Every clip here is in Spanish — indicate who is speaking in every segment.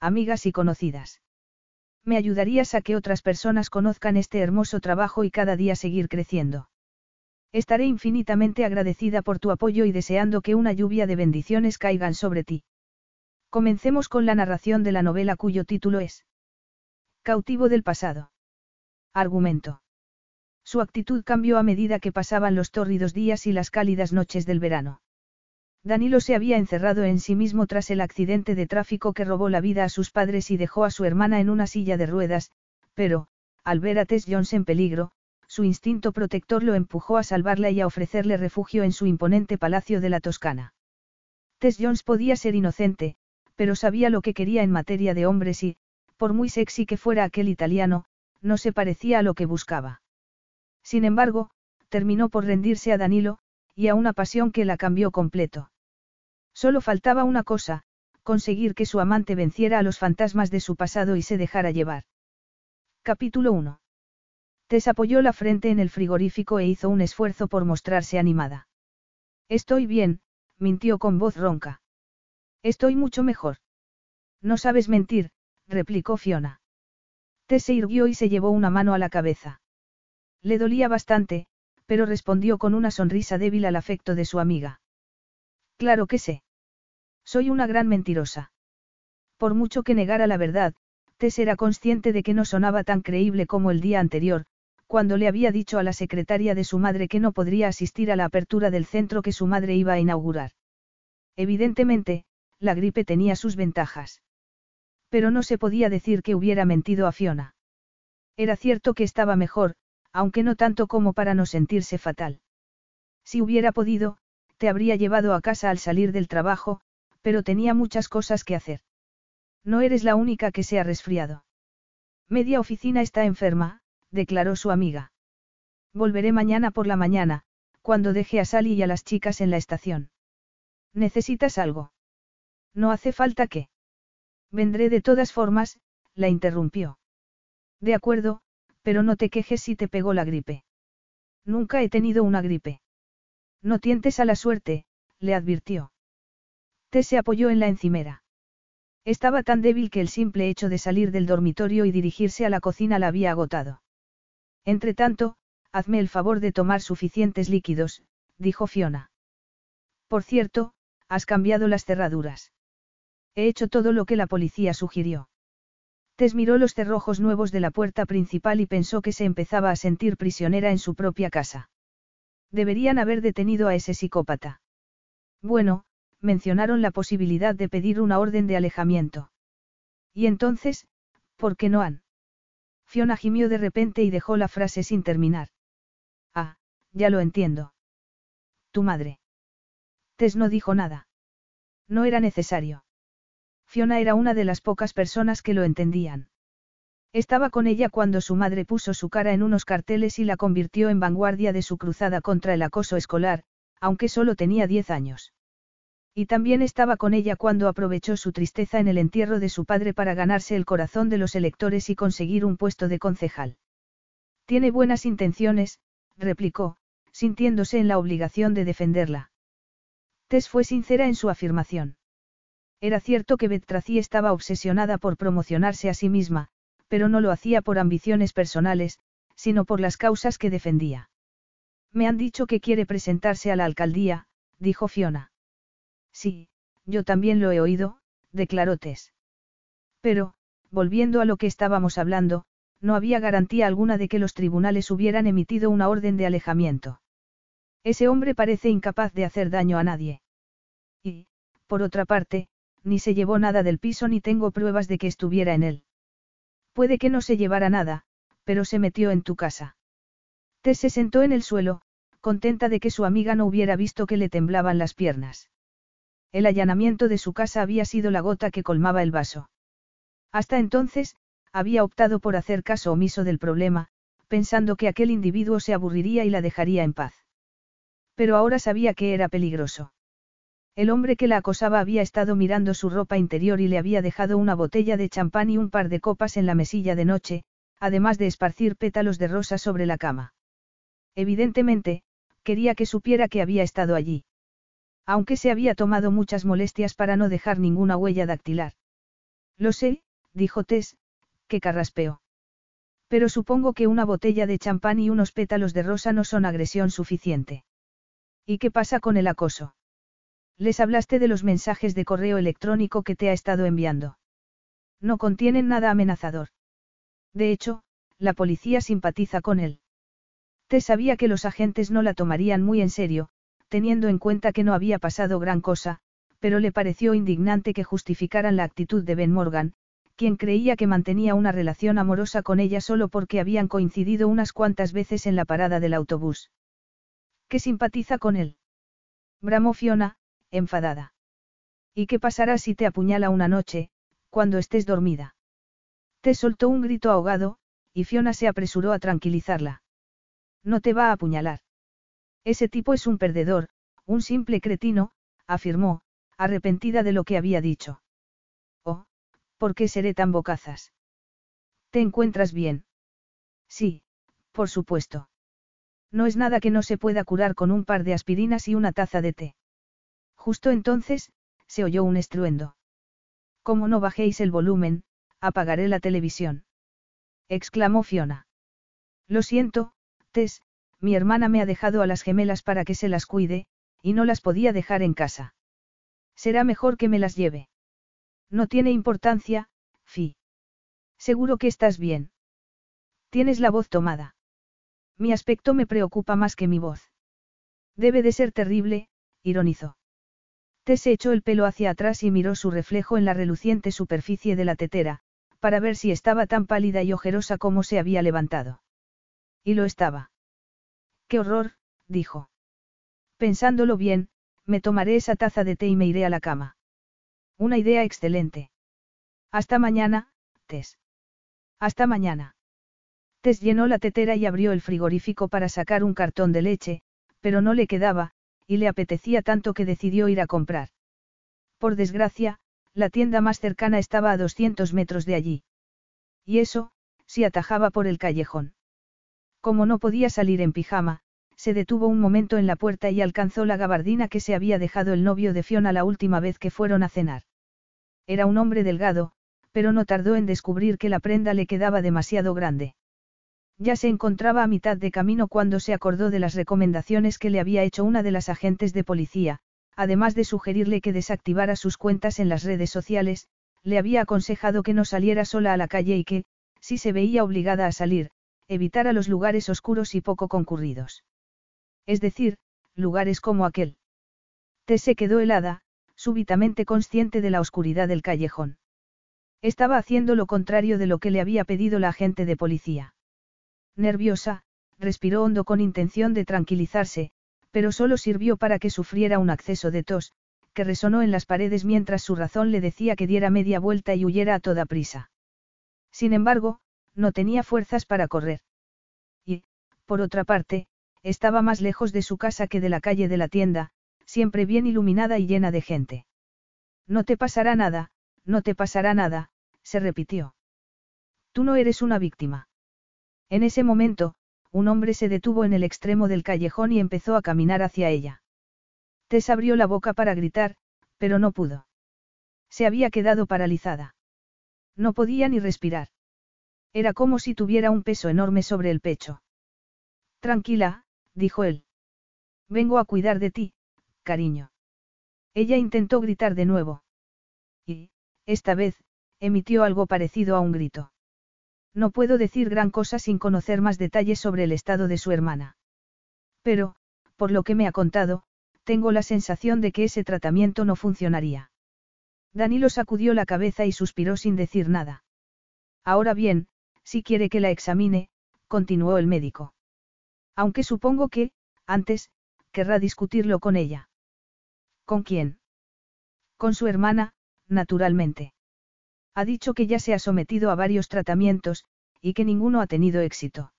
Speaker 1: amigas y conocidas. Me ayudarías a que otras personas conozcan este hermoso trabajo y cada día seguir creciendo. Estaré infinitamente agradecida por tu apoyo y deseando que una lluvia de bendiciones caigan sobre ti. Comencemos con la narración de la novela cuyo título es Cautivo del pasado. Argumento. Su actitud cambió a medida que pasaban los tórridos días y las cálidas noches del verano. Danilo se había encerrado en sí mismo tras el accidente de tráfico que robó la vida a sus padres y dejó a su hermana en una silla de ruedas, pero, al ver a Tess Jones en peligro, su instinto protector lo empujó a salvarla y a ofrecerle refugio en su imponente palacio de la Toscana. Tess Jones podía ser inocente, pero sabía lo que quería en materia de hombres y, por muy sexy que fuera aquel italiano, no se parecía a lo que buscaba. Sin embargo, terminó por rendirse a Danilo, y a una pasión que la cambió completo. Solo faltaba una cosa, conseguir que su amante venciera a los fantasmas de su pasado y se dejara llevar. Capítulo 1. Tess apoyó la frente en el frigorífico e hizo un esfuerzo por mostrarse animada. Estoy bien, mintió con voz ronca. Estoy mucho mejor. No sabes mentir, replicó Fiona. Tess se irguió y se llevó una mano a la cabeza. Le dolía bastante, pero respondió con una sonrisa débil al afecto de su amiga. Claro que sé. Soy una gran mentirosa. Por mucho que negara la verdad, Tess era consciente de que no sonaba tan creíble como el día anterior, cuando le había dicho a la secretaria de su madre que no podría asistir a la apertura del centro que su madre iba a inaugurar. Evidentemente, la gripe tenía sus ventajas. Pero no se podía decir que hubiera mentido a Fiona. Era cierto que estaba mejor, aunque no tanto como para no sentirse fatal. Si hubiera podido, te habría llevado a casa al salir del trabajo, pero tenía muchas cosas que hacer. No eres la única que se ha resfriado. Media oficina está enferma, declaró su amiga. Volveré mañana por la mañana, cuando deje a Sally y a las chicas en la estación. ¿Necesitas algo? No hace falta que. Vendré de todas formas, la interrumpió. De acuerdo, pero no te quejes si te pegó la gripe. Nunca he tenido una gripe. No tientes a la suerte, le advirtió. Te se apoyó en la encimera. Estaba tan débil que el simple hecho de salir del dormitorio y dirigirse a la cocina la había agotado. Entretanto, hazme el favor de tomar suficientes líquidos, dijo Fiona. Por cierto, has cambiado las cerraduras. He hecho todo lo que la policía sugirió. Tess miró los cerrojos nuevos de la puerta principal y pensó que se empezaba a sentir prisionera en su propia casa. Deberían haber detenido a ese psicópata. Bueno, mencionaron la posibilidad de pedir una orden de alejamiento. Y entonces, ¿por qué no han? Fiona gimió de repente y dejó la frase sin terminar. Ah, ya lo entiendo. Tu madre. Tess no dijo nada. No era necesario. Fiona era una de las pocas personas que lo entendían. Estaba con ella cuando su madre puso su cara en unos carteles y la convirtió en vanguardia de su cruzada contra el acoso escolar, aunque solo tenía 10 años. Y también estaba con ella cuando aprovechó su tristeza en el entierro de su padre para ganarse el corazón de los electores y conseguir un puesto de concejal. Tiene buenas intenciones, replicó, sintiéndose en la obligación de defenderla. Tess fue sincera en su afirmación. Era cierto que Bettracy estaba obsesionada por promocionarse a sí misma, pero no lo hacía por ambiciones personales, sino por las causas que defendía. Me han dicho que quiere presentarse a la alcaldía, dijo Fiona. Sí, yo también lo he oído, declaró Tess. Pero, volviendo a lo que estábamos hablando, no había garantía alguna de que los tribunales hubieran emitido una orden de alejamiento. Ese hombre parece incapaz de hacer daño a nadie. Y, por otra parte, ni se llevó nada del piso ni tengo pruebas de que estuviera en él. Puede que no se llevara nada, pero se metió en tu casa. Tess se sentó en el suelo, contenta de que su amiga no hubiera visto que le temblaban las piernas. El allanamiento de su casa había sido la gota que colmaba el vaso. Hasta entonces, había optado por hacer caso omiso del problema, pensando que aquel individuo se aburriría y la dejaría en paz. Pero ahora sabía que era peligroso. El hombre que la acosaba había estado mirando su ropa interior y le había dejado una botella de champán y un par de copas en la mesilla de noche, además de esparcir pétalos de rosa sobre la cama. Evidentemente, quería que supiera que había estado allí. Aunque se había tomado muchas molestias para no dejar ninguna huella dactilar. Lo sé, dijo Tess, que carraspeo. Pero supongo que una botella de champán y unos pétalos de rosa no son agresión suficiente. ¿Y qué pasa con el acoso? Les hablaste de los mensajes de correo electrónico que te ha estado enviando. No contienen nada amenazador. De hecho, la policía simpatiza con él. Te sabía que los agentes no la tomarían muy en serio, teniendo en cuenta que no había pasado gran cosa, pero le pareció indignante que justificaran la actitud de Ben Morgan, quien creía que mantenía una relación amorosa con ella solo porque habían coincidido unas cuantas veces en la parada del autobús. ¿Qué simpatiza con él? Bramó Fiona, enfadada. ¿Y qué pasará si te apuñala una noche, cuando estés dormida? Te soltó un grito ahogado, y Fiona se apresuró a tranquilizarla. No te va a apuñalar. Ese tipo es un perdedor, un simple cretino, afirmó, arrepentida de lo que había dicho. Oh, ¿por qué seré tan bocazas? ¿Te encuentras bien? Sí, por supuesto. No es nada que no se pueda curar con un par de aspirinas y una taza de té. Justo entonces, se oyó un estruendo. Como no bajéis el volumen, apagaré la televisión. exclamó Fiona. Lo siento, Tess, mi hermana me ha dejado a las gemelas para que se las cuide, y no las podía dejar en casa. Será mejor que me las lleve. No tiene importancia, Fi. Seguro que estás bien. Tienes la voz tomada. Mi aspecto me preocupa más que mi voz. Debe de ser terrible, ironizó. Tess echó el pelo hacia atrás y miró su reflejo en la reluciente superficie de la tetera, para ver si estaba tan pálida y ojerosa como se había levantado. Y lo estaba. ¡Qué horror! dijo. Pensándolo bien, me tomaré esa taza de té y me iré a la cama. Una idea excelente. Hasta mañana, Tess. Hasta mañana. Tess llenó la tetera y abrió el frigorífico para sacar un cartón de leche, pero no le quedaba, y le apetecía tanto que decidió ir a comprar. Por desgracia, la tienda más cercana estaba a 200 metros de allí. Y eso, si atajaba por el callejón. Como no podía salir en pijama, se detuvo un momento en la puerta y alcanzó la gabardina que se había dejado el novio de Fiona la última vez que fueron a cenar. Era un hombre delgado, pero no tardó en descubrir que la prenda le quedaba demasiado grande. Ya se encontraba a mitad de camino cuando se acordó de las recomendaciones que le había hecho una de las agentes de policía, además de sugerirle que desactivara sus cuentas en las redes sociales, le había aconsejado que no saliera sola a la calle y que, si se veía obligada a salir, evitara los lugares oscuros y poco concurridos. Es decir, lugares como aquel. Tess se quedó helada, súbitamente consciente de la oscuridad del callejón. Estaba haciendo lo contrario de lo que le había pedido la agente de policía. Nerviosa, respiró hondo con intención de tranquilizarse, pero solo sirvió para que sufriera un acceso de tos, que resonó en las paredes mientras su razón le decía que diera media vuelta y huyera a toda prisa. Sin embargo, no tenía fuerzas para correr. Y, por otra parte, estaba más lejos de su casa que de la calle de la tienda, siempre bien iluminada y llena de gente. No te pasará nada, no te pasará nada, se repitió. Tú no eres una víctima. En ese momento, un hombre se detuvo en el extremo del callejón y empezó a caminar hacia ella. Tess abrió la boca para gritar, pero no pudo. Se había quedado paralizada. No podía ni respirar. Era como si tuviera un peso enorme sobre el pecho. Tranquila, dijo él. Vengo a cuidar de ti, cariño. Ella intentó gritar de nuevo. Y, esta vez, emitió algo parecido a un grito. No puedo decir gran cosa sin conocer más detalles sobre el estado de su hermana. Pero, por lo que me ha contado, tengo la sensación de que ese tratamiento no funcionaría. Danilo sacudió la cabeza y suspiró sin decir nada. Ahora bien, si quiere que la examine, continuó el médico. Aunque supongo que, antes, querrá discutirlo con ella. ¿Con quién? Con su hermana, naturalmente. Ha dicho que ya se ha sometido a varios tratamientos, y que ninguno ha tenido éxito.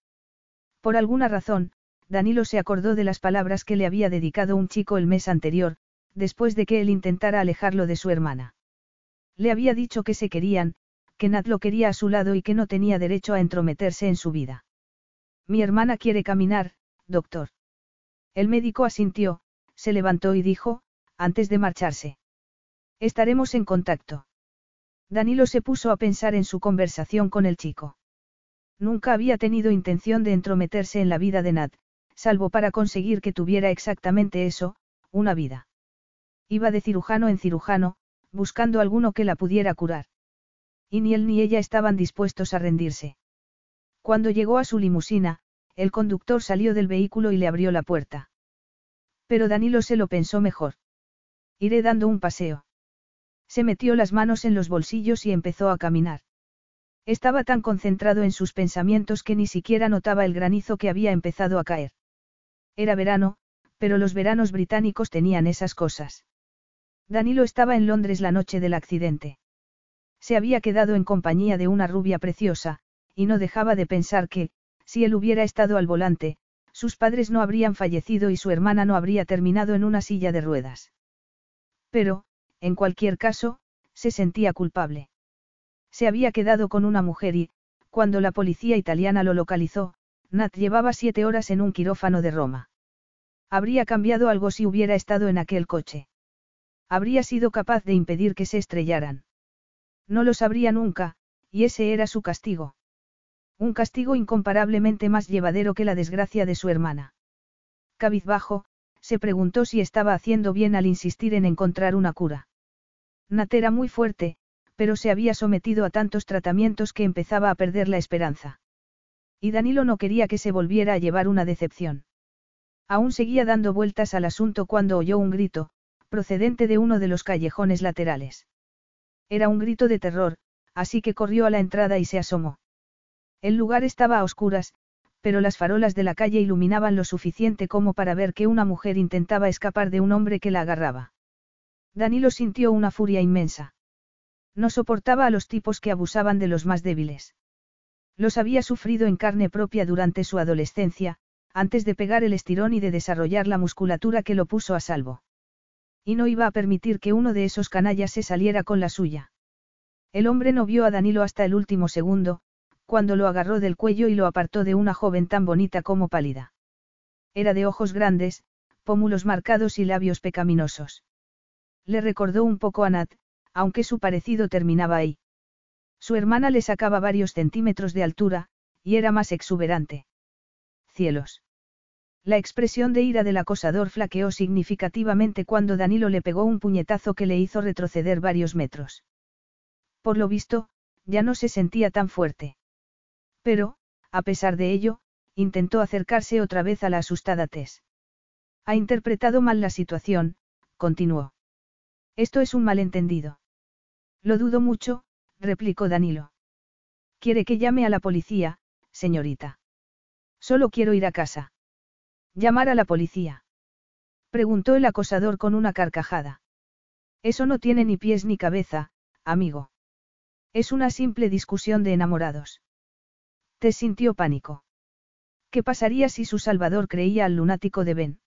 Speaker 1: Por alguna razón, Danilo se acordó de las palabras que le había dedicado un chico el mes anterior, después de que él intentara alejarlo de su hermana. Le había dicho que se querían, que Nat lo quería a su lado y que no tenía derecho a entrometerse en su vida. Mi hermana quiere caminar, doctor. El médico asintió, se levantó y dijo, antes de marcharse. Estaremos en contacto. Danilo se puso a pensar en su conversación con el chico. Nunca había tenido intención de entrometerse en la vida de Nat, salvo para conseguir que tuviera exactamente eso, una vida. Iba de cirujano en cirujano, buscando alguno que la pudiera curar. Y ni él ni ella estaban dispuestos a rendirse. Cuando llegó a su limusina, el conductor salió del vehículo y le abrió la puerta. Pero Danilo se lo pensó mejor. Iré dando un paseo. Se metió las manos en los bolsillos y empezó a caminar. Estaba tan concentrado en sus pensamientos que ni siquiera notaba el granizo que había empezado a caer. Era verano, pero los veranos británicos tenían esas cosas. Danilo estaba en Londres la noche del accidente. Se había quedado en compañía de una rubia preciosa, y no dejaba de pensar que, si él hubiera estado al volante, sus padres no habrían fallecido y su hermana no habría terminado en una silla de ruedas. Pero, en cualquier caso, se sentía culpable. Se había quedado con una mujer y, cuando la policía italiana lo localizó, Nat llevaba siete horas en un quirófano de Roma. Habría cambiado algo si hubiera estado en aquel coche. Habría sido capaz de impedir que se estrellaran. No lo sabría nunca, y ese era su castigo. Un castigo incomparablemente más llevadero que la desgracia de su hermana. Cabizbajo, se preguntó si estaba haciendo bien al insistir en encontrar una cura. Nat era muy fuerte, pero se había sometido a tantos tratamientos que empezaba a perder la esperanza. Y Danilo no quería que se volviera a llevar una decepción. Aún seguía dando vueltas al asunto cuando oyó un grito, procedente de uno de los callejones laterales. Era un grito de terror, así que corrió a la entrada y se asomó. El lugar estaba a oscuras, pero las farolas de la calle iluminaban lo suficiente como para ver que una mujer intentaba escapar de un hombre que la agarraba. Danilo sintió una furia inmensa. No soportaba a los tipos que abusaban de los más débiles. Los había sufrido en carne propia durante su adolescencia, antes de pegar el estirón y de desarrollar la musculatura que lo puso a salvo. Y no iba a permitir que uno de esos canallas se saliera con la suya. El hombre no vio a Danilo hasta el último segundo, cuando lo agarró del cuello y lo apartó de una joven tan bonita como pálida. Era de ojos grandes, pómulos marcados y labios pecaminosos. Le recordó un poco a Nat, aunque su parecido terminaba ahí. Su hermana le sacaba varios centímetros de altura, y era más exuberante. Cielos. La expresión de ira del acosador flaqueó significativamente cuando Danilo le pegó un puñetazo que le hizo retroceder varios metros. Por lo visto, ya no se sentía tan fuerte. Pero, a pesar de ello, intentó acercarse otra vez a la asustada Tess. Ha interpretado mal la situación, continuó. Esto es un malentendido. Lo dudo mucho, replicó Danilo. Quiere que llame a la policía, señorita. Solo quiero ir a casa. ¿Llamar a la policía? Preguntó el acosador con una carcajada. Eso no tiene ni pies ni cabeza, amigo. Es una simple discusión de enamorados. Te sintió pánico. ¿Qué pasaría si su salvador creía al lunático de Ben?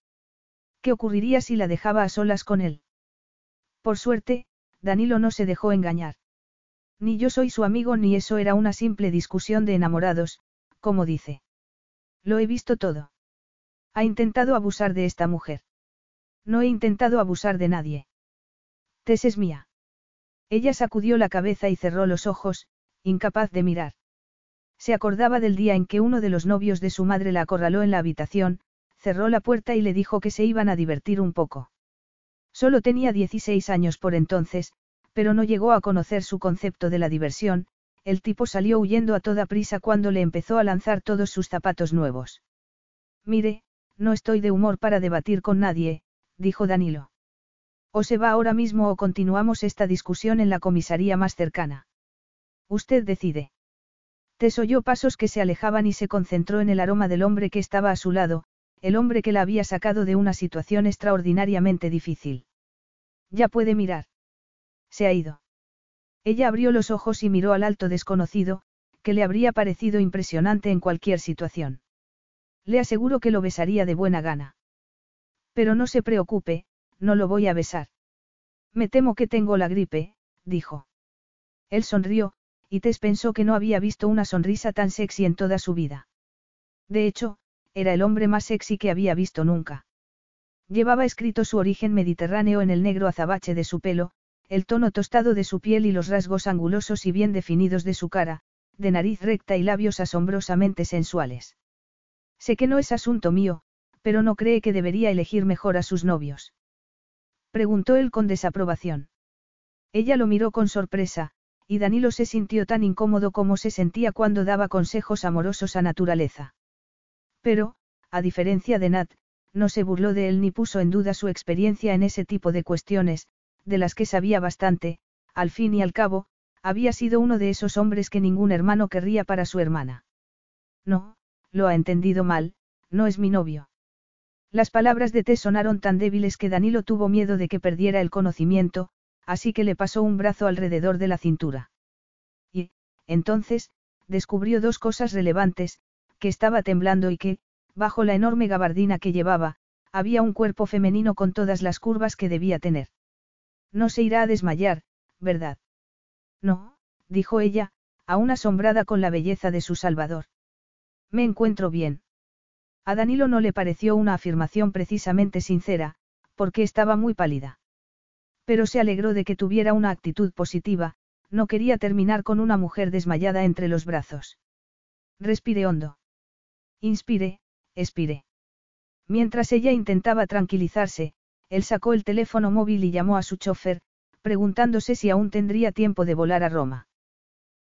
Speaker 1: ¿Qué ocurriría si la dejaba a solas con él? Por suerte, Danilo no se dejó engañar. Ni yo soy su amigo ni eso era una simple discusión de enamorados, como dice. Lo he visto todo. Ha intentado abusar de esta mujer. No he intentado abusar de nadie. Tess es mía. Ella sacudió la cabeza y cerró los ojos, incapaz de mirar. Se acordaba del día en que uno de los novios de su madre la acorraló en la habitación, cerró la puerta y le dijo que se iban a divertir un poco. Solo tenía 16 años por entonces, pero no llegó a conocer su concepto de la diversión, el tipo salió huyendo a toda prisa cuando le empezó a lanzar todos sus zapatos nuevos. Mire, no estoy de humor para debatir con nadie, dijo Danilo. O se va ahora mismo o continuamos esta discusión en la comisaría más cercana. Usted decide. Tess oyó pasos que se alejaban y se concentró en el aroma del hombre que estaba a su lado, el hombre que la había sacado de una situación extraordinariamente difícil. Ya puede mirar. Se ha ido. Ella abrió los ojos y miró al alto desconocido, que le habría parecido impresionante en cualquier situación. Le aseguro que lo besaría de buena gana. Pero no se preocupe, no lo voy a besar. Me temo que tengo la gripe, dijo. Él sonrió, y Tess pensó que no había visto una sonrisa tan sexy en toda su vida. De hecho, era el hombre más sexy que había visto nunca. Llevaba escrito su origen mediterráneo en el negro azabache de su pelo, el tono tostado de su piel y los rasgos angulosos y bien definidos de su cara, de nariz recta y labios asombrosamente sensuales. Sé que no es asunto mío, pero no cree que debería elegir mejor a sus novios. Preguntó él con desaprobación. Ella lo miró con sorpresa, y Danilo se sintió tan incómodo como se sentía cuando daba consejos amorosos a naturaleza. Pero, a diferencia de Nat, no se burló de él ni puso en duda su experiencia en ese tipo de cuestiones, de las que sabía bastante, al fin y al cabo, había sido uno de esos hombres que ningún hermano querría para su hermana. No, lo ha entendido mal, no es mi novio. Las palabras de T sonaron tan débiles que Danilo tuvo miedo de que perdiera el conocimiento, así que le pasó un brazo alrededor de la cintura. Y, entonces, descubrió dos cosas relevantes, que estaba temblando y que, bajo la enorme gabardina que llevaba, había un cuerpo femenino con todas las curvas que debía tener. No se irá a desmayar, ¿verdad? No, dijo ella, aún asombrada con la belleza de su Salvador. Me encuentro bien. A Danilo no le pareció una afirmación precisamente sincera, porque estaba muy pálida. Pero se alegró de que tuviera una actitud positiva, no quería terminar con una mujer desmayada entre los brazos. Respire hondo. Inspire, expire. Mientras ella intentaba tranquilizarse, él sacó el teléfono móvil y llamó a su chofer, preguntándose si aún tendría tiempo de volar a Roma.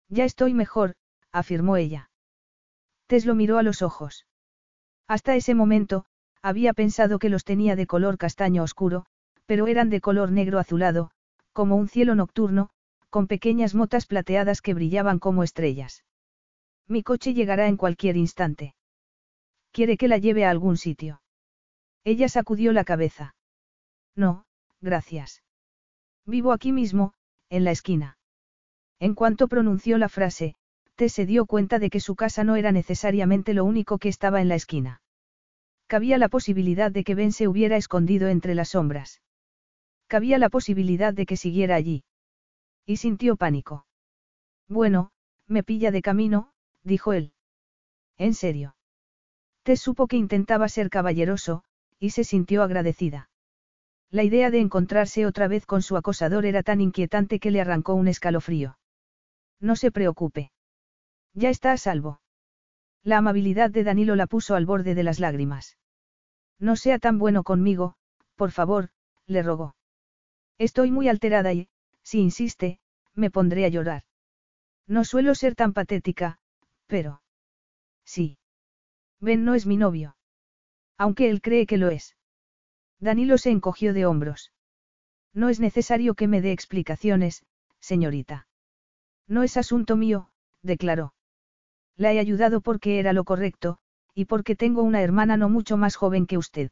Speaker 1: Ya estoy mejor, afirmó ella. Tess lo miró a los ojos. Hasta ese momento, había pensado que los tenía de color castaño oscuro, pero eran de color negro azulado, como un cielo nocturno, con pequeñas motas plateadas que brillaban como estrellas. Mi coche llegará en cualquier instante. ¿Quiere que la lleve a algún sitio? Ella sacudió la cabeza. No, gracias. Vivo aquí mismo, en la esquina. En cuanto pronunció la frase, T se dio cuenta de que su casa no era necesariamente lo único que estaba en la esquina. Cabía la posibilidad de que Ben se hubiera escondido entre las sombras. Cabía la posibilidad de que siguiera allí. Y sintió pánico. Bueno, me pilla de camino, dijo él. ¿En serio? Tess supo que intentaba ser caballeroso, y se sintió agradecida. La idea de encontrarse otra vez con su acosador era tan inquietante que le arrancó un escalofrío. No se preocupe. Ya está a salvo. La amabilidad de Danilo la puso al borde de las lágrimas. No sea tan bueno conmigo, por favor, le rogó. Estoy muy alterada y, si insiste, me pondré a llorar. No suelo ser tan patética, pero... Sí. Ben no es mi novio. Aunque él cree que lo es. Danilo se encogió de hombros. No es necesario que me dé explicaciones, señorita. No es asunto mío, declaró. La he ayudado porque era lo correcto, y porque tengo una hermana no mucho más joven que usted.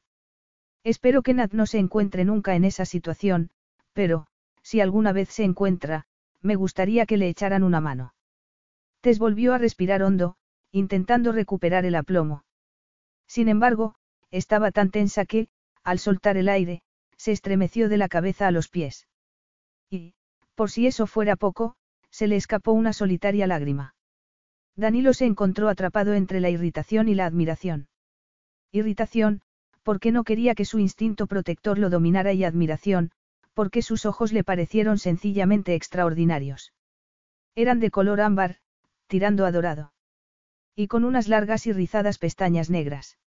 Speaker 1: Espero que Nat no se encuentre nunca en esa situación, pero, si alguna vez se encuentra, me gustaría que le echaran una mano. Tess volvió a respirar hondo, intentando recuperar el aplomo. Sin embargo, estaba tan tensa que, al soltar el aire, se estremeció de la cabeza a los pies. Y, por si eso fuera poco, se le escapó una solitaria lágrima. Danilo se encontró atrapado entre la irritación y la admiración. Irritación, porque no quería que su instinto protector lo dominara y admiración, porque sus ojos le parecieron sencillamente extraordinarios. Eran de color ámbar, tirando a dorado. Y con unas largas y rizadas pestañas negras.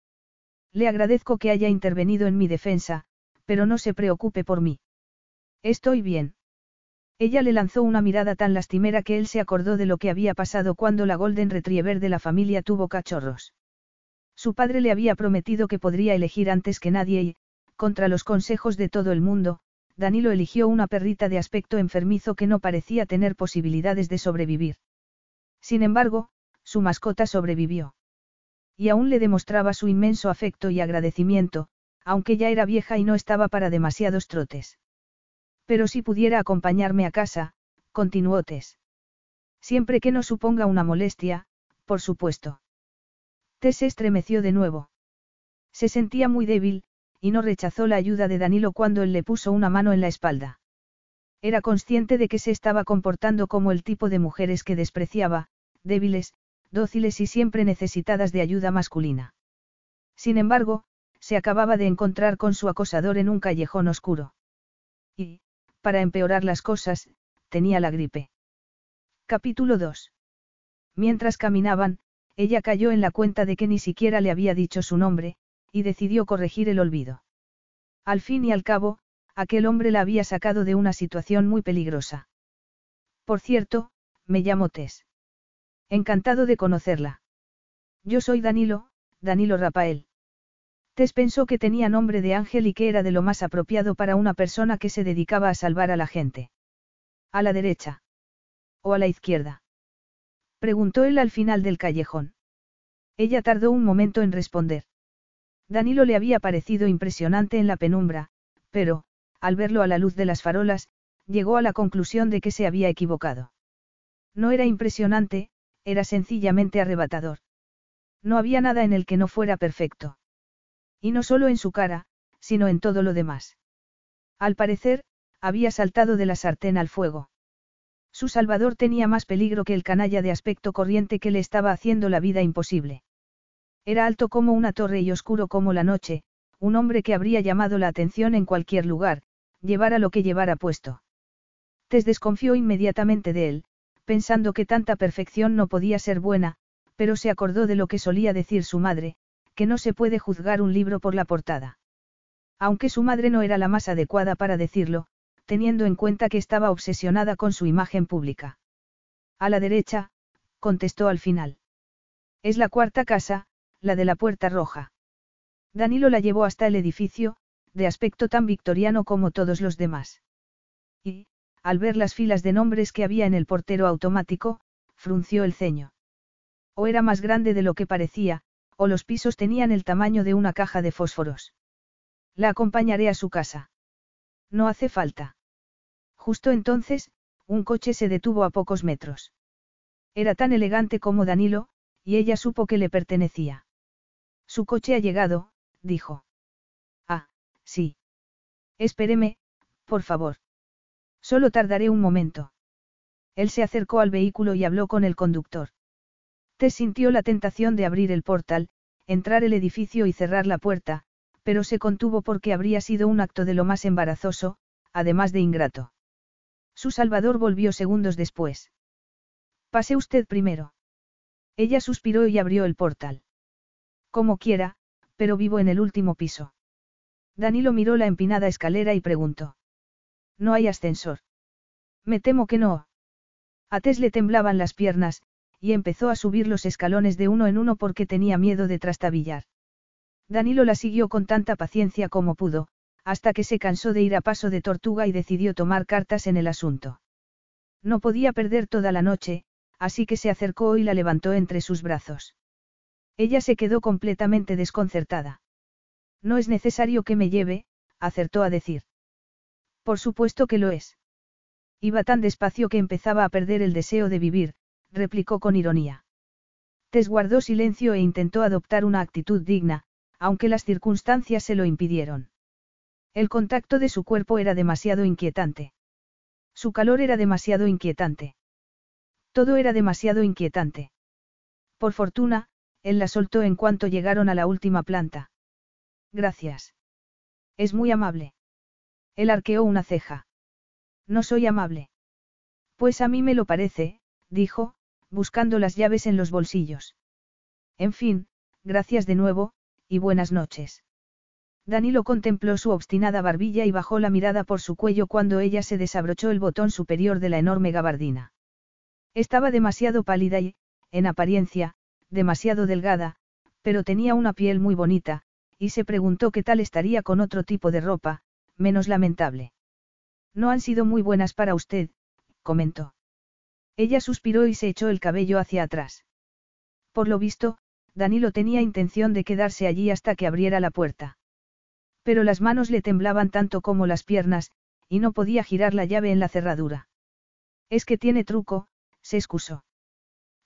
Speaker 1: Le agradezco que haya intervenido en mi defensa, pero no se preocupe por mí. Estoy bien. Ella le lanzó una mirada tan lastimera que él se acordó de lo que había pasado cuando la Golden Retriever de la familia tuvo cachorros. Su padre le había prometido que podría elegir antes que nadie y, contra los consejos de todo el mundo, Danilo eligió una perrita de aspecto enfermizo que no parecía tener posibilidades de sobrevivir. Sin embargo, su mascota sobrevivió. Y aún le demostraba su inmenso afecto y agradecimiento, aunque ya era vieja y no estaba para demasiados trotes. Pero si pudiera acompañarme a casa, continuó Tess. Siempre que no suponga una molestia, por supuesto. Tess se estremeció de nuevo. Se sentía muy débil, y no rechazó la ayuda de Danilo cuando él le puso una mano en la espalda. Era consciente de que se estaba comportando como el tipo de mujeres que despreciaba, débiles, dóciles y siempre necesitadas de ayuda masculina. Sin embargo, se acababa de encontrar con su acosador en un callejón oscuro. Para empeorar las cosas, tenía la gripe. Capítulo 2. Mientras caminaban, ella cayó en la cuenta de que ni siquiera le había dicho su nombre, y decidió corregir el olvido. Al fin y al cabo, aquel hombre la había sacado de una situación muy peligrosa. Por cierto, me llamo Tess. Encantado de conocerla. Yo soy Danilo, Danilo Rafael. Tess pensó que tenía nombre de ángel y que era de lo más apropiado para una persona que se dedicaba a salvar a la gente. ¿A la derecha? ¿O a la izquierda? Preguntó él al final del callejón. Ella tardó un momento en responder. Danilo le había parecido impresionante en la penumbra, pero, al verlo a la luz de las farolas, llegó a la conclusión de que se había equivocado. No era impresionante, era sencillamente arrebatador. No había nada en el que no fuera perfecto. Y no solo en su cara, sino en todo lo demás. Al parecer, había saltado de la sartén al fuego. Su Salvador tenía más peligro que el canalla de aspecto corriente que le estaba haciendo la vida imposible. Era alto como una torre y oscuro como la noche, un hombre que habría llamado la atención en cualquier lugar, llevara lo que llevara puesto. Tess desconfió inmediatamente de él, pensando que tanta perfección no podía ser buena, pero se acordó de lo que solía decir su madre, que no se puede juzgar un libro por la portada. Aunque su madre no era la más adecuada para decirlo, teniendo en cuenta que estaba obsesionada con su imagen pública. A la derecha, contestó al final. Es la cuarta casa, la de la Puerta Roja. Danilo la llevó hasta el edificio, de aspecto tan victoriano como todos los demás. Y, al ver las filas de nombres que había en el portero automático, frunció el ceño. O era más grande de lo que parecía, o los pisos tenían el tamaño de una caja de fósforos. La acompañaré a su casa. No hace falta. Justo entonces, un coche se detuvo a pocos metros. Era tan elegante como Danilo, y ella supo que le pertenecía. Su coche ha llegado, dijo. Ah, sí. Espéreme, por favor. Solo tardaré un momento. Él se acercó al vehículo y habló con el conductor. Tess sintió la tentación de abrir el portal, entrar el edificio y cerrar la puerta, pero se contuvo porque habría sido un acto de lo más embarazoso, además de ingrato. Su Salvador volvió segundos después. Pase usted primero. Ella suspiró y abrió el portal. Como quiera, pero vivo en el último piso. Danilo miró la empinada escalera y preguntó. No hay ascensor. Me temo que no. A Tess le temblaban las piernas, y empezó a subir los escalones de uno en uno porque tenía miedo de trastabillar. Danilo la siguió con tanta paciencia como pudo, hasta que se cansó de ir a paso de tortuga y decidió tomar cartas en el asunto. No podía perder toda la noche, así que se acercó y la levantó entre sus brazos. Ella se quedó completamente desconcertada. No es necesario que me lleve, acertó a decir. Por supuesto que lo es. Iba tan despacio que empezaba a perder el deseo de vivir, replicó con ironía. Tess guardó silencio e intentó adoptar una actitud digna, aunque las circunstancias se lo impidieron. El contacto de su cuerpo era demasiado inquietante. Su calor era demasiado inquietante. Todo era demasiado inquietante. Por fortuna, él la soltó en cuanto llegaron a la última planta. Gracias. Es muy amable. Él arqueó una ceja. No soy amable. Pues a mí me lo parece, dijo, buscando las llaves en los bolsillos. En fin, gracias de nuevo, y buenas noches. Danilo contempló su obstinada barbilla y bajó la mirada por su cuello cuando ella se desabrochó el botón superior de la enorme gabardina. Estaba demasiado pálida y, en apariencia, demasiado delgada, pero tenía una piel muy bonita, y se preguntó qué tal estaría con otro tipo de ropa, menos lamentable. No han sido muy buenas para usted, comentó. Ella suspiró y se echó el cabello hacia atrás. Por lo visto, Danilo tenía intención de quedarse allí hasta que abriera la puerta. Pero las manos le temblaban tanto como las piernas, y no podía girar la llave en la cerradura. Es que tiene truco, se excusó.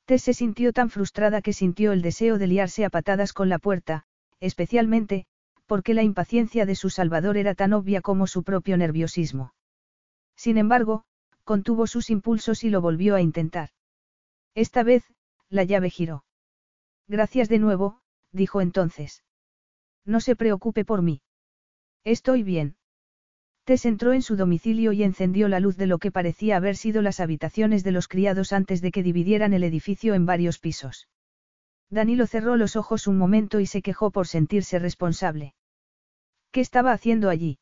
Speaker 1: Tess se sintió tan frustrada que sintió el deseo de liarse a patadas con la puerta, especialmente, porque la impaciencia de su salvador era tan obvia como su propio nerviosismo. Sin embargo, contuvo sus impulsos y lo volvió a intentar. Esta vez, la llave giró. Gracias de nuevo, dijo entonces. No se preocupe por mí. Estoy bien. Tess entró en su domicilio y encendió la luz de lo que parecía haber sido las habitaciones de los criados antes de que dividieran el edificio en varios pisos. Danilo cerró los ojos un momento y se quejó por sentirse responsable. ¿Qué estaba haciendo allí?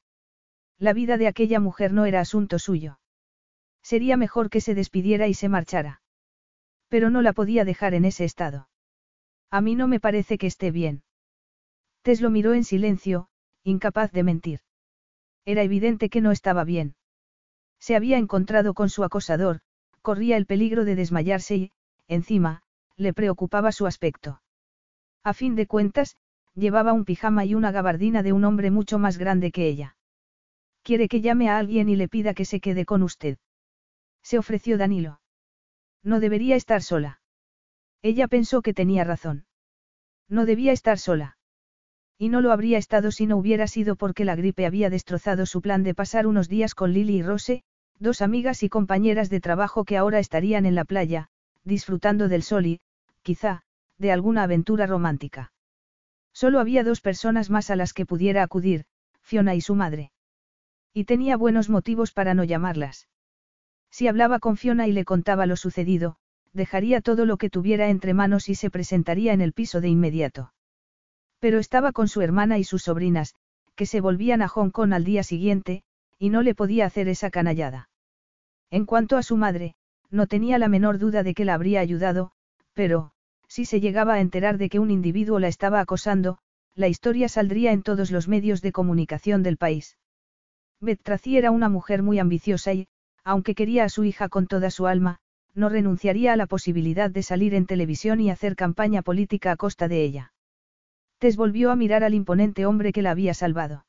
Speaker 1: La vida de aquella mujer no era asunto suyo. Sería mejor que se despidiera y se marchara. Pero no la podía dejar en ese estado. A mí no me parece que esté bien. Tess lo miró en silencio, incapaz de mentir. Era evidente que no estaba bien. Se había encontrado con su acosador, corría el peligro de desmayarse y, encima, le preocupaba su aspecto. A fin de cuentas, llevaba un pijama y una gabardina de un hombre mucho más grande que ella. Quiere que llame a alguien y le pida que se quede con usted. Se ofreció Danilo. No debería estar sola. Ella pensó que tenía razón. No debía estar sola. Y no lo habría estado si no hubiera sido porque la gripe había destrozado su plan de pasar unos días con Lily y Rose, dos amigas y compañeras de trabajo que ahora estarían en la playa, disfrutando del sol y, quizá, de alguna aventura romántica. Solo había dos personas más a las que pudiera acudir, Fiona y su madre. Y tenía buenos motivos para no llamarlas. Si hablaba con Fiona y le contaba lo sucedido, dejaría todo lo que tuviera entre manos y se presentaría en el piso de inmediato. Pero estaba con su hermana y sus sobrinas, que se volvían a Hong Kong al día siguiente, y no le podía hacer esa canallada. En cuanto a su madre, no tenía la menor duda de que la habría ayudado, pero, si se llegaba a enterar de que un individuo la estaba acosando, la historia saldría en todos los medios de comunicación del país. Beth era una mujer muy ambiciosa y, aunque quería a su hija con toda su alma, no renunciaría a la posibilidad de salir en televisión y hacer campaña política a costa de ella. Tess volvió a mirar al imponente hombre que la había salvado.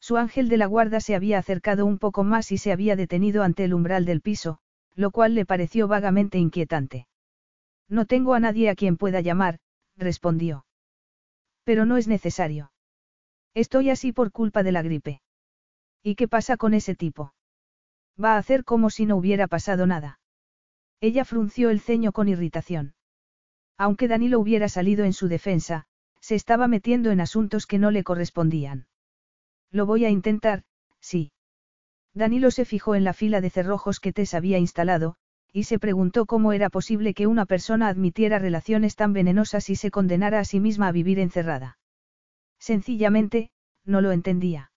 Speaker 1: Su ángel de la guarda se había acercado un poco más y se había detenido ante el umbral del piso, lo cual le pareció vagamente inquietante. No tengo a nadie a quien pueda llamar, respondió. Pero no es necesario. Estoy así por culpa de la gripe. ¿Y qué pasa con ese tipo? Va a hacer como si no hubiera pasado nada. Ella frunció el ceño con irritación. Aunque Danilo hubiera salido en su defensa, se estaba metiendo en asuntos que no le correspondían. Lo voy a intentar, sí. Danilo se fijó en la fila de cerrojos que Tess había instalado, y se preguntó cómo era posible que una persona admitiera relaciones tan venenosas y se condenara a sí misma a vivir encerrada. Sencillamente, no lo entendía.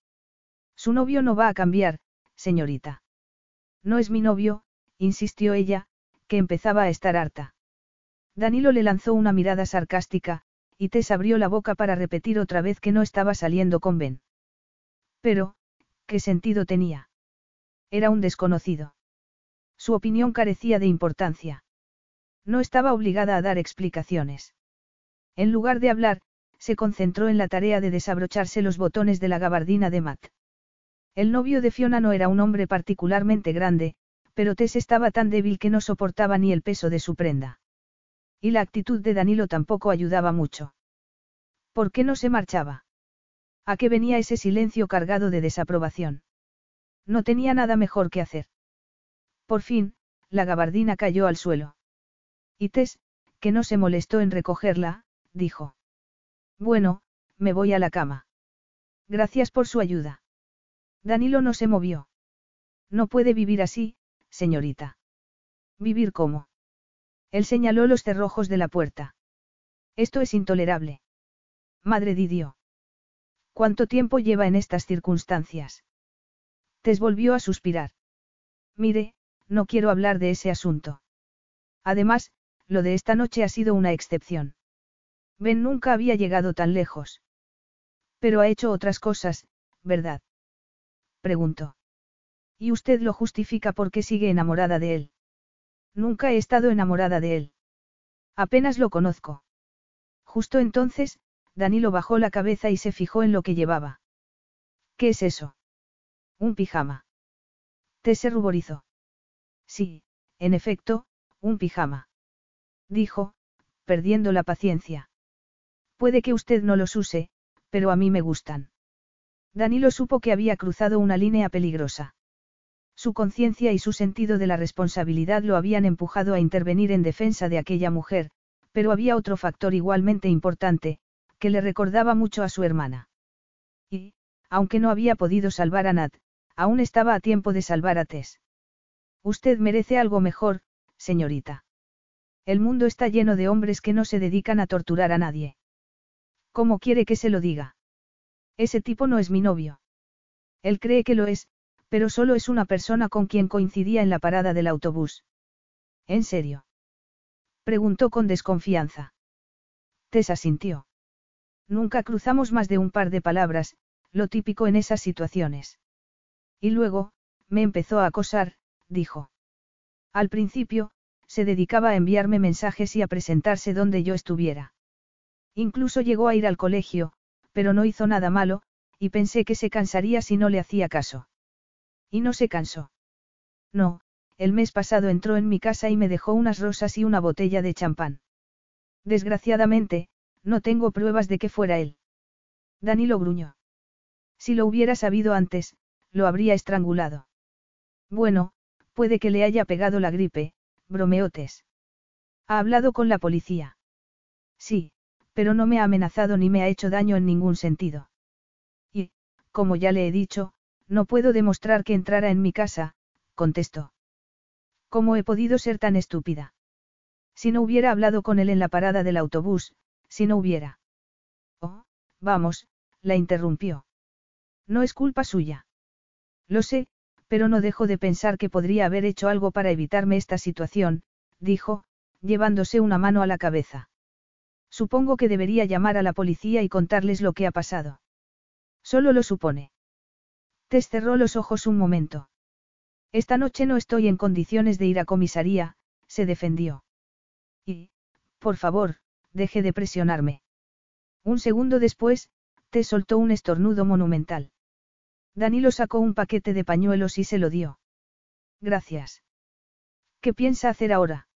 Speaker 1: Su novio no va a cambiar, señorita. No es mi novio, insistió ella, que empezaba a estar harta. Danilo le lanzó una mirada sarcástica, y Tess abrió la boca para repetir otra vez que no estaba saliendo con Ben. Pero, ¿qué sentido tenía? Era un desconocido. Su opinión carecía de importancia. No estaba obligada a dar explicaciones. En lugar de hablar, se concentró en la tarea de desabrocharse los botones de la gabardina de Matt. El novio de Fiona no era un hombre particularmente grande, pero Tess estaba tan débil que no soportaba ni el peso de su prenda. Y la actitud de Danilo tampoco ayudaba mucho. ¿Por qué no se marchaba? ¿A qué venía ese silencio cargado de desaprobación? No tenía nada mejor que hacer. Por fin, la gabardina cayó al suelo. Y Tess, que no se molestó en recogerla, dijo. Bueno, me voy a la cama. Gracias por su ayuda. Danilo no se movió. No puede vivir así, señorita. ¿Vivir cómo? Él señaló los cerrojos de la puerta. Esto es intolerable. Madre Didio. ¿Cuánto tiempo lleva en estas circunstancias? Tess volvió a suspirar. Mire, no quiero hablar de ese asunto. Además, lo de esta noche ha sido una excepción. Ben nunca había llegado tan lejos. Pero ha hecho otras cosas, ¿verdad? Preguntó. Y usted lo justifica porque sigue enamorada de él. Nunca he estado enamorada de él. Apenas lo conozco. Justo entonces, Danilo bajó la cabeza y se fijó en lo que llevaba. ¿Qué es eso? Un pijama. Te se ruborizó. Sí, en efecto, un pijama. Dijo, perdiendo la paciencia. Puede que usted no los use, pero a mí me gustan. Danilo supo que había cruzado una línea peligrosa. Su conciencia y su sentido de la responsabilidad lo habían empujado a intervenir en defensa de aquella mujer, pero había otro factor igualmente importante, que le recordaba mucho a su hermana. Y, aunque no había podido salvar a Nat, aún estaba a tiempo de salvar a Tess. Usted merece algo mejor, señorita. El mundo está lleno de hombres que no se dedican a torturar a nadie. ¿Cómo quiere que se lo diga? Ese tipo no es mi novio. Él cree que lo es, pero solo es una persona con quien coincidía en la parada del autobús. ¿En serio? Preguntó con desconfianza. Tess asintió. Nunca cruzamos más de un par de palabras, lo típico en esas situaciones. Y luego, me empezó a acosar, dijo. Al principio, se dedicaba a enviarme mensajes y a presentarse donde yo estuviera. Incluso llegó a ir al colegio, pero no hizo nada malo, y pensé que se cansaría si no le hacía caso. Y no se cansó. No, el mes pasado entró en mi casa y me dejó unas rosas y una botella de champán. Desgraciadamente, no tengo pruebas de que fuera él. Danilo gruñó. Si lo hubiera sabido antes, lo habría estrangulado. Bueno, puede que le haya pegado la gripe, bromeotes. ¿Ha hablado con la policía? Sí, pero no me ha amenazado ni me ha hecho daño en ningún sentido. Y, como ya le he dicho, no puedo demostrar que entrara en mi casa, contestó. ¿Cómo he podido ser tan estúpida? Si no hubiera hablado con él en la parada del autobús, si no hubiera. Oh, vamos, la interrumpió. No es culpa suya. Lo sé, pero no dejo de pensar que podría haber hecho algo para evitarme esta situación, dijo, llevándose una mano a la cabeza. Supongo que debería llamar a la policía y contarles lo que ha pasado. Solo lo supone. Tess cerró los ojos un momento. Esta noche no estoy en condiciones de ir a comisaría, se defendió. Y, por favor, deje de presionarme. Un segundo después, Tess soltó un estornudo monumental. Danilo sacó un paquete de pañuelos y se lo dio. Gracias. ¿Qué piensa hacer ahora?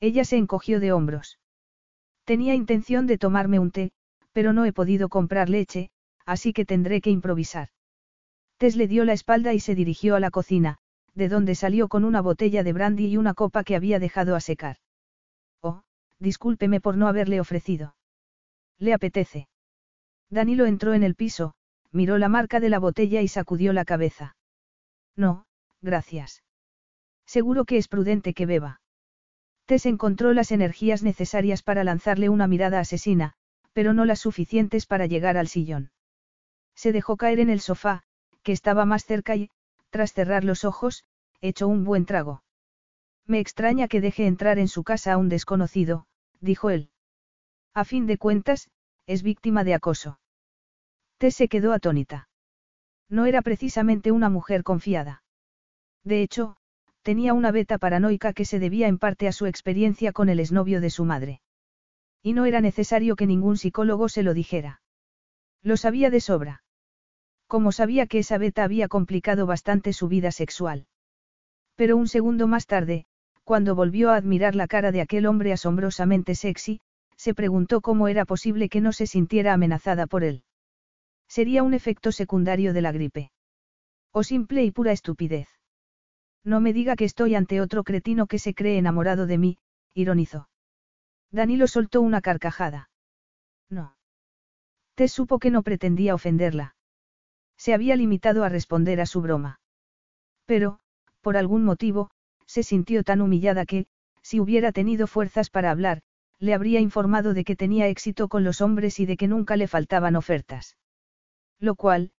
Speaker 1: Ella se encogió de hombros. Tenía intención de tomarme un té, pero no he podido comprar leche, así que tendré que improvisar. Tess le dio la espalda y se dirigió a la cocina, de donde salió con una botella de brandy y una copa que había dejado a secar. Oh, discúlpeme por no haberle ofrecido. ¿Le apetece? Danilo entró en el piso, miró la marca de la botella y sacudió la cabeza. No, gracias. Seguro que es prudente que beba. Tess encontró las energías necesarias para lanzarle una mirada asesina, pero no las suficientes para llegar al sillón. Se dejó caer en el sofá, que estaba más cerca y, tras cerrar los ojos, echó un buen trago. Me extraña que deje entrar en su casa a un desconocido, dijo él. A fin de cuentas, es víctima de acoso. Tess se quedó atónita. No era precisamente una mujer confiada. De hecho, tenía una beta paranoica que se debía en parte a su experiencia con el exnovio de su madre. Y no era necesario que ningún psicólogo se lo dijera. Lo sabía de sobra. Como sabía que esa beta había complicado bastante su vida sexual. Pero un segundo más tarde, cuando volvió a admirar la cara de aquel hombre asombrosamente sexy, se preguntó cómo era posible que no se sintiera amenazada por él. Sería un efecto secundario de la gripe. O simple y pura estupidez. No me diga que estoy ante otro cretino que se cree enamorado de mí, ironizó. Danilo soltó una carcajada. No. Te supo que no pretendía ofenderla. Se había limitado a responder a su broma. Pero, por algún motivo, se sintió tan humillada que, si hubiera tenido fuerzas para hablar, le habría informado de que tenía éxito con los hombres y de que nunca le faltaban ofertas. Lo cual,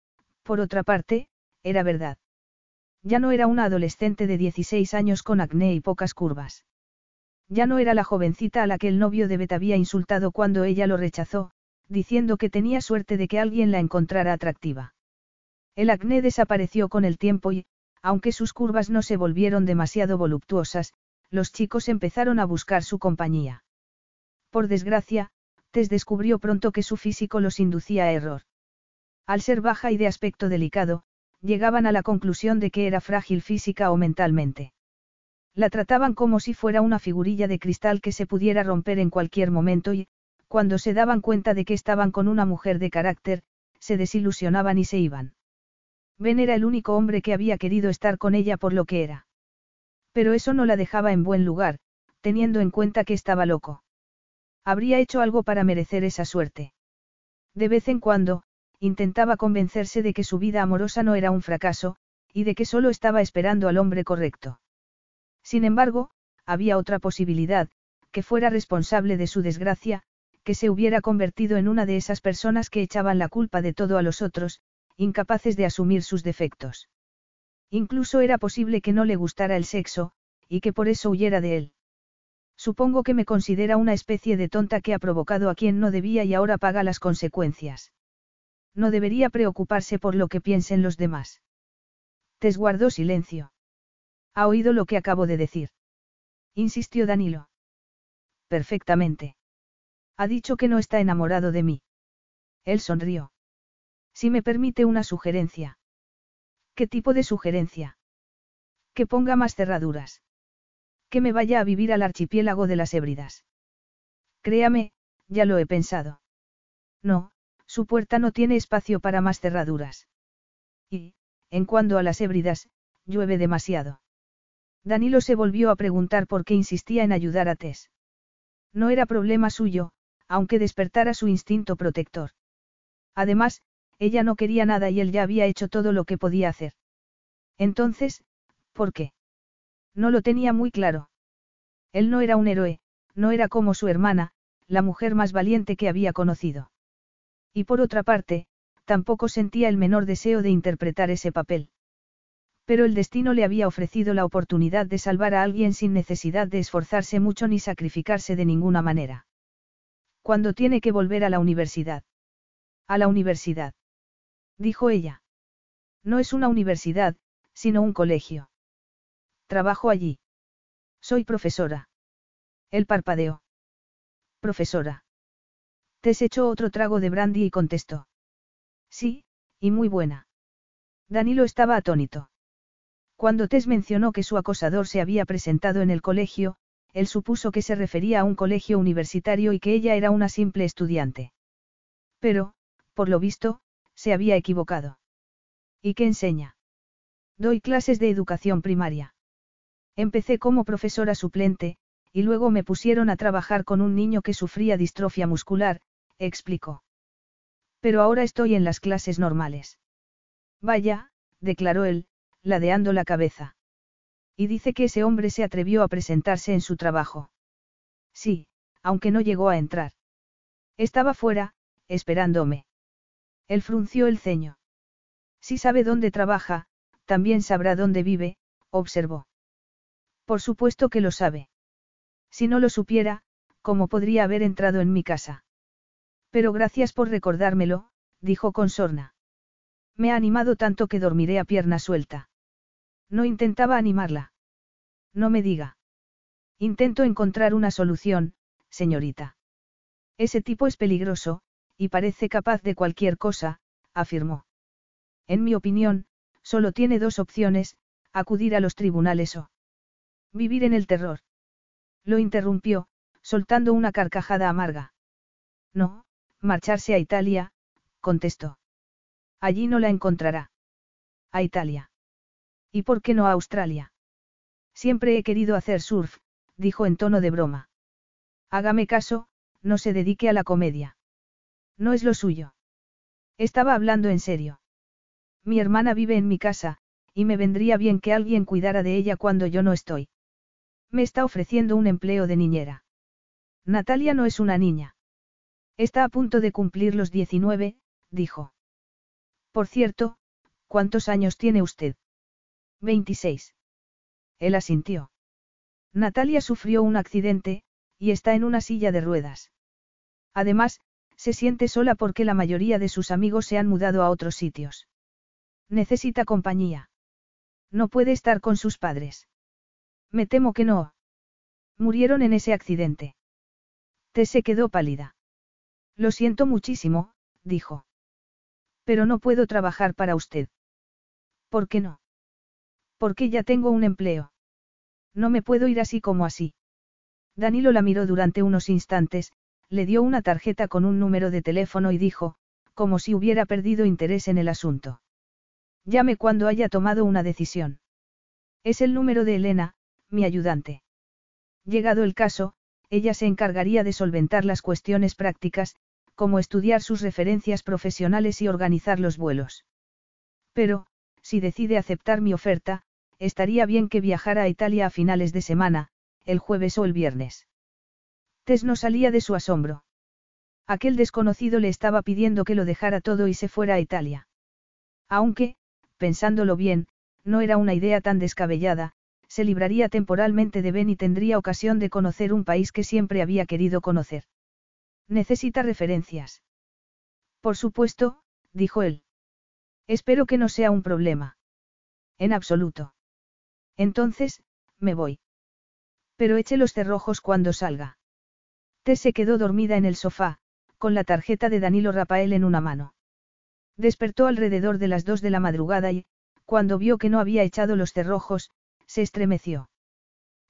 Speaker 1: por otra parte, era verdad. Ya no era una adolescente de 16 años con acné y pocas curvas. Ya no era la jovencita a la que el novio de Beth había insultado cuando ella lo rechazó, diciendo que tenía suerte de que alguien la encontrara atractiva. El acné desapareció con el tiempo y, aunque sus curvas no se volvieron demasiado voluptuosas, los chicos empezaron a buscar su compañía. Por desgracia, Tess descubrió pronto que su físico los inducía a error. Al ser baja y de aspecto delicado, llegaban a la conclusión de que era frágil física o mentalmente. La trataban como si fuera una figurilla de cristal que se pudiera romper en cualquier momento y, cuando se daban cuenta de que estaban con una mujer de carácter, se desilusionaban y se iban. Ben era el único hombre que había querido estar con ella por lo que era. Pero eso no la dejaba en buen lugar, teniendo en cuenta que estaba loco. Habría hecho algo para merecer esa suerte. De vez en cuando, intentaba convencerse de que su vida amorosa no era un fracaso, y de que solo estaba esperando al hombre correcto. Sin embargo, había otra posibilidad, que fuera responsable de su desgracia, que se hubiera convertido en una de esas personas que echaban la culpa de todo a los otros, incapaces de asumir sus defectos. Incluso era posible que no le gustara el sexo, y que por eso huyera de él. Supongo que me considera una especie de tonta que ha provocado a quien no debía y ahora paga las consecuencias. No debería preocuparse por lo que piensen los demás. Tess guardó silencio. ¿Ha oído lo que acabo de decir? Insistió Danilo. Perfectamente. Ha dicho que no está enamorado de mí. Él sonrió. Si me permite una sugerencia. ¿Qué tipo de sugerencia? Que ponga más cerraduras. Que me vaya a vivir al archipiélago de las Hébridas. Créame, ya lo he pensado. No, su puerta no tiene espacio para más cerraduras. Y, en cuanto a las Hébridas, llueve demasiado. Danilo se volvió a preguntar por qué insistía en ayudar a Tess. No era problema suyo, aunque despertara su instinto protector. Además, ella no quería nada y él ya había hecho todo lo que podía hacer. Entonces, ¿por qué? No lo tenía muy claro. Él no era un héroe, no era como su hermana, la mujer más valiente que había conocido. Y por otra parte, tampoco sentía el menor deseo de interpretar ese papel. Pero el destino le había ofrecido la oportunidad de salvar a alguien sin necesidad de esforzarse mucho ni sacrificarse de ninguna manera. Cuando tiene que volver a la universidad. A la universidad. Dijo ella. No es una universidad, sino un colegio. Trabajo allí. Soy profesora. El parpadeó. Profesora. Te echó otro trago de brandy y contestó. Sí, y muy buena. Danilo estaba atónito. Cuando Tess mencionó que su acosador se había presentado en el colegio, él supuso que se refería a un colegio universitario y que ella era una simple estudiante. Pero, por lo visto, se había equivocado. ¿Y qué enseña? Doy clases de educación primaria. Empecé como profesora suplente, y luego me pusieron a trabajar con un niño que sufría distrofia muscular, explicó. Pero ahora estoy en las clases normales. Vaya, declaró él, ladeando la cabeza. Y dice que ese hombre se atrevió a presentarse en su trabajo. Sí, aunque no llegó a entrar. Estaba fuera, esperándome. Él frunció el ceño. Si sabe dónde trabaja, también sabrá dónde vive, observó. Por supuesto que lo sabe. Si no lo supiera, ¿cómo podría haber entrado en mi casa? Pero gracias por recordármelo, dijo con sorna. Me ha animado tanto que dormiré a pierna suelta. No intentaba animarla. No me diga. Intento encontrar una solución, señorita. Ese tipo es peligroso, y parece capaz de cualquier cosa, afirmó. En mi opinión, solo tiene dos opciones, acudir a los tribunales o vivir en el terror. Lo interrumpió, soltando una carcajada amarga. No, marcharse a Italia, contestó. Allí no la encontrará. A Italia. ¿Y por qué no a Australia? Siempre he querido hacer surf, dijo en tono de broma. Hágame caso, no se dedique a la comedia. No es lo suyo. Estaba hablando en serio. Mi hermana vive en mi casa, y me vendría bien que alguien cuidara de ella cuando yo no estoy. Me está ofreciendo un empleo de niñera. Natalia no es una niña. Está a punto de cumplir los 19, dijo. Por cierto, ¿cuántos años tiene usted? 26. Él asintió. Natalia sufrió un accidente, y está en una silla de ruedas. Además, se siente sola porque la mayoría de sus amigos se han mudado a otros sitios. Necesita compañía. No puede estar con sus padres. Me temo que no. Murieron en ese accidente. Te se quedó pálida. Lo siento muchísimo, dijo. Pero no puedo trabajar para usted. ¿Por qué no? Porque ya tengo un empleo. No me puedo ir así como así. Danilo la miró durante unos instantes, le dio una tarjeta con un número de teléfono y dijo, como si hubiera perdido interés en el asunto. Llame cuando haya tomado una decisión. Es el número de Elena, mi ayudante. Llegado el caso, ella se encargaría de solventar las cuestiones prácticas, como estudiar sus referencias profesionales y organizar los vuelos. Pero, si decide aceptar mi oferta, estaría bien que viajara a Italia a finales de semana, el jueves o el viernes. Tess no salía de su asombro. Aquel desconocido le estaba pidiendo que lo dejara todo y se fuera a Italia. Aunque, pensándolo bien, no era una idea tan descabellada, se libraría temporalmente de Ben y tendría ocasión de conocer un país que siempre había querido conocer. Necesita referencias. Por supuesto, dijo él. Espero que no sea un problema. En absoluto. Entonces, me voy. Pero eche los cerrojos cuando salga. Tess se quedó dormida en el sofá, con la tarjeta de Danilo Rafael en una mano. Despertó alrededor de las dos de la madrugada y, cuando vio que no había echado los cerrojos, se estremeció.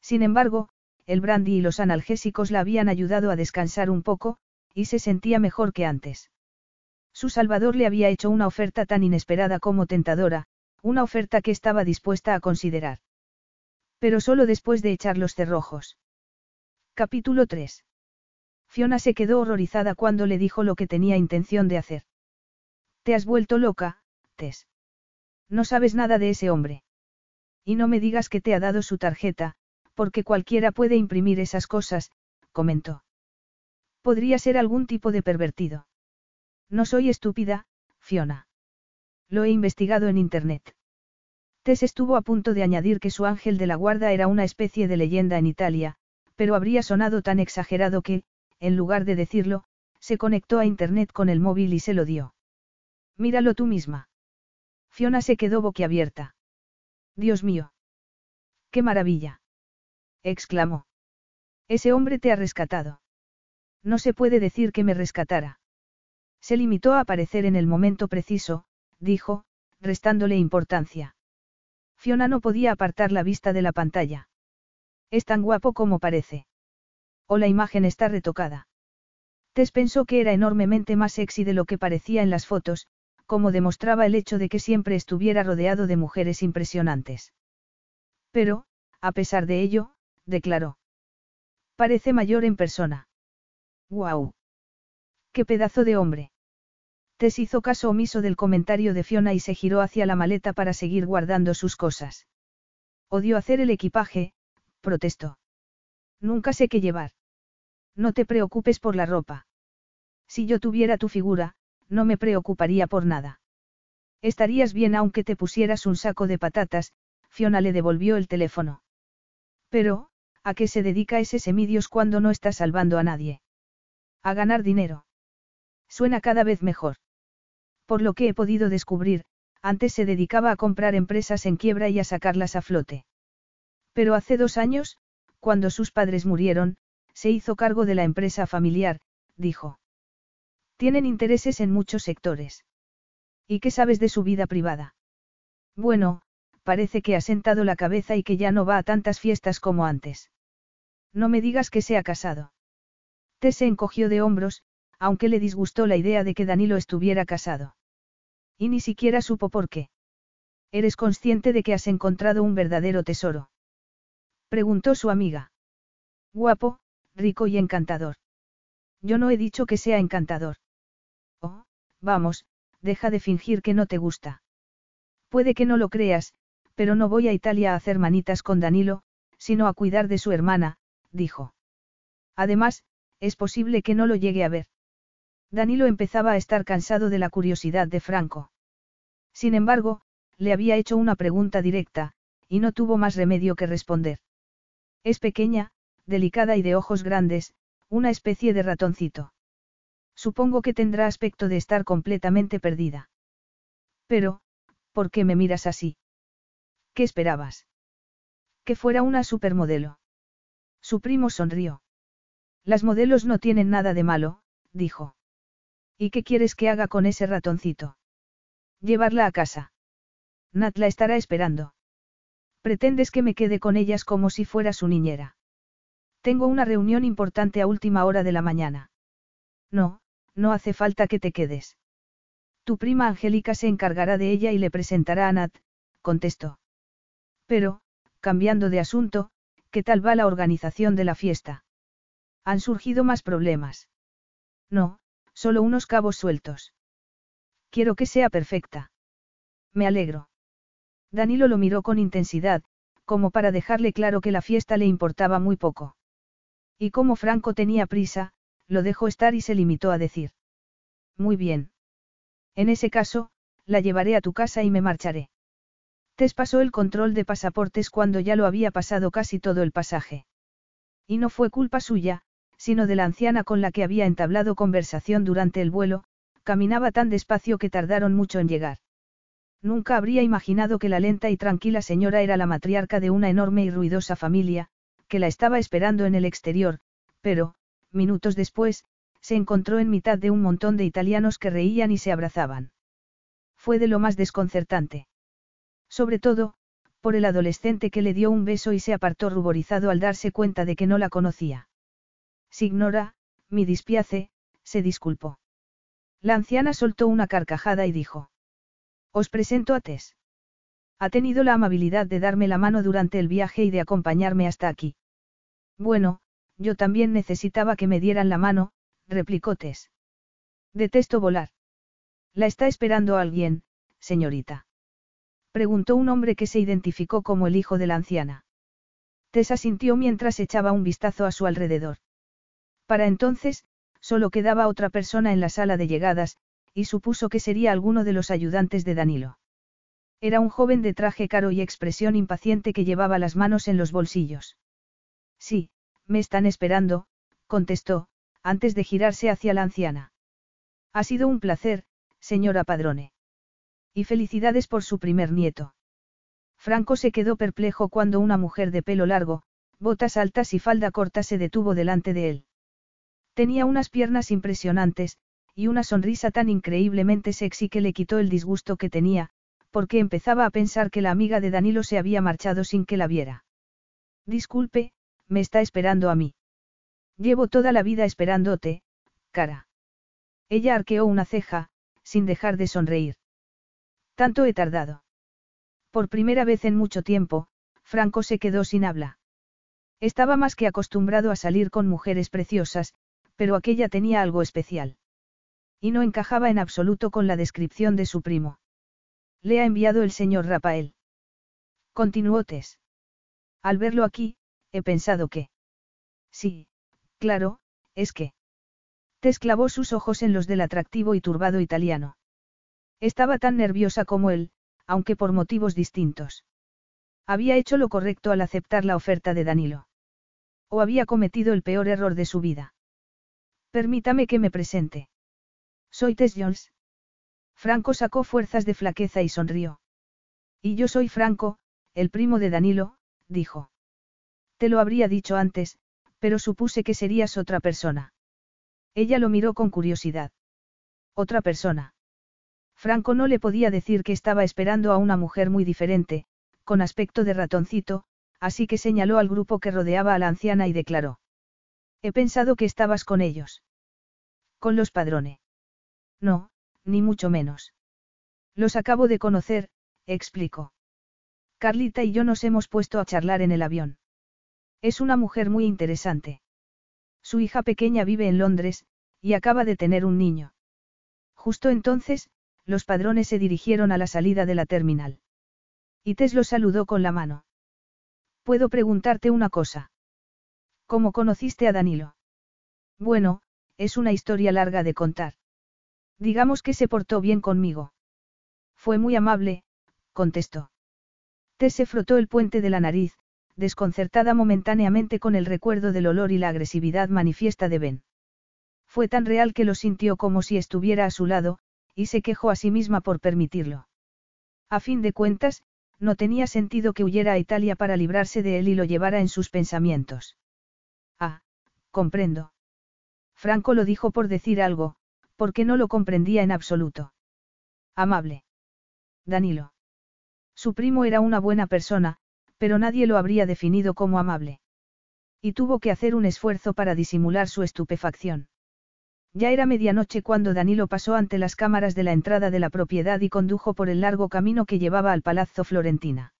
Speaker 1: Sin embargo, el brandy y los analgésicos la habían ayudado a descansar un poco, y se sentía mejor que antes. Su Salvador le había hecho una oferta tan inesperada como tentadora, una oferta que estaba dispuesta a considerar. Pero solo después de echar los cerrojos. Capítulo 3. Fiona se quedó horrorizada cuando le dijo lo que tenía intención de hacer. Te has vuelto loca, Tess. No sabes nada de ese hombre. Y no me digas que te ha dado su tarjeta, porque cualquiera puede imprimir esas cosas, comentó. Podría ser algún tipo de pervertido. No soy estúpida, Fiona. Lo he investigado en Internet. Tess estuvo a punto de añadir que su ángel de la guarda era una especie de leyenda en Italia, pero habría sonado tan exagerado que, en lugar de decirlo, se conectó a Internet con el móvil y se lo dio. Míralo tú misma. Fiona se quedó boquiabierta. Dios mío. ¡Qué maravilla! exclamó. Ese hombre te ha rescatado. No se puede decir que me rescatara. Se limitó a aparecer en el momento preciso, dijo, restándole importancia. Fiona no podía apartar la vista de la pantalla. Es tan guapo como parece. O la imagen está retocada. Tess pensó que era enormemente más sexy de lo que parecía en las fotos, como demostraba el hecho de que siempre estuviera rodeado de mujeres impresionantes. Pero, a pesar de ello, declaró. Parece mayor en persona. ¡Guau! ¡Qué pedazo de hombre! Tess hizo caso omiso del comentario de Fiona y se giró hacia la maleta para seguir guardando sus cosas. Odio hacer el equipaje, protestó. Nunca sé qué llevar. No te preocupes por la ropa. Si yo tuviera tu figura, no me preocuparía por nada. Estarías bien aunque te pusieras un saco de patatas, Fiona le devolvió el teléfono. Pero, ¿a qué se dedica ese semidios cuando no está salvando a nadie? A ganar dinero. Suena cada vez mejor. Por lo que he podido descubrir, antes se dedicaba a comprar empresas en quiebra y a sacarlas a flote. Pero hace dos años, cuando sus padres murieron, se hizo cargo de la empresa familiar, dijo. Tienen intereses en muchos sectores. ¿Y qué sabes de su vida privada? Bueno, parece que ha sentado la cabeza y que ya no va a tantas fiestas como antes. No me digas que se ha casado. Tess se encogió de hombros, aunque le disgustó la idea de que Danilo estuviera casado. Y ni siquiera supo por qué. ¿Eres consciente de que has encontrado un verdadero tesoro? Preguntó su amiga. Guapo, rico y encantador. Yo no he dicho que sea encantador. Vamos, deja de fingir que no te gusta. Puede que no lo creas, pero no voy a Italia a hacer manitas con Danilo, sino a cuidar de su hermana, dijo. Además, es posible que no lo llegue a ver. Danilo empezaba a estar cansado de la curiosidad de Franco. Sin embargo, le había hecho una pregunta directa, y no tuvo más remedio que responder. Es pequeña, delicada y de ojos grandes, una especie de ratoncito. Supongo que tendrá aspecto de estar completamente perdida. Pero, ¿por qué me miras así? ¿Qué esperabas? Que fuera una supermodelo. Su primo sonrió. Las modelos no tienen nada de malo, dijo. ¿Y qué quieres que haga con ese ratoncito? Llevarla a casa. Nat la estará esperando. Pretendes que me quede con ellas como si fuera su niñera. Tengo una reunión importante a última hora de la mañana. No, no hace falta que te quedes. Tu prima Angélica se encargará de ella y le presentará a Nat, contestó. Pero, cambiando de asunto, ¿qué tal va la organización de la fiesta? Han surgido más problemas. No, solo unos cabos sueltos. Quiero que sea perfecta. Me alegro. Danilo lo miró con intensidad, como para dejarle claro que la fiesta le importaba muy poco. Y como Franco tenía prisa, lo dejó estar y se limitó a decir. Muy bien. En ese caso, la llevaré a tu casa y me marcharé. Tess pasó el control de pasaportes cuando ya lo había pasado casi todo el pasaje. Y no fue culpa suya, sino de la anciana con la que había entablado conversación durante el vuelo, caminaba tan despacio que tardaron mucho en llegar. Nunca habría imaginado que la lenta y tranquila señora era la matriarca de una enorme y ruidosa familia, que la estaba esperando en el exterior, pero, minutos después, se encontró en mitad de un montón de italianos que reían y se abrazaban. Fue de lo más desconcertante. Sobre todo, por el adolescente que le dio un beso y se apartó ruborizado al darse cuenta de que no la conocía. Signora, mi dispiace, se disculpó. La anciana soltó una carcajada y dijo. Os presento a Tess. Ha tenido la amabilidad de darme la mano durante el viaje y de acompañarme hasta aquí. Bueno, yo también necesitaba que me dieran la mano, replicó Tess. Detesto volar. ¿La está esperando alguien, señorita? Preguntó un hombre que se identificó como el hijo de la anciana. Tess asintió mientras echaba un vistazo a su alrededor. Para entonces, solo quedaba otra persona en la sala de llegadas, y supuso que sería alguno de los ayudantes de Danilo. Era un joven de traje caro y expresión impaciente que llevaba las manos en los bolsillos. Sí, me están esperando, contestó, antes de girarse hacia la anciana. Ha sido un placer, señora Padrone. Y felicidades por su primer nieto. Franco se quedó perplejo cuando una mujer de pelo largo, botas altas y falda corta se detuvo delante de él. Tenía unas piernas impresionantes, y una sonrisa tan increíblemente sexy que le quitó el disgusto que tenía, porque empezaba a pensar que la amiga de Danilo se había marchado sin que la viera. Disculpe, me está esperando a mí. Llevo toda la vida esperándote, cara. Ella arqueó una ceja, sin dejar de sonreír. Tanto he tardado. Por primera vez en mucho tiempo, Franco se quedó sin habla. Estaba más que acostumbrado a salir con mujeres preciosas, pero aquella tenía algo especial. Y no encajaba en absoluto con la descripción de su primo. Le ha enviado el señor Rafael. Continuó Tess. Al verlo aquí, he pensado que. Sí, claro, es que. Tess clavó sus ojos en los del atractivo y turbado italiano. Estaba tan nerviosa como él, aunque por motivos distintos. Había hecho lo correcto al aceptar la oferta de Danilo. O había cometido el peor error de su vida. Permítame que me presente. Soy Tess Jones. Franco sacó fuerzas de flaqueza y sonrió. Y yo soy Franco, el primo de Danilo, dijo. Te lo habría dicho antes, pero supuse que serías otra persona. Ella lo miró con curiosidad. Otra persona. Franco no le podía decir que estaba esperando a una mujer muy diferente, con aspecto de ratoncito, así que señaló al grupo que rodeaba a la anciana y declaró. He pensado que estabas con ellos. Con los padrones. No, ni mucho menos. Los acabo de conocer, explicó. Carlita y yo nos hemos puesto a charlar en el avión. Es una mujer muy interesante. Su hija pequeña vive en Londres, y acaba de tener un niño. Justo entonces, los padrones se dirigieron a la salida de la terminal. Y Tess lo saludó con la mano. ¿Puedo preguntarte una cosa? ¿Cómo conociste a Danilo? Bueno, es una historia larga de contar. Digamos que se portó bien conmigo. Fue muy amable, contestó. Tess se frotó el puente de la nariz, desconcertada momentáneamente con el recuerdo del olor y la agresividad manifiesta de Ben. Fue tan real que lo sintió como si estuviera a su lado, y se quejó a sí misma por permitirlo. A fin de cuentas, no tenía sentido que huyera a Italia para librarse de él y lo llevara en sus pensamientos. Ah, comprendo. Franco lo dijo por decir algo, porque no lo comprendía en absoluto. Amable. Danilo. Su primo era una buena persona, pero nadie lo habría definido como amable. Y tuvo que hacer un esfuerzo para disimular su estupefacción. Ya era medianoche cuando Danilo pasó ante las cámaras de la entrada de la propiedad y condujo por el largo camino que llevaba al Palazzo Florentina.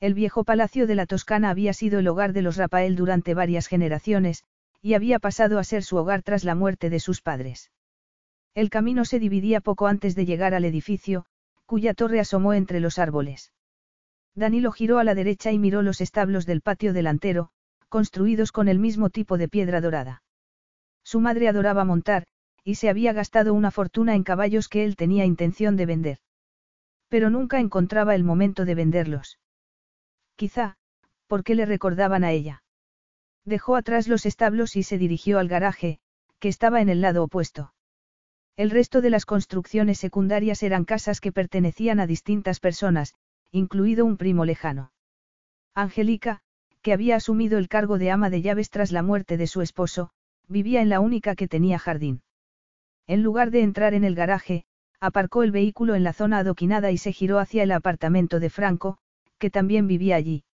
Speaker 1: El viejo palacio de la Toscana había sido el hogar de los Rafael durante varias generaciones, y había pasado a ser su hogar tras la muerte de sus padres. El camino se dividía poco antes de llegar al edificio, cuya torre asomó entre los árboles. Danilo giró a la derecha y miró los establos del patio delantero, construidos con el mismo tipo de piedra dorada. Su madre adoraba montar, y se había gastado una fortuna en caballos que él tenía intención de vender. Pero nunca encontraba el momento de venderlos. Quizá, porque le recordaban a ella. Dejó atrás los establos y se dirigió al garaje, que estaba en el lado opuesto. El resto de las construcciones secundarias eran casas que pertenecían a distintas personas, incluido un primo lejano. Angélica, que había asumido el cargo de ama de llaves tras la muerte de su esposo, vivía en la única que tenía jardín. En lugar de entrar en el garaje, aparcó el vehículo en la zona adoquinada y se giró hacia el apartamento de Franco, que también vivía allí.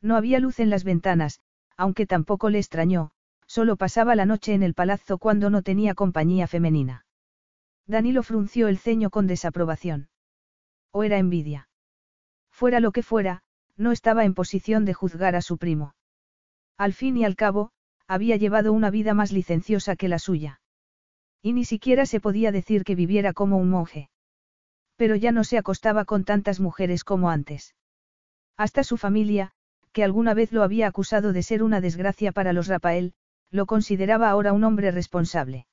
Speaker 1: No había luz en las ventanas, aunque tampoco le extrañó, solo pasaba la noche en el palazzo cuando no tenía compañía femenina. Danilo frunció el ceño con desaprobación. ¿O era envidia? Fuera lo que fuera, no estaba en posición de juzgar a su primo. Al fin y al cabo, había llevado una vida más licenciosa que la suya. Y ni siquiera se podía decir que viviera como un monje. Pero ya no se acostaba con tantas mujeres como antes. Hasta su familia, que alguna vez lo había acusado de ser una desgracia para los Rafael, lo consideraba ahora un hombre responsable.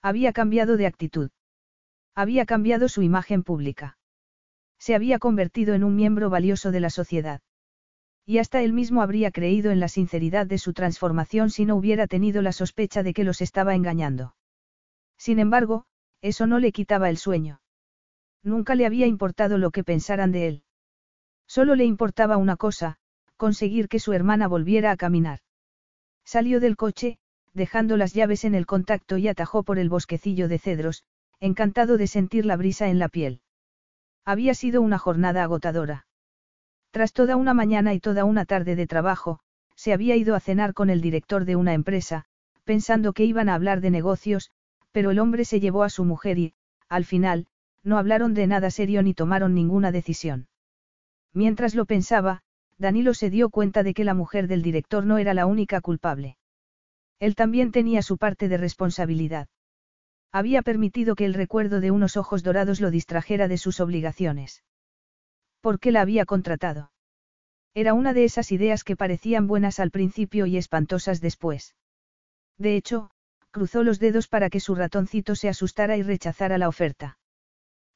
Speaker 1: Había cambiado de actitud. Había cambiado su imagen pública. Se había convertido en un miembro valioso de la sociedad. Y hasta él mismo habría creído en la sinceridad de su transformación si no hubiera tenido la sospecha de que los estaba engañando. Sin embargo, eso no le quitaba el sueño. Nunca le había importado lo que pensaran de él. Solo le importaba una cosa, conseguir que su hermana volviera a caminar. Salió del coche, dejando las llaves en el contacto y atajó por el bosquecillo de cedros, encantado de sentir la brisa en la piel. Había sido una jornada agotadora. Tras toda una mañana y toda una tarde de trabajo, se había ido a cenar con el director de una empresa, pensando que iban a hablar de negocios, pero el hombre se llevó a su mujer y, al final, no hablaron de nada serio ni tomaron ninguna decisión. Mientras lo pensaba, Danilo se dio cuenta de que la mujer del director no era la única culpable. Él también tenía su parte de responsabilidad. Había permitido que el recuerdo de unos ojos dorados lo distrajera de sus obligaciones. ¿Por qué la había contratado? Era una de esas ideas que parecían buenas al principio y espantosas después. De hecho, cruzó los dedos para que su ratoncito se asustara y rechazara la oferta.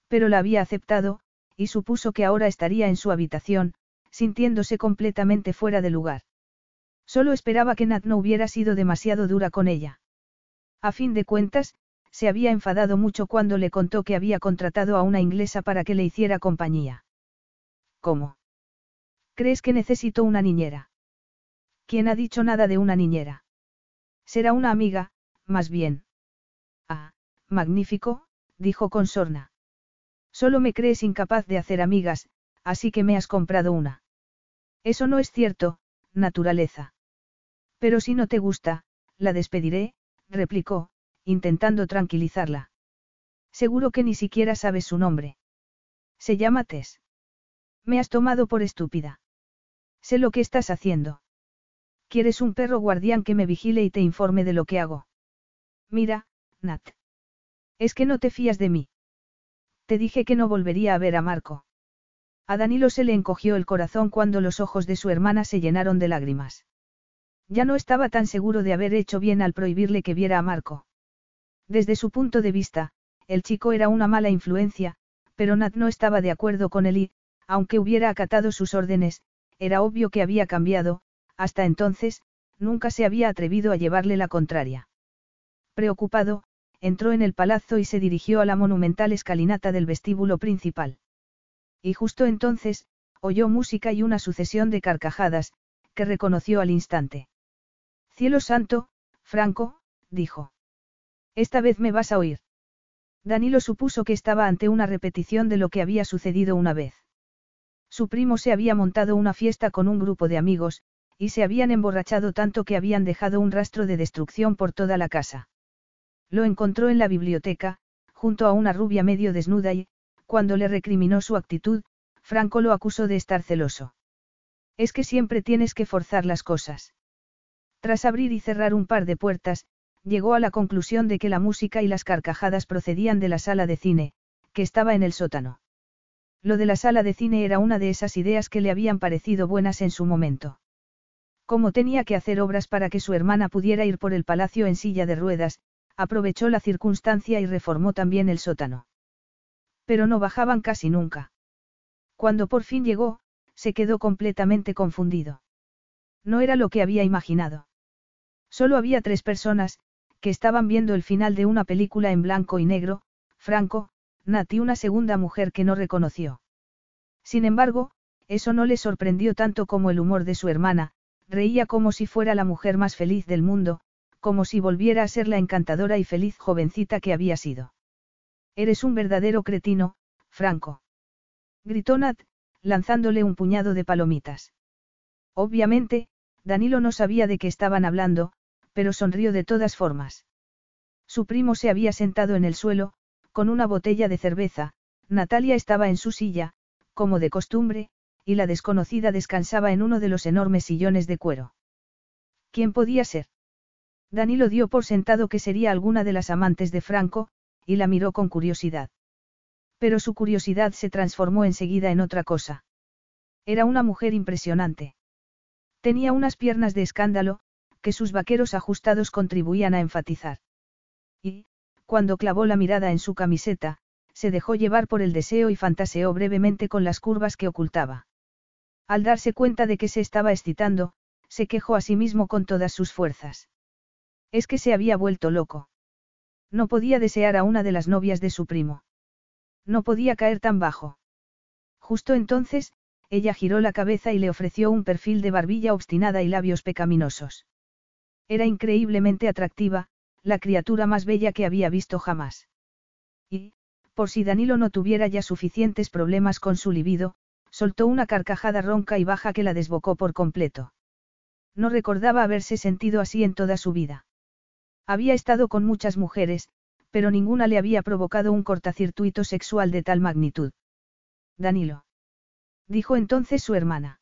Speaker 1: Pero la había aceptado, y supuso que ahora estaría en su habitación, sintiéndose completamente fuera de lugar. Solo esperaba que Nat no hubiera sido demasiado dura con ella. A fin de cuentas, se había enfadado mucho cuando le contó que había contratado a una inglesa para que le hiciera compañía. ¿Cómo? ¿Crees que necesito una niñera? ¿Quién ha dicho nada de una niñera? Será una amiga, más bien. Ah, magnífico, dijo con sorna. Solo me crees incapaz de hacer amigas, así que me has comprado una. Eso no es cierto, naturaleza. Pero si no te gusta, la despediré, replicó, intentando tranquilizarla. Seguro que ni siquiera sabes su nombre. Se llama Tess. Me has tomado por estúpida. Sé lo que estás haciendo. Quieres un perro guardián que me vigile y te informe de lo que hago. Mira, Nat. Es que no te fías de mí. Te dije que no volvería a ver a Marco. A Danilo se le encogió el corazón cuando los ojos de su hermana se llenaron de lágrimas. Ya no estaba tan seguro de haber hecho bien al prohibirle que viera a Marco. Desde su punto de vista, el chico era una mala influencia, pero Nat no estaba de acuerdo con él y, aunque hubiera acatado sus órdenes, era obvio que había cambiado, hasta entonces, nunca se había atrevido a llevarle la contraria. Preocupado, entró en el palazzo y se dirigió a la monumental escalinata del vestíbulo principal. Y justo entonces, oyó música y una sucesión de carcajadas, que reconoció al instante. Cielo santo, Franco, dijo. Esta vez me vas a oír. Danilo supuso que estaba ante una repetición de lo que había sucedido una vez. Su primo se había montado una fiesta con un grupo de amigos, y se habían emborrachado tanto que habían dejado un rastro de destrucción por toda la casa. Lo encontró en la biblioteca, junto a una rubia medio desnuda y, cuando le recriminó su actitud, Franco lo acusó de estar celoso. Es que siempre tienes que forzar las cosas. Tras abrir y cerrar un par de puertas, llegó a la conclusión de que la música y las carcajadas procedían de la sala de cine, que estaba en el sótano. Lo de la sala de cine era una de esas ideas que le habían parecido buenas en su momento. Como tenía que hacer obras para que su hermana pudiera ir por el palacio en silla de ruedas, aprovechó la circunstancia y reformó también el sótano. Pero no bajaban casi nunca. Cuando por fin llegó, se quedó completamente confundido. No era lo que había imaginado. Solo había tres personas, que estaban viendo el final de una película en blanco y negro, Franco, Nat y una segunda mujer que no reconoció. Sin embargo, eso no le sorprendió tanto como el humor de su hermana, reía como si fuera la mujer más feliz del mundo, como si volviera a ser la encantadora y feliz jovencita que había sido. Eres un verdadero cretino, Franco. Gritó Nat, lanzándole un puñado de palomitas. Obviamente, Danilo no sabía de qué estaban hablando, pero sonrió de todas formas. Su primo se había sentado en el suelo, con una botella de cerveza, Natalia estaba en su silla, como de costumbre, y la desconocida descansaba en uno de los enormes sillones de cuero. ¿Quién podía ser? Danilo dio por sentado que sería alguna de las amantes de Franco, y la miró con curiosidad. Pero su curiosidad se transformó enseguida en otra cosa. Era una mujer impresionante. Tenía unas piernas de escándalo, que sus vaqueros ajustados contribuían a enfatizar. Y, cuando clavó la mirada en su camiseta, se dejó llevar por el deseo y fantaseó brevemente con las curvas que ocultaba. Al darse cuenta de que se estaba excitando, se quejó a sí mismo con todas sus fuerzas. Es que se había vuelto loco. No podía desear a una de las novias de su primo. No podía caer tan bajo. Justo entonces, ella giró la cabeza y le ofreció un perfil de barbilla obstinada y labios pecaminosos. Era increíblemente atractiva, la criatura más bella que había visto jamás. Y, por si Danilo no tuviera ya suficientes problemas con su libido, soltó una carcajada ronca y baja que la desbocó por completo. No recordaba haberse sentido así en toda su vida. Había estado con muchas mujeres, pero ninguna le había provocado un cortacircuito sexual de tal magnitud. Danilo. Dijo entonces su hermana.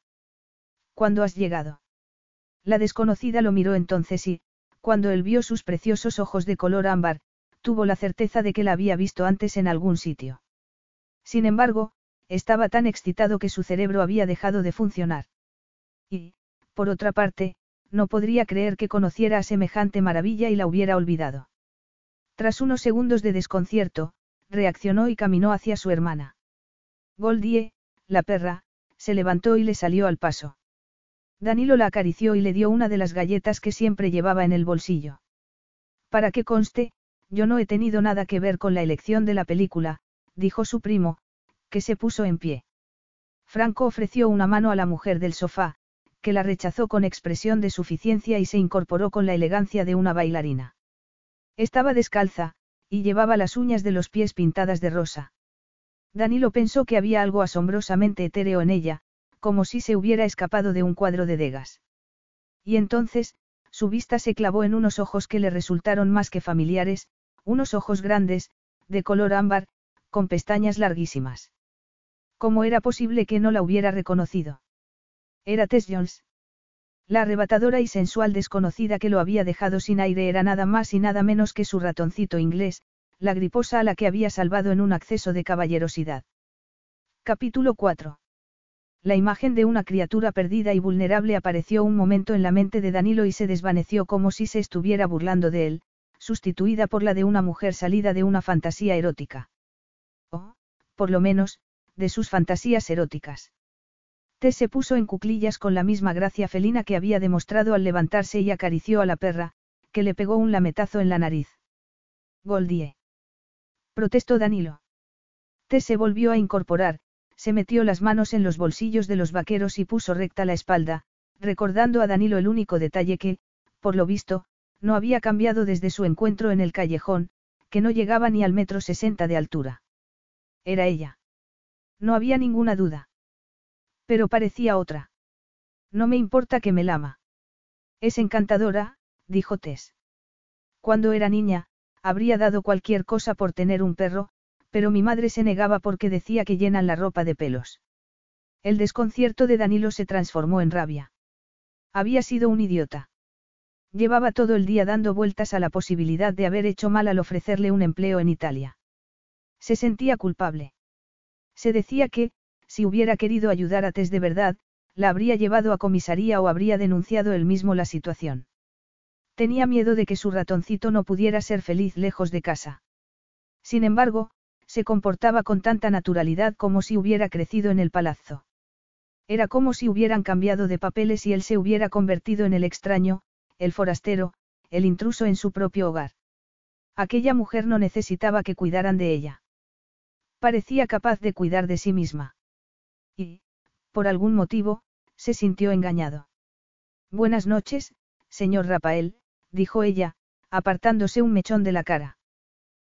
Speaker 1: ¿Cuándo has llegado? La desconocida lo miró entonces y, cuando él vio sus preciosos ojos de color ámbar, tuvo la certeza de que la había visto antes en algún sitio. Sin embargo, estaba tan excitado que su cerebro había dejado de funcionar. Y, por otra parte, no podría creer que conociera a semejante maravilla y la hubiera olvidado. Tras unos segundos de desconcierto, reaccionó y caminó hacia su hermana. Goldie, la perra, se levantó y le salió al paso. Danilo la acarició y le dio una de las galletas que siempre llevaba en el bolsillo. Para que conste, yo no he tenido nada que ver con la elección de la película, dijo su primo, que se puso en pie. Franco ofreció una mano a la mujer del sofá, que la rechazó con expresión de suficiencia y se incorporó con la elegancia de una bailarina. Estaba descalza, y llevaba las uñas de los pies pintadas de rosa. Danilo pensó que había algo asombrosamente etéreo en ella, como si se hubiera escapado de un cuadro de Degas. Y entonces, su vista se clavó en unos ojos que le resultaron más que familiares, unos ojos grandes, de color ámbar, con pestañas larguísimas. ¿Cómo era posible que no la hubiera reconocido? Era Tess Jones. La arrebatadora y sensual desconocida que lo había dejado sin aire era nada más y nada menos que su ratoncito inglés, la griposa a la que había salvado en un acceso de caballerosidad. Capítulo 4. La imagen de una criatura perdida y vulnerable apareció un momento en la mente de Danilo y se desvaneció como si se estuviera burlando de él, sustituida por la de una mujer salida de una fantasía erótica. O, por lo menos, de sus fantasías eróticas. Tess se puso en cuclillas con la misma gracia felina que había demostrado al levantarse y acarició a la perra, que le pegó un lametazo en la nariz. Goldie. Protestó Danilo. Tess se volvió a incorporar, se metió las manos en los bolsillos de los vaqueros y puso recta la espalda, recordando a Danilo el único detalle que, por lo visto, no había cambiado desde su encuentro en el callejón, que no llegaba ni al metro sesenta de altura. Era ella. No había ninguna duda. Pero parecía otra. No me importa que me lama. Es encantadora, dijo Tess. Cuando era niña, habría dado cualquier cosa por tener un perro, pero mi madre se negaba porque decía que llenan la ropa de pelos. El desconcierto de Danilo se transformó en rabia. Había sido un idiota. Llevaba todo el día dando vueltas a la posibilidad de haber hecho mal al ofrecerle un empleo en Italia. Se sentía culpable. Se decía que, si hubiera querido ayudar a Tess de verdad, la habría llevado a comisaría o habría denunciado él mismo la situación. Tenía miedo de que su ratoncito no pudiera ser feliz lejos de casa. Sin embargo, se comportaba con tanta naturalidad como si hubiera crecido en el palazzo. Era como si hubieran cambiado de papeles y él se hubiera convertido en el extraño, el forastero, el intruso en su propio hogar. Aquella mujer no necesitaba que cuidaran de ella. Parecía capaz de cuidar de sí misma. Y, por algún motivo, se sintió engañado. Buenas noches, señor Rafael, dijo ella, apartándose un mechón de la cara.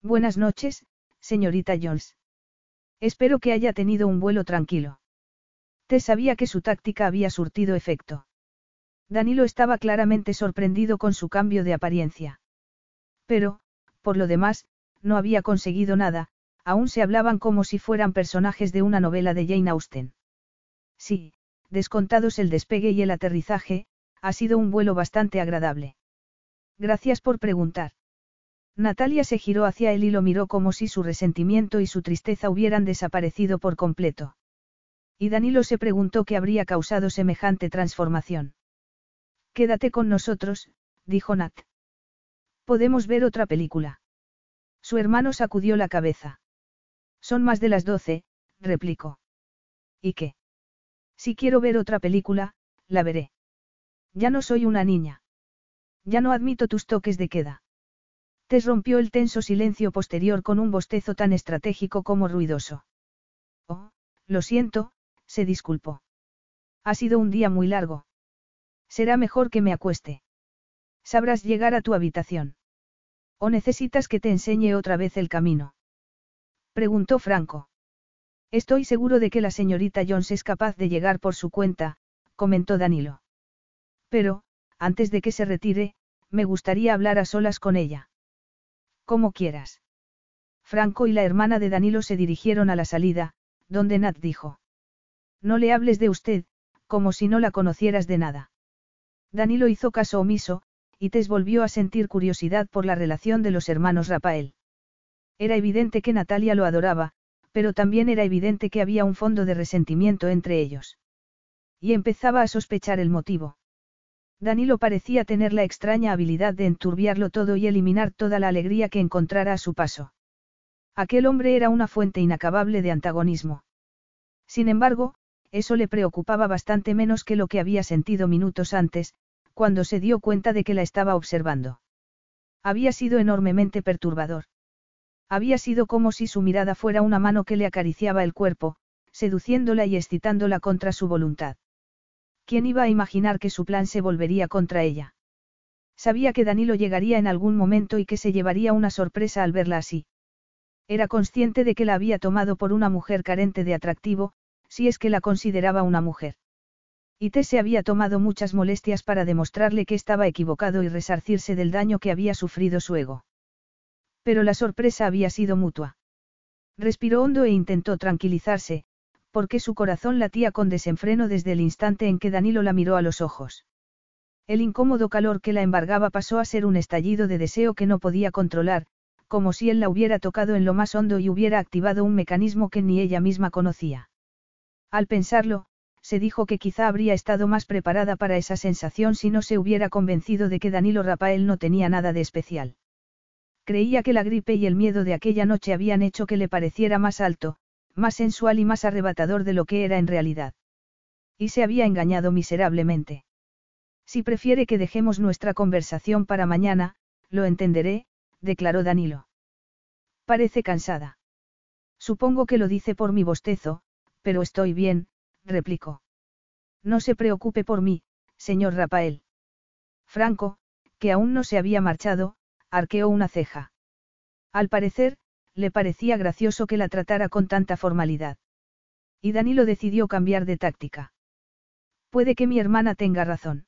Speaker 1: Buenas noches, señorita Jones. Espero que haya tenido un vuelo tranquilo. Te sabía que su táctica había surtido efecto. Danilo estaba claramente sorprendido con su cambio de apariencia. Pero, por lo demás, no había conseguido nada, aún se hablaban como si fueran personajes de una novela de Jane Austen. Sí, descontados el despegue y el aterrizaje, ha sido un vuelo bastante agradable. Gracias por preguntar. Natalia se giró hacia él y lo miró como si su resentimiento y su tristeza hubieran desaparecido por completo. Y Danilo se preguntó qué habría causado semejante transformación. Quédate con nosotros, dijo Nat. Podemos ver otra película. Su hermano sacudió la cabeza. Son más de las doce, replicó. ¿Y qué? Si quiero ver otra película, la veré. Ya no soy una niña. Ya no admito tus toques de queda. Tess rompió el tenso silencio posterior con un bostezo tan estratégico como ruidoso. Oh, lo siento, se disculpó. Ha sido un día muy largo. Será mejor que me acueste. Sabrás llegar a tu habitación. ¿O necesitas que te enseñe otra vez el camino? Preguntó Franco. Estoy seguro de que la señorita Jones es capaz de llegar por su cuenta, comentó Danilo. Pero, antes de que se retire, me gustaría hablar a solas con ella. Como quieras. Franco y la hermana de Danilo se dirigieron a la salida, donde Nat dijo. No le hables de usted, como si no la conocieras de nada. Danilo hizo caso omiso, y Tess volvió a sentir curiosidad por la relación de los hermanos Rafael. Era evidente que Natalia lo adoraba, pero también era evidente que había un fondo de resentimiento entre ellos. Y empezaba a sospechar el motivo. Danilo parecía tener la extraña habilidad de enturbiarlo todo y eliminar toda la alegría que encontrara a su paso. Aquel hombre era una fuente inacabable de antagonismo. Sin embargo, eso le preocupaba bastante menos que lo que había sentido minutos antes, cuando se dio cuenta de que la estaba observando. Había sido enormemente perturbador. Había sido como si su mirada fuera una mano que le acariciaba el cuerpo, seduciéndola y excitándola contra su voluntad. ¿Quién iba a imaginar que su plan se volvería contra ella? Sabía que Danilo llegaría en algún momento y que se llevaría una sorpresa al verla así. Era consciente de que la había tomado por una mujer carente de atractivo, si es que la consideraba una mujer. Y T se había tomado muchas molestias para demostrarle que estaba equivocado y resarcirse del daño que había sufrido su ego. Pero la sorpresa había sido mutua. Respiró hondo e intentó tranquilizarse, porque su corazón latía con desenfreno desde el instante en que Danilo la miró a los ojos. El incómodo calor que la embargaba pasó a ser un estallido de deseo que no podía controlar, como si él la hubiera tocado en lo más hondo y hubiera activado un mecanismo que ni ella misma conocía. Al pensarlo, se dijo que quizá habría estado más preparada para esa sensación si no se hubiera convencido de que Danilo Rafael no tenía nada de especial. Creía que la gripe y el miedo de aquella noche habían hecho que le pareciera más alto, más sensual y más arrebatador de lo que era en realidad. Y se había engañado miserablemente. Si prefiere que dejemos nuestra conversación para mañana, lo entenderé, declaró Danilo. Parece cansada. Supongo que lo dice por mi bostezo, pero estoy bien, replicó. No se preocupe por mí, señor Rafael. Franco, que aún no se había marchado, arqueó una ceja. Al parecer, le parecía gracioso que la tratara con tanta formalidad. Y Danilo decidió cambiar de táctica. Puede que mi hermana tenga razón.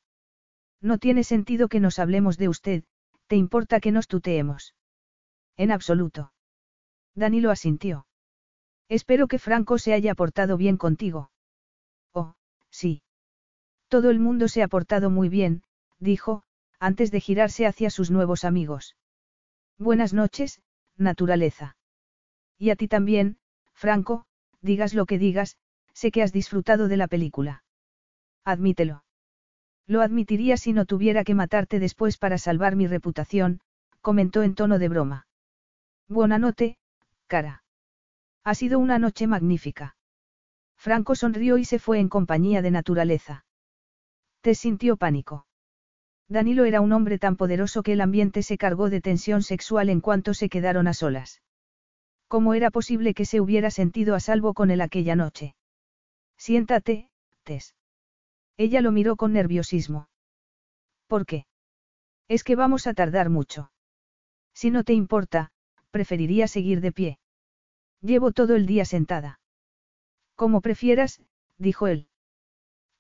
Speaker 1: No tiene sentido que nos hablemos de usted, ¿te importa que nos tuteemos? En absoluto. Danilo asintió. Espero que Franco se haya portado bien contigo. Oh, sí. Todo el mundo se ha portado muy bien, dijo, antes de girarse hacia sus nuevos amigos. Buenas noches, naturaleza. Y a ti también, Franco, digas lo que digas, sé que has disfrutado de la película. Admítelo. Lo admitiría si no tuviera que matarte después para salvar mi reputación, comentó en tono de broma. Buena noche, cara. Ha sido una noche magnífica. Franco sonrió y se fue en compañía de naturaleza. Te sintió pánico. Danilo era un hombre tan poderoso que el ambiente se cargó de tensión sexual en cuanto se quedaron a solas. ¿Cómo era posible que se hubiera sentido a salvo con él aquella noche? Siéntate, Tess. Ella lo miró con nerviosismo. ¿Por qué? Es que vamos a tardar mucho. Si no te importa, preferiría seguir de pie. Llevo todo el día sentada. Como prefieras, dijo él.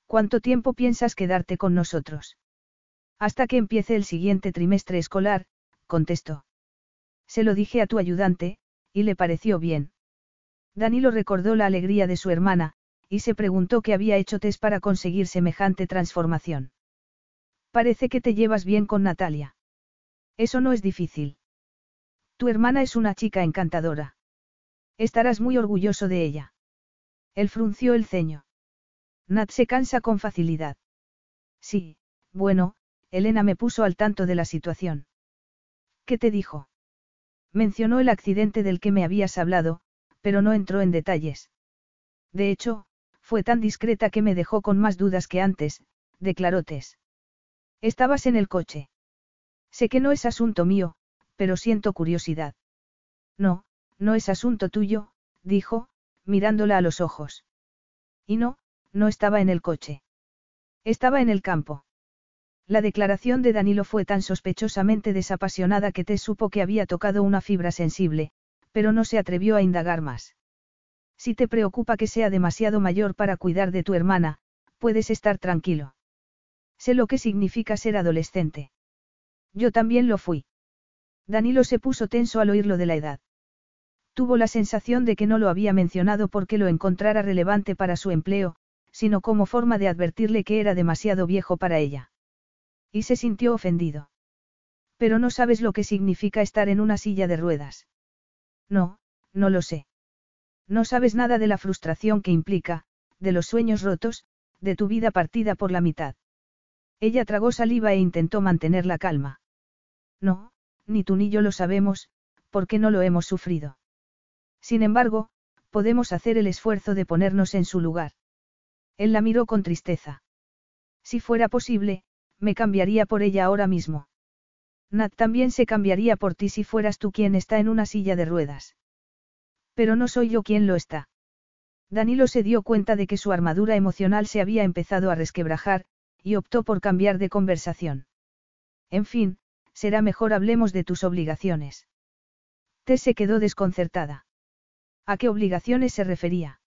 Speaker 1: ¿Cuánto tiempo piensas quedarte con nosotros? Hasta que empiece el siguiente trimestre escolar, contestó. Se lo dije a tu ayudante, y le pareció bien. Danilo recordó la alegría de su hermana, y se preguntó qué había hecho Tess para conseguir semejante transformación. Parece que te llevas bien con Natalia. Eso no es difícil. Tu hermana es una chica encantadora. Estarás muy orgulloso de ella. Él frunció el ceño. Nat se cansa con facilidad. Sí, bueno, Elena me puso al tanto de la situación. ¿Qué te dijo? Mencionó el accidente del que me habías hablado, pero no entró en detalles. De hecho, fue tan discreta que me dejó con más dudas que antes, declaró Tess. Estabas en el coche. Sé que no es asunto mío, pero siento curiosidad. No, no es asunto tuyo, dijo, mirándola a los ojos. Y no, no estaba en el coche. Estaba en el campo. La declaración de Danilo fue tan sospechosamente desapasionada que Tess supo que había tocado una fibra sensible, pero no se atrevió a indagar más. Si te preocupa que sea demasiado mayor para cuidar de tu hermana, puedes estar tranquilo. Sé lo que significa ser adolescente. Yo también lo fui. Danilo se puso tenso al oírlo de la edad. Tuvo la sensación de que no lo había mencionado porque lo encontrara relevante para su empleo, sino como forma de advertirle que era demasiado viejo para ella. Y se sintió ofendido. Pero no sabes lo que significa estar en una silla de ruedas. No, no lo sé. No sabes nada de la frustración que implica, de los sueños rotos, de tu vida partida por la mitad. Ella tragó saliva e intentó mantener la calma. No, ni tú ni yo lo sabemos, porque no lo hemos sufrido. Sin embargo, podemos hacer el esfuerzo de ponernos en su lugar. Él la miró con tristeza. Si fuera posible, me cambiaría por ella ahora mismo. Nat también se cambiaría por ti si fueras tú quien está en una silla de ruedas. Pero no soy yo quien lo está. Danilo se dio cuenta de que su armadura emocional se había empezado a resquebrajar, y optó por cambiar de conversación. En fin, será mejor hablemos de tus obligaciones. Tess se quedó desconcertada. ¿A qué obligaciones se refería?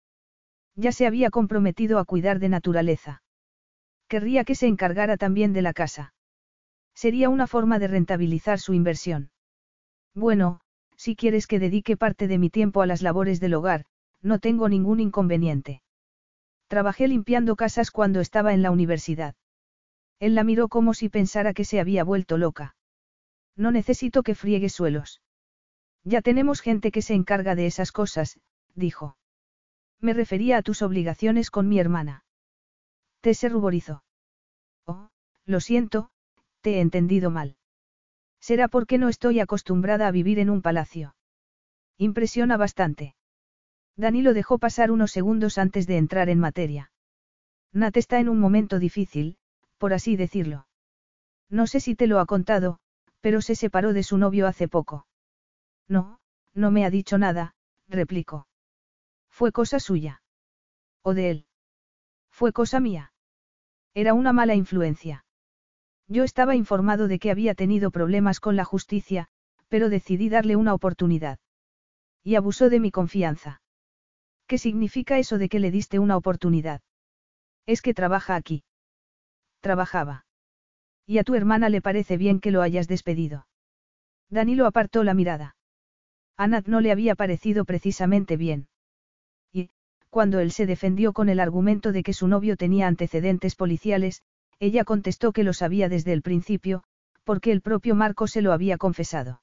Speaker 1: Ya se había comprometido a cuidar de naturaleza. Querría que se encargara también de la casa. Sería una forma de rentabilizar su inversión. Bueno, si quieres que dedique parte de mi tiempo a las labores del hogar, no tengo ningún inconveniente. Trabajé limpiando casas cuando estaba en la universidad. Él la miró como si pensara que se había vuelto loca. No necesito que friegue suelos. Ya tenemos gente que se encarga de esas cosas, dijo. Me refería a tus obligaciones con mi hermana. Se ruborizó. Oh, lo siento, te he entendido mal. Será porque no estoy acostumbrada a vivir en un palacio. Impresiona bastante. Danilo dejó pasar unos segundos antes de entrar en materia. Nat está en un momento difícil, por así decirlo. No sé si te lo ha contado, pero se separó de su novio hace poco. No, no me ha dicho nada, replicó. Fue cosa suya. ¿O de él? Fue cosa mía. Era una mala influencia. Yo estaba informado de que había tenido problemas con la justicia, pero decidí darle una oportunidad. Y abusó de mi confianza. ¿Qué significa eso de que le diste una oportunidad? Es que trabaja aquí. Trabajaba. Y a tu hermana le parece bien que lo hayas despedido. Danilo apartó la mirada. A Nat no le había parecido precisamente bien. Cuando él se defendió con el argumento de que su novio tenía antecedentes policiales, ella contestó que lo sabía desde el principio, porque el propio Marco se lo había confesado.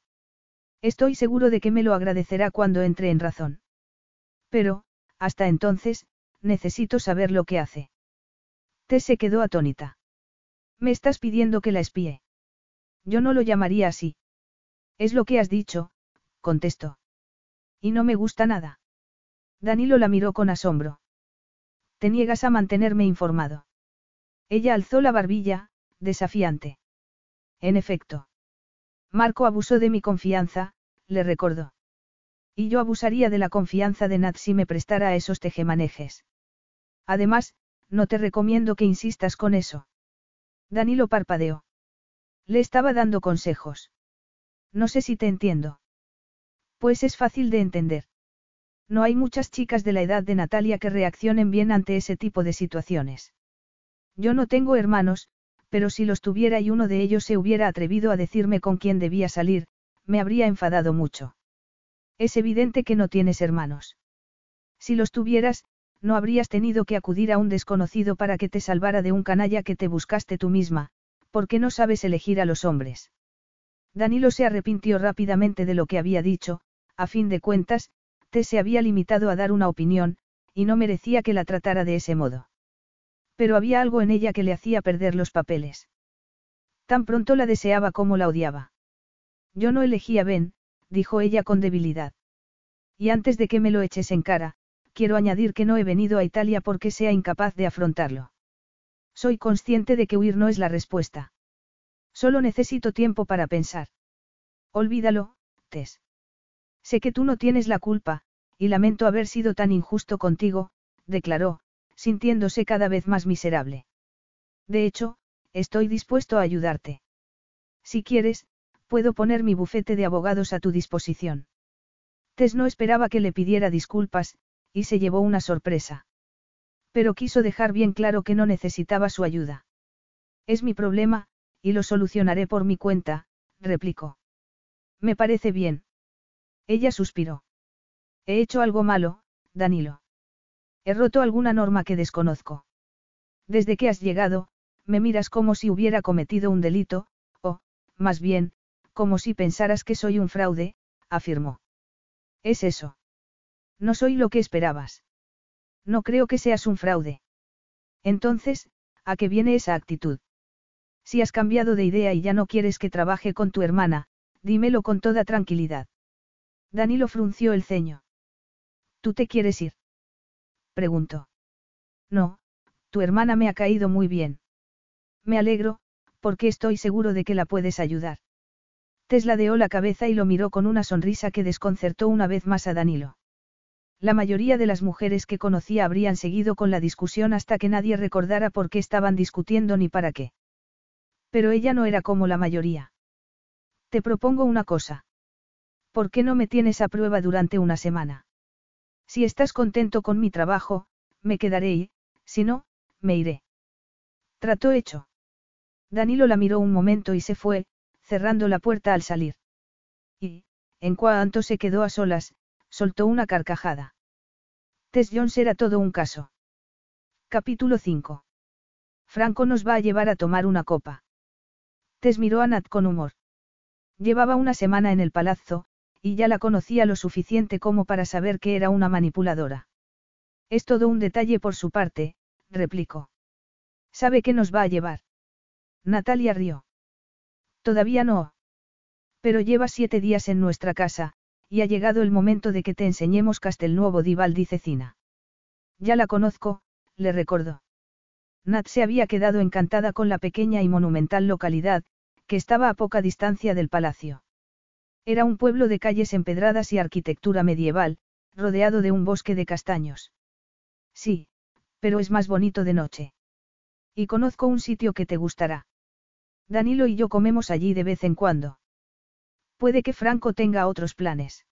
Speaker 1: Estoy seguro de que me lo agradecerá cuando entre en razón. Pero, hasta entonces, necesito saber lo que hace. Tess se quedó atónita. Me estás pidiendo que la espíe. Yo no lo llamaría así. Es lo que has dicho, contestó. Y no me gusta nada. Danilo la miró con asombro. Te niegas a mantenerme informado. Ella alzó la barbilla, desafiante. En efecto. Marco abusó de mi confianza, le recordó. Y yo abusaría de la confianza de Nat si me prestara a esos tejemanejes. Además, no te recomiendo que insistas con eso. Danilo parpadeó. Le estaba dando consejos. No sé si te entiendo. Pues es fácil de entender. No hay muchas chicas de la edad de Natalia que reaccionen bien ante ese tipo de situaciones. Yo no tengo hermanos, pero si los tuviera y uno de ellos se hubiera atrevido a decirme con quién debía salir, me habría enfadado mucho. Es evidente que no tienes hermanos. Si los tuvieras, no habrías tenido que acudir a un desconocido para que te salvara de un canalla que te buscaste tú misma, porque no sabes elegir a los hombres. Danilo se arrepintió rápidamente de lo que había dicho, a fin de cuentas, te se había limitado a dar una opinión, y no merecía que la tratara de ese modo. Pero había algo en ella que le hacía perder los papeles. Tan pronto la deseaba como la odiaba. Yo no elegí a Ben, dijo ella con debilidad. Y antes de que me lo eches en cara, quiero añadir que no he venido a Italia porque sea incapaz de afrontarlo. Soy consciente de que huir no es la respuesta. Solo necesito tiempo para pensar. Olvídalo, Tess. Sé que tú no tienes la culpa, y lamento haber sido tan injusto contigo, declaró, sintiéndose cada vez más miserable. De hecho, estoy dispuesto a ayudarte. Si quieres, puedo poner mi bufete de abogados a tu disposición. Tess no esperaba que le pidiera disculpas, y se llevó una sorpresa. Pero quiso dejar bien claro que no necesitaba su ayuda. Es mi problema, y lo solucionaré por mi cuenta, replicó. Me parece bien. Ella suspiró. He hecho algo malo, Danilo. He roto alguna norma que desconozco. Desde que has llegado, me miras como si hubiera cometido un delito, o, más bien, como si pensaras que soy un fraude, afirmó. Es eso. No soy lo que esperabas. No creo que seas un fraude. Entonces, ¿a qué viene esa actitud? Si has cambiado de idea y ya no quieres que trabaje con tu hermana, dímelo con toda tranquilidad. Danilo frunció el ceño. ¿Tú te quieres ir? preguntó. No, tu hermana me ha caído muy bien. Me alegro, porque estoy seguro de que la puedes ayudar. Tesladeó la cabeza y lo miró con una sonrisa que desconcertó una vez más a Danilo. La mayoría de las mujeres que conocía habrían seguido con la discusión hasta que nadie recordara por qué estaban discutiendo ni para qué. Pero ella no era como la mayoría. Te propongo una cosa. ¿Por qué no me tienes a prueba durante una semana? Si estás contento con mi trabajo, me quedaré y, si no, me iré. Trató hecho. Danilo la miró un momento y se fue, cerrando la puerta al salir. Y, en cuanto se quedó a solas, soltó una carcajada. Tess Jones era todo un caso. Capítulo 5. Franco nos va a llevar a tomar una copa. Tess miró a Nat con humor. Llevaba una semana en el palazzo, y ya la conocía lo suficiente como para saber que era una manipuladora. Es todo un detalle por su parte, replicó. ¿Sabe qué nos va a llevar? Natalia rió. Todavía no. Pero lleva siete días en nuestra casa, y ha llegado el momento de que te enseñemos Castelnuovo di Val di Cecina. Ya la conozco, le recordó. Nat se había quedado encantada con la pequeña y monumental localidad, que estaba a poca distancia del palacio. Era un pueblo de calles empedradas y arquitectura medieval, rodeado de un bosque de castaños. Sí, pero es más bonito de noche. Y conozco un sitio que te gustará. Danilo y yo comemos allí de vez en cuando. Puede que Franco tenga otros planes.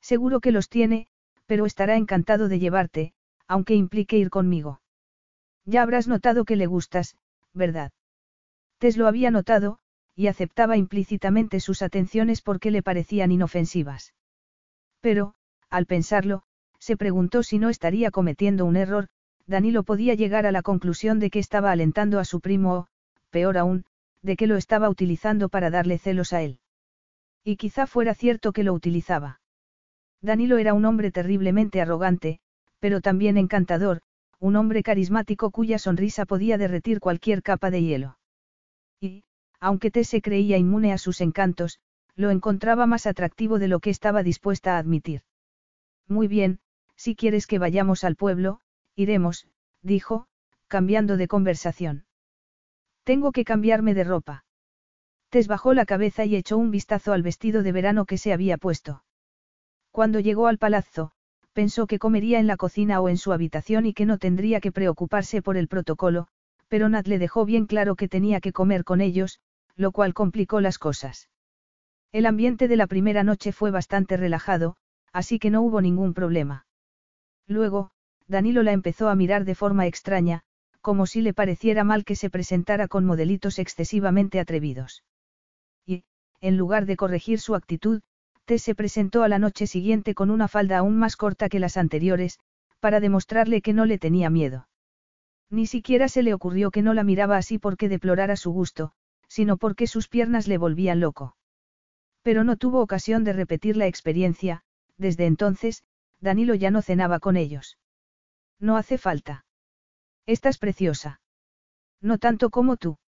Speaker 1: Seguro que los tiene, pero estará encantado de llevarte, aunque implique ir conmigo. Ya habrás notado que le gustas, ¿verdad? Tess lo había notado, y aceptaba implícitamente sus atenciones porque le parecían inofensivas. Pero, al pensarlo, se preguntó si no estaría cometiendo un error, Danilo podía llegar a la conclusión de que estaba alentando a su primo o, peor aún, de que lo estaba utilizando para darle celos a él. Y quizá fuera cierto que lo utilizaba. Danilo era un hombre terriblemente arrogante, pero también encantador, un hombre carismático cuya sonrisa podía derretir cualquier capa de hielo. Aunque Tess se creía inmune a sus encantos, lo encontraba más atractivo de lo que estaba dispuesta a admitir. Muy bien, si quieres que vayamos al pueblo, iremos, dijo, cambiando de conversación. Tengo que cambiarme de ropa. Tess bajó la cabeza y echó un vistazo al vestido de verano que se había puesto. Cuando llegó al palazzo, pensó que comería en la cocina o en su habitación y que no tendría que preocuparse por el protocolo, pero Nat le dejó bien claro que tenía que comer con ellos, lo cual complicó las cosas. El ambiente de la primera noche fue bastante relajado, así que no hubo ningún problema. Luego, Danilo la empezó a mirar de forma extraña, como si le pareciera mal que se presentara con modelitos excesivamente atrevidos. Y, en lugar de corregir su actitud, Tess se presentó a la noche siguiente con una falda aún más corta que las anteriores, para demostrarle que no le tenía miedo. Ni siquiera se le ocurrió que no la miraba así porque deplorara su gusto, sino porque sus piernas le volvían loco. Pero no tuvo ocasión de repetir la experiencia, desde entonces, Danilo ya no cenaba con ellos. No hace falta. Estás preciosa. No tanto como tú.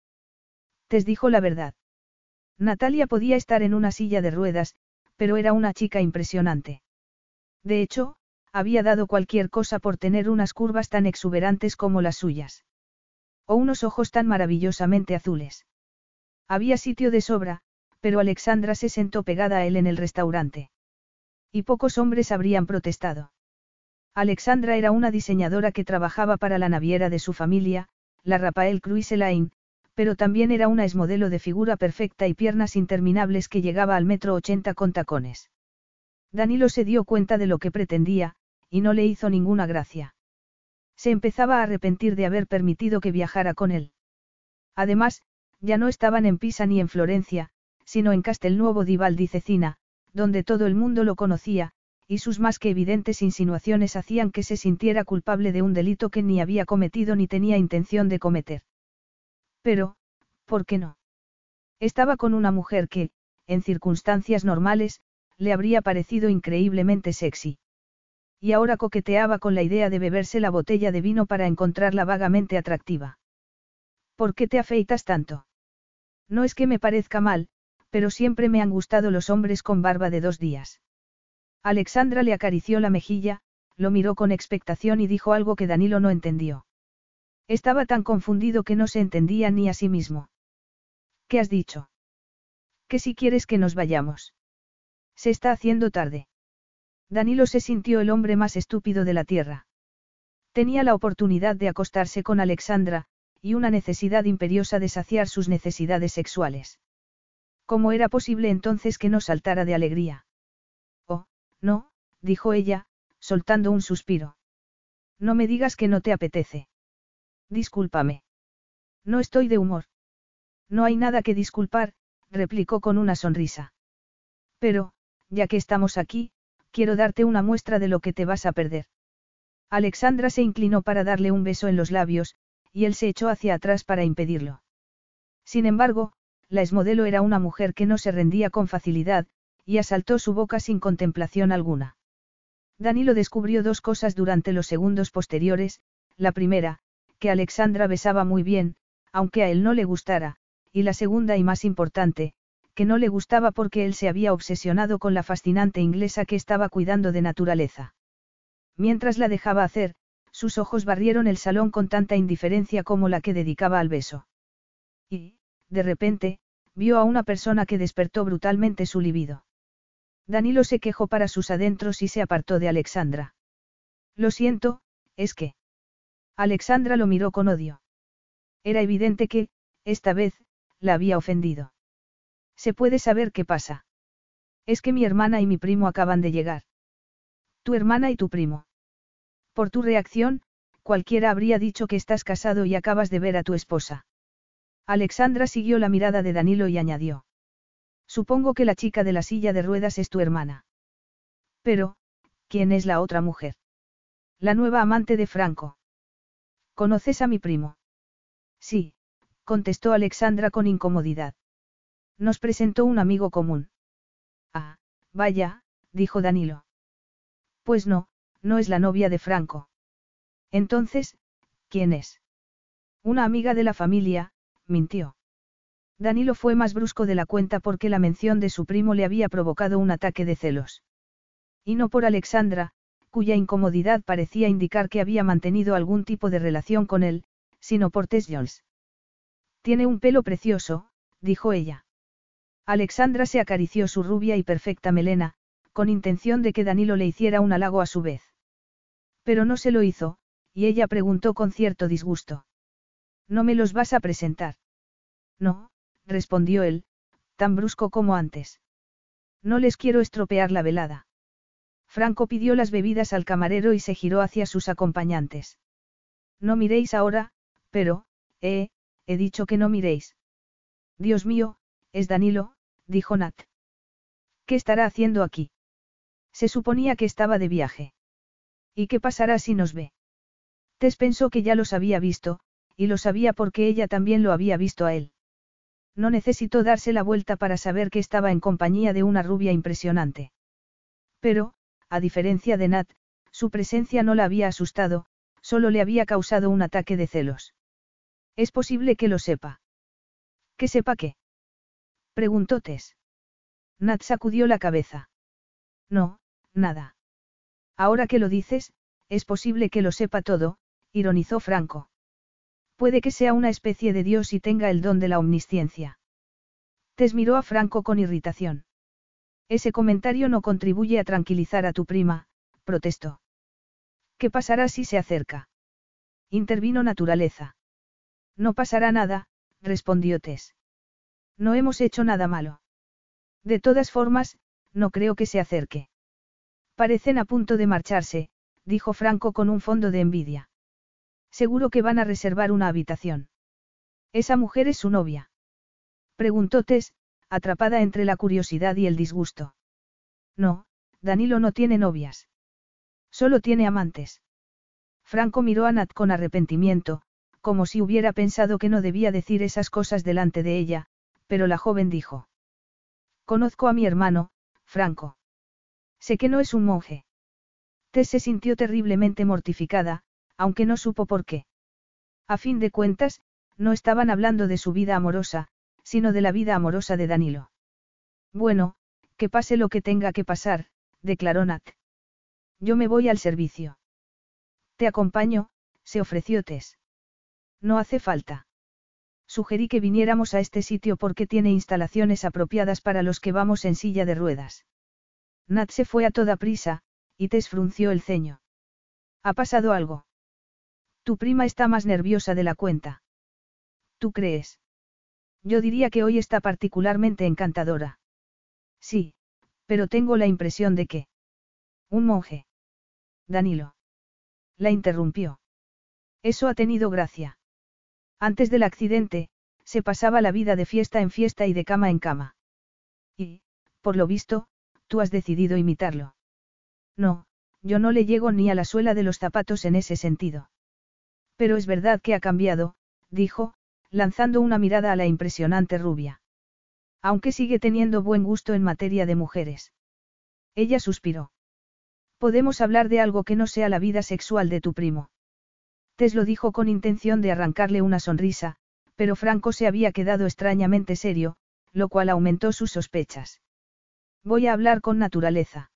Speaker 1: Tess dijo la verdad. Natalia podía estar en una silla de ruedas, pero era una chica impresionante. De hecho, había dado cualquier cosa por tener unas curvas tan exuberantes como las suyas. O unos ojos tan maravillosamente azules. Había sitio de sobra, pero Alexandra se sentó pegada a él en el restaurante. Y pocos hombres habrían protestado. Alexandra era una diseñadora que trabajaba para la naviera de su familia, la Rafael Cruise Line, pero también era una esmodelo de figura perfecta y piernas interminables que llegaba al metro ochenta con tacones. Danilo se dio cuenta de lo que pretendía, y no le hizo ninguna gracia. Se empezaba a arrepentir de haber permitido que viajara con él. Además, ya no estaban en Pisa ni en Florencia, sino en Castelnuovo di Valdicecina, donde todo el mundo lo conocía, y sus más que evidentes insinuaciones hacían que se sintiera culpable de un delito que ni había cometido ni tenía intención de cometer. Pero, ¿por qué no? Estaba con una mujer que, en circunstancias normales, le habría parecido increíblemente sexy. Y ahora coqueteaba con la idea de beberse la botella de vino para encontrarla vagamente atractiva. ¿Por qué te afeitas tanto? No es que me parezca mal, pero siempre me han gustado los hombres con barba de dos días. Alexandra le acarició la mejilla, lo miró con expectación y dijo algo que Danilo no entendió. Estaba tan confundido que no se entendía ni a sí mismo. ¿Qué has dicho? Que si quieres que nos vayamos. Se está haciendo tarde. Danilo se sintió el hombre más estúpido de la tierra. Tenía la oportunidad de acostarse con Alexandra, y una necesidad imperiosa de saciar sus necesidades sexuales. ¿Cómo era posible entonces que no saltara de alegría? Oh, no, dijo ella, soltando un suspiro. No me digas que no te apetece. Discúlpame. No estoy de humor. No hay nada que disculpar, replicó con una sonrisa. Pero, ya que estamos aquí, quiero darte una muestra de lo que te vas a perder. Alexandra se inclinó para darle un beso en los labios, y él se echó hacia atrás para impedirlo. Sin embargo, la esmodelo era una mujer que no se rendía con facilidad, y asaltó su boca sin contemplación alguna. Danilo descubrió dos cosas durante los segundos posteriores, la primera, que Alexandra besaba muy bien, aunque a él no le gustara, y la segunda y más importante, que no le gustaba porque él se había obsesionado con la fascinante inglesa que estaba cuidando de naturaleza. Mientras la dejaba hacer, sus ojos barrieron el salón con tanta indiferencia como la que dedicaba al beso. Y, de repente, vio a una persona que despertó brutalmente su libido. Danilo se quejó para sus adentros y se apartó de Alexandra. Lo siento, es que. Alexandra lo miró con odio. Era evidente que, esta vez, la había ofendido. ¿Se puede saber qué pasa? Es que mi hermana y mi primo acaban de llegar. Tu hermana y tu primo. Por tu reacción, cualquiera habría dicho que estás casado y acabas de ver a tu esposa. Alexandra siguió la mirada de Danilo y añadió. Supongo que la chica de la silla de ruedas es tu hermana. Pero, ¿quién es la otra mujer? La nueva amante de Franco. ¿Conoces a mi primo? Sí, contestó Alexandra con incomodidad. Nos presentó un amigo común. Ah, vaya, dijo Danilo. Pues no, no es la novia de Franco. Entonces, ¿quién es? Una amiga de la familia, mintió. Danilo fue más brusco de la cuenta porque la mención de su primo le había provocado un ataque de celos. Y no por Alexandra, cuya incomodidad parecía indicar que había mantenido algún tipo de relación con él, sino por Tess. Tiene un pelo precioso, dijo ella. Alexandra se acarició su rubia y perfecta melena, con intención de que Danilo le hiciera un halago a su vez. Pero no se lo hizo, y ella preguntó con cierto disgusto. ¿No me los vas a presentar? No, respondió él, tan brusco como antes. No les quiero estropear la velada. Franco pidió las bebidas al camarero y se giró hacia sus acompañantes. No miréis ahora, pero, eh, he dicho que no miréis. Dios mío, es Danilo, dijo Nat. ¿Qué estará haciendo aquí? Se suponía que estaba de viaje. ¿Y qué pasará si nos ve? Tess pensó que ya los había visto, y lo sabía porque ella también lo había visto a él. No necesitó darse la vuelta para saber que estaba en compañía de una rubia impresionante. Pero, a diferencia de Nat, su presencia no la había asustado, solo le había causado un ataque de celos. Es posible que lo sepa. ¿Que sepa qué? Preguntó Tess. Nat sacudió la cabeza. No, nada. Ahora que lo dices, es posible que lo sepa todo, ironizó Franco. Puede que sea una especie de Dios y tenga el don de la omnisciencia. Tess miró a Franco con irritación. Ese comentario no contribuye a tranquilizar a tu prima, protestó. ¿Qué pasará si se acerca? Intervino naturaleza. No pasará nada, respondió Tess. No hemos hecho nada malo. De todas formas, no creo que se acerque. Parecen a punto de marcharse, dijo Franco con un fondo de envidia. Seguro que van a reservar una habitación. ¿Esa mujer es su novia? Preguntó Tess, atrapada entre la curiosidad y el disgusto. No, Danilo no tiene novias. Solo tiene amantes. Franco miró a Nat con arrepentimiento, como si hubiera pensado que no debía decir esas cosas delante de ella, pero la joven dijo. Conozco a mi hermano, Franco. Sé que no es un monje. Tess se sintió terriblemente mortificada, aunque no supo por qué. A fin de cuentas, no estaban hablando de su vida amorosa, sino de la vida amorosa de Danilo. Bueno, que pase lo que tenga que pasar, declaró Nat. Yo me voy al servicio. Te acompaño, se ofreció Tess. No hace falta. Sugerí que viniéramos a este sitio porque tiene instalaciones apropiadas para los que vamos en silla de ruedas. Nat se fue a toda prisa, y Tess frunció el ceño. ¿Ha pasado algo? Tu prima está más nerviosa de la cuenta. ¿Tú crees? Yo diría que hoy está particularmente encantadora. Sí, pero tengo la impresión de que... Un monje. Danilo. La interrumpió. Eso ha tenido gracia. Antes del accidente, se pasaba la vida de fiesta en fiesta y de cama en cama. Y, por lo visto, tú has decidido imitarlo. No, yo no le llego ni a la suela de los zapatos en ese sentido. Pero es verdad que ha cambiado, dijo, lanzando una mirada a la impresionante rubia. Aunque sigue teniendo buen gusto en materia de mujeres. Ella suspiró. Podemos hablar de algo que no sea la vida sexual de tu primo. Tess lo dijo con intención de arrancarle una sonrisa, pero Franco se había quedado extrañamente serio, lo cual aumentó sus sospechas. Voy a hablar con naturaleza.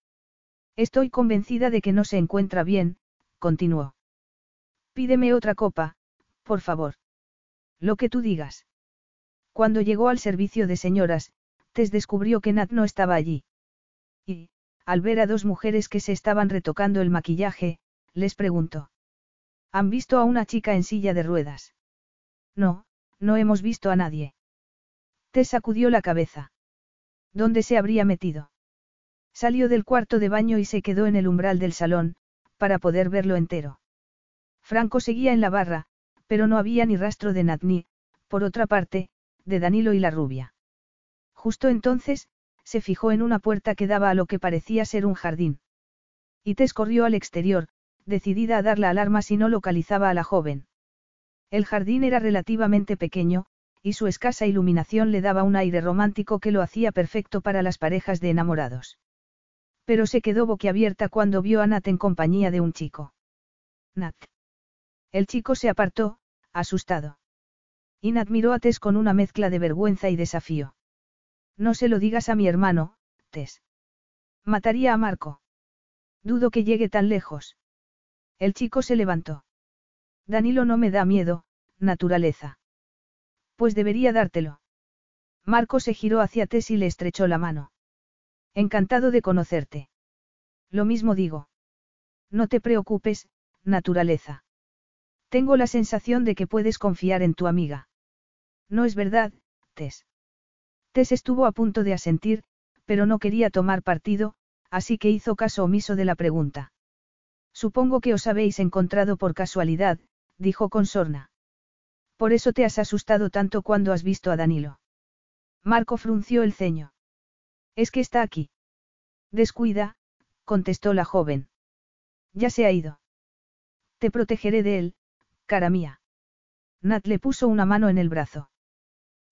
Speaker 1: Estoy convencida de que no se encuentra bien, continuó. Pídeme otra copa, por favor. Lo que tú digas. Cuando llegó al servicio de señoras, Tess descubrió que Nat no estaba allí. Y, al ver a dos mujeres que se estaban retocando el maquillaje, les preguntó. ¿Han visto a una chica en silla de ruedas? No, no hemos visto a nadie. Tess sacudió la cabeza. ¿Dónde se habría metido? Salió del cuarto de baño y se quedó en el umbral del salón, para poder verlo entero. Franco seguía en la barra, pero no había ni rastro de Natni, por otra parte, de Danilo y la rubia. Justo entonces, se fijó en una puerta que daba a lo que parecía ser un jardín. Y Tess corrió al exterior, decidida a dar la alarma si no localizaba a la joven. El jardín era relativamente pequeño, y su escasa iluminación le daba un aire romántico que lo hacía perfecto para las parejas de enamorados. Pero se quedó boquiabierta cuando vio a Nat en compañía de un chico. Nat. El chico se apartó, asustado. Y Nat miró a Tess con una mezcla de vergüenza y desafío. No se lo digas a mi hermano, Tess. Mataría a Marco. Dudo que llegue tan lejos. El chico se levantó. Danilo no me da miedo, naturaleza. Pues debería dártelo. Marco se giró hacia Tess y le estrechó la mano. Encantado de conocerte. Lo mismo digo. No te preocupes, naturaleza. Tengo la sensación de que puedes confiar en tu amiga. No es verdad, Tess. Tess estuvo a punto de asentir, pero no quería tomar partido, así que hizo caso omiso de la pregunta. Supongo que os habéis encontrado por casualidad, dijo con sorna. Por eso te has asustado tanto cuando has visto a Danilo. Marco frunció el ceño. Es que está aquí. Descuida, contestó la joven. Ya se ha ido. Te protegeré de él, cara mía. Nat le puso una mano en el brazo.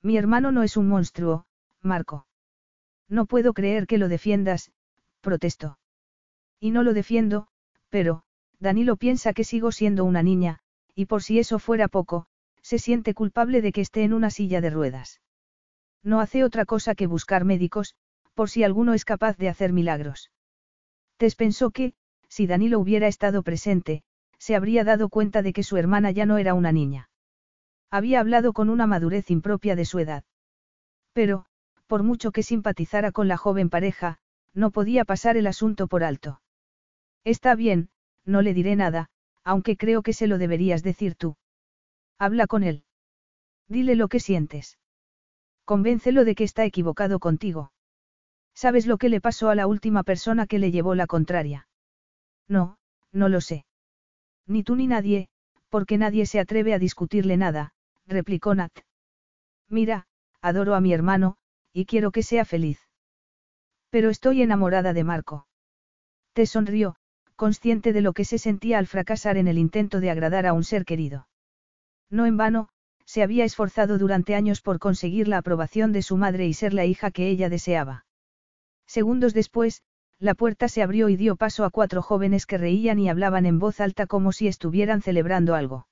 Speaker 1: Mi hermano no es un monstruo, Marco. No puedo creer que lo defiendas, protestó. Y no lo defiendo, pero, Danilo piensa que sigo siendo una niña, y por si eso fuera poco, se siente culpable de que esté en una silla de ruedas. No hace otra cosa que buscar médicos, por si alguno es capaz de hacer milagros. Tess pensó que, si Danilo hubiera estado presente, se habría dado cuenta de que su hermana ya no era una niña. Había hablado con una madurez impropia de su edad. Pero, por mucho que simpatizara con la joven pareja, no podía pasar el asunto por alto. Está bien, no le diré nada, aunque creo que se lo deberías decir tú. Habla con él. Dile lo que sientes. Convéncelo de que está equivocado contigo. ¿Sabes lo que le pasó a la última persona que le llevó la contraria? No, no lo sé. Ni tú ni nadie, porque nadie se atreve a discutirle nada, replicó Nat. Mira, adoro a mi hermano, y quiero que sea feliz. Pero estoy enamorada de Marco. Te sonrió, consciente de lo que se sentía al fracasar en el intento de agradar a un ser querido. No en vano, se había esforzado durante años por conseguir la aprobación de su madre y ser la hija que ella deseaba. Segundos después, la puerta se abrió y dio paso a cuatro jóvenes que reían y hablaban en voz alta como si estuvieran celebrando algo.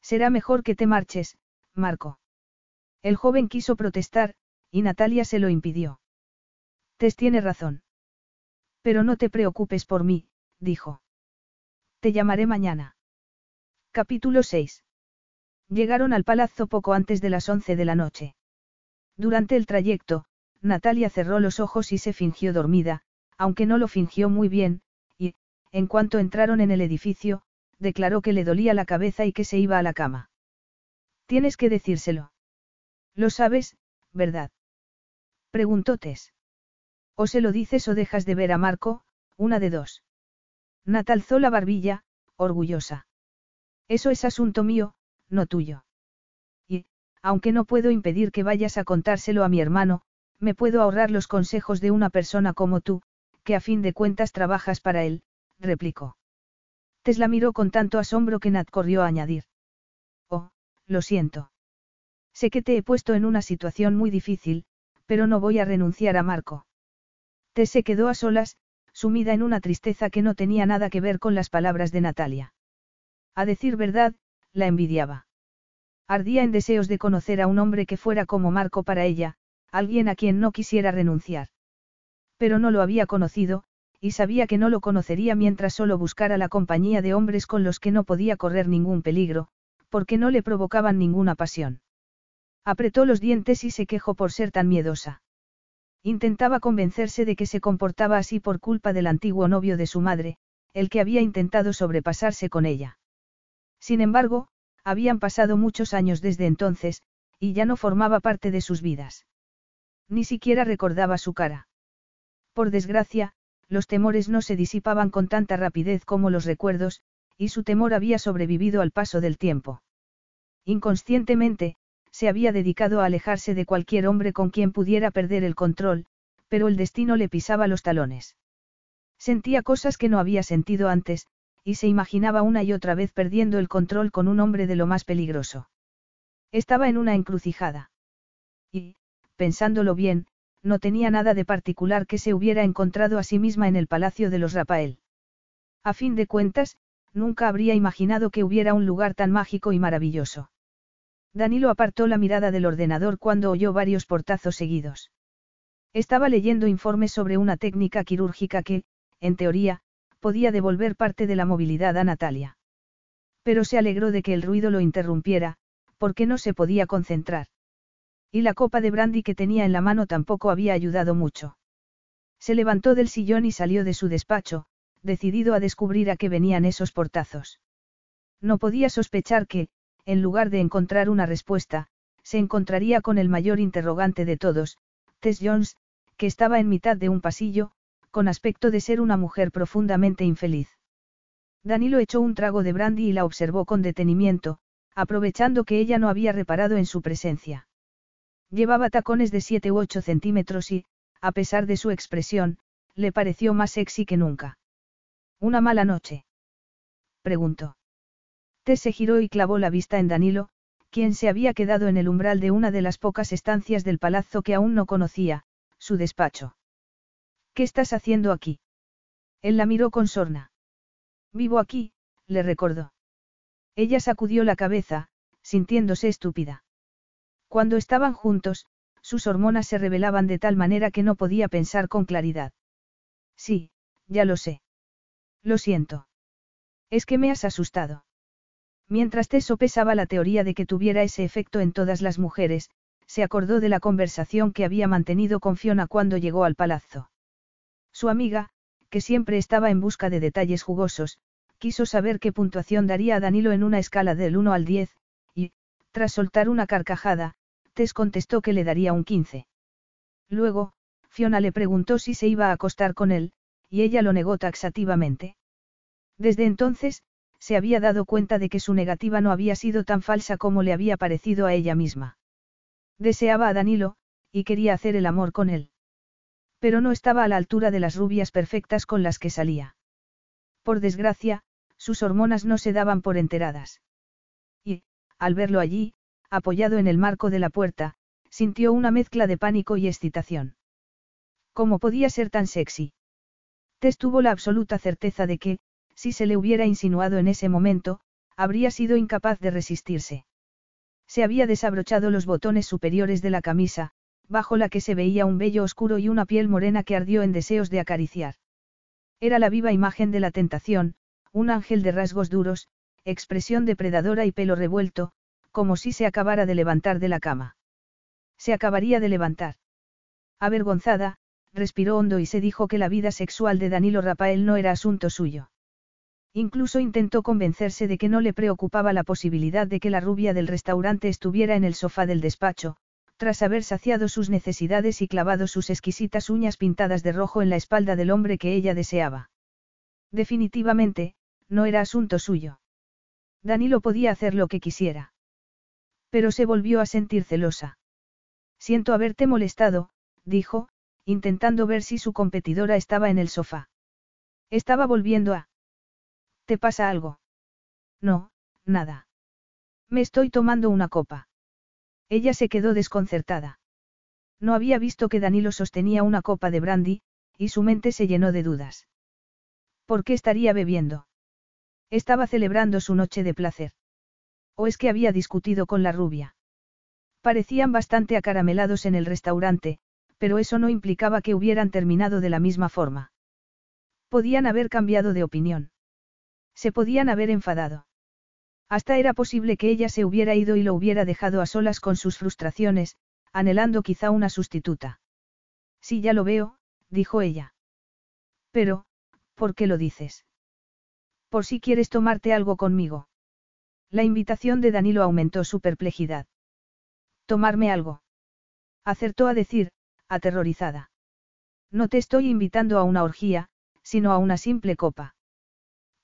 Speaker 1: Será mejor que te marches, Marco. El joven quiso protestar, y Natalia se lo impidió. Tess tiene razón. Pero no te preocupes por mí, dijo. Te llamaré mañana. Capítulo 6. Llegaron al palazzo poco antes de las once de la noche. Durante el trayecto, Natalia cerró los ojos y se fingió dormida, aunque no lo fingió muy bien, y, en cuanto entraron en el edificio, declaró que le dolía la cabeza y que se iba a la cama. Tienes que decírselo. Lo sabes, ¿verdad? Preguntó Tess. O se lo dices o dejas de ver a Marco, una de dos. Nat alzó la barbilla, orgullosa. Eso es asunto mío, no tuyo. Y, aunque no puedo impedir que vayas a contárselo a mi hermano, me puedo ahorrar los consejos de una persona como tú, que a fin de cuentas trabajas para él, replicó. Tess la miró con tanto asombro que Nat corrió a añadir. Oh, lo siento. Sé que te he puesto en una situación muy difícil, pero no voy a renunciar a Marco. Tess se quedó a solas, sumida en una tristeza que no tenía nada que ver con las palabras de Natalia. A decir verdad, la envidiaba. Ardía en deseos de conocer a un hombre que fuera como Marco para ella, alguien a quien no quisiera renunciar. Pero no lo había conocido, y sabía que no lo conocería mientras solo buscara la compañía de hombres con los que no podía correr ningún peligro, porque no le provocaban ninguna pasión. Apretó los dientes y se quejó por ser tan miedosa. Intentaba convencerse de que se comportaba así por culpa del antiguo novio de su madre, el que había intentado sobrepasarse con ella. Sin embargo, habían pasado muchos años desde entonces, y ya no formaba parte de sus vidas. Ni siquiera recordaba su cara. Por desgracia, los temores no se disipaban con tanta rapidez como los recuerdos, y su temor había sobrevivido al paso del tiempo. Inconscientemente, se había dedicado a alejarse de cualquier hombre con quien pudiera perder el control, pero el destino le pisaba los talones. Sentía cosas que no había sentido antes, y se imaginaba una y otra vez perdiendo el control con un hombre de lo más peligroso. Estaba en una encrucijada. Y, pensándolo bien, no tenía nada de particular que se hubiera encontrado a sí misma en el palacio de los Rafael. A fin de cuentas, nunca habría imaginado que hubiera un lugar tan mágico y maravilloso. Danilo apartó la mirada del ordenador cuando oyó varios portazos seguidos. Estaba leyendo informes sobre una técnica quirúrgica que, en teoría, podía devolver parte de la movilidad a Natalia. Pero se alegró de que el ruido lo interrumpiera, porque no se podía concentrar. Y la copa de brandy que tenía en la mano tampoco había ayudado mucho. Se levantó del sillón y salió de su despacho, decidido a descubrir a qué venían esos portazos. No podía sospechar que, en lugar de encontrar una respuesta, se encontraría con el mayor interrogante de todos, Tess Jones, que estaba en mitad de un pasillo, con aspecto de ser una mujer profundamente infeliz. Danilo echó un trago de brandy y la observó con detenimiento, aprovechando que ella no había reparado en su presencia. Llevaba tacones de 7 u 8 centímetros y, a pesar de su expresión, le pareció más sexy que nunca. ¿Una mala noche? Preguntó. Tess se giró y clavó la vista en Danilo, quien se había quedado en el umbral de una de las pocas estancias del palazzo que aún no conocía, su despacho. ¿Qué estás haciendo aquí? Él la miró con sorna. Vivo aquí, le recordó. Ella sacudió la cabeza, sintiéndose estúpida. Cuando estaban juntos, sus hormonas se revelaban de tal manera que no podía pensar con claridad. Sí, ya lo sé. Lo siento. Es que me has asustado. Mientras te sopesaba la teoría de que tuviera ese efecto en todas las mujeres, se acordó de la conversación que había mantenido con Fiona cuando llegó al palazzo. Su amiga, que siempre estaba en busca de detalles jugosos, quiso saber qué puntuación daría a Danilo en una escala del 1 al 10, y, tras soltar una carcajada, Tess contestó que le daría un 15. Luego, Fiona le preguntó si se iba a acostar con él, y ella lo negó taxativamente. Desde entonces, se había dado cuenta de que su negativa no había sido tan falsa como le había parecido a ella misma. Deseaba a Danilo, y quería hacer el amor con él. Pero no estaba a la altura de las rubias perfectas con las que salía. Por desgracia, sus hormonas no se daban por enteradas. Y, al verlo allí, apoyado en el marco de la puerta, sintió una mezcla de pánico y excitación. ¿Cómo podía ser tan sexy? Tess tuvo la absoluta certeza de que, si se le hubiera insinuado en ese momento, habría sido incapaz de resistirse. Se había desabrochado los botones superiores de la camisa, bajo la que se veía un vello oscuro y una piel morena que ardió en deseos de acariciar. Era la viva imagen de la tentación, un ángel de rasgos duros, expresión depredadora y pelo revuelto, como si se acabara de levantar de la cama. Se acabaría de levantar. Avergonzada, respiró hondo y se dijo que la vida sexual de Danilo Rafael no era asunto suyo. Incluso intentó convencerse de que no le preocupaba la posibilidad de que la rubia del restaurante estuviera en el sofá del despacho, tras haber saciado sus necesidades y clavado sus exquisitas uñas pintadas de rojo en la espalda del hombre que ella deseaba. Definitivamente, no era asunto suyo. Danilo podía hacer lo que quisiera. Pero se volvió a sentir celosa. Siento haberte molestado, dijo, intentando ver si su competidora estaba en el sofá. Estaba volviendo a... ¿Te pasa algo? No, nada. Me estoy tomando una copa. Ella se quedó desconcertada. No había visto que Danilo sostenía una copa de brandy, y su mente se llenó de dudas. ¿Por qué estaría bebiendo? Estaba celebrando su noche de placer. ¿O es que había discutido con la rubia? Parecían bastante acaramelados en el restaurante, pero eso no implicaba que hubieran terminado de la misma forma. Podían haber cambiado de opinión. Se podían haber enfadado. Hasta era posible que ella se hubiera ido y lo hubiera dejado a solas con sus frustraciones, anhelando quizá una sustituta. Sí, ya lo veo, dijo ella. Pero, ¿por qué lo dices? Por si quieres tomarte algo conmigo. La invitación de Danilo aumentó su perplejidad. ¿Tomarme algo? Acertó a decir, aterrorizada. No te estoy invitando a una orgía, sino a una simple copa.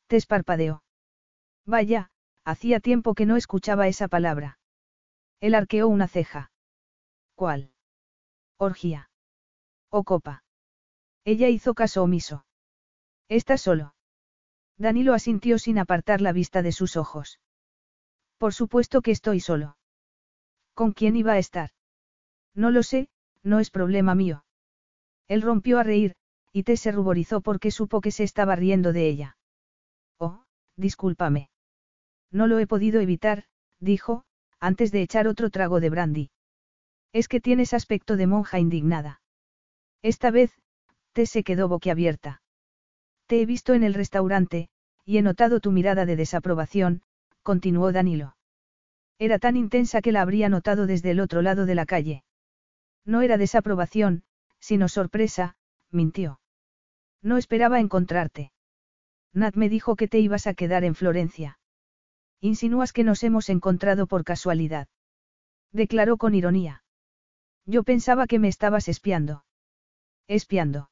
Speaker 1: Te esparpadeó. Vaya, hacía tiempo que no escuchaba esa palabra. Él arqueó una ceja. ¿Cuál? Orgía. O copa. Ella hizo caso omiso. ¿Estás solo? Danilo asintió sin apartar la vista de sus ojos. Por supuesto que estoy solo. ¿Con quién iba a estar? No lo sé, no es problema mío. Él rompió a reír, y Tess se ruborizó porque supo que se estaba riendo de ella. Oh, discúlpame. No lo he podido evitar, dijo, antes de echar otro trago de brandy. Es que tienes aspecto de monja indignada. Esta vez, Tess se quedó boquiabierta. Te he visto en el restaurante, y he notado tu mirada de desaprobación, continuó Danilo. Era tan intensa que la habría notado desde el otro lado de la calle. No era desaprobación, sino sorpresa, mintió. No esperaba encontrarte. Nat me dijo que te ibas a quedar en Florencia. Insinúas que nos hemos encontrado por casualidad. Declaró con ironía. Yo pensaba que me estabas espiando. Espiando.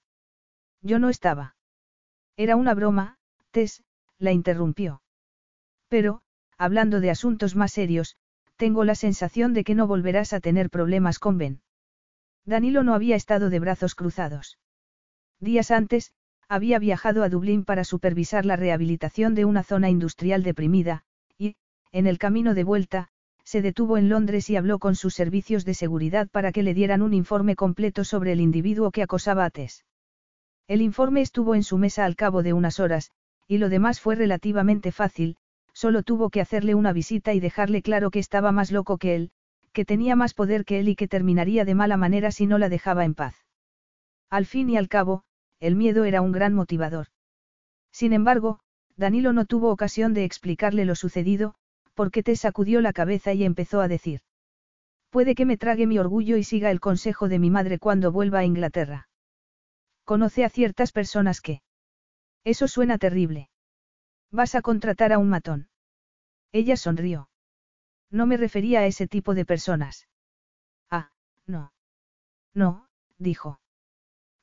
Speaker 1: Yo no estaba. Era una broma, Tess, la interrumpió. Pero, hablando de asuntos más serios, tengo la sensación de que no volverás a tener problemas con Ben. Danilo no había estado de brazos cruzados. Días antes, había viajado a Dublín para supervisar la rehabilitación de una zona industrial deprimida, en el camino de vuelta, se detuvo en Londres y habló con sus servicios de seguridad para que le dieran un informe completo sobre el individuo que acosaba a Tess. El informe estuvo en su mesa al cabo de unas horas, y lo demás fue relativamente fácil, solo tuvo que hacerle una visita y dejarle claro que estaba más loco que él, que tenía más poder que él y que terminaría de mala manera si no la dejaba en paz. Al fin y al cabo, el miedo era un gran motivador. Sin embargo, Danilo no tuvo ocasión de explicarle lo sucedido, porque te sacudió la cabeza y empezó a decir. Puede que me trague mi orgullo y siga el consejo de mi madre cuando vuelva a Inglaterra. Conoce a ciertas personas que... Eso suena terrible. Vas a contratar a un matón. Ella sonrió. No me refería a ese tipo de personas. Ah, no. No, dijo.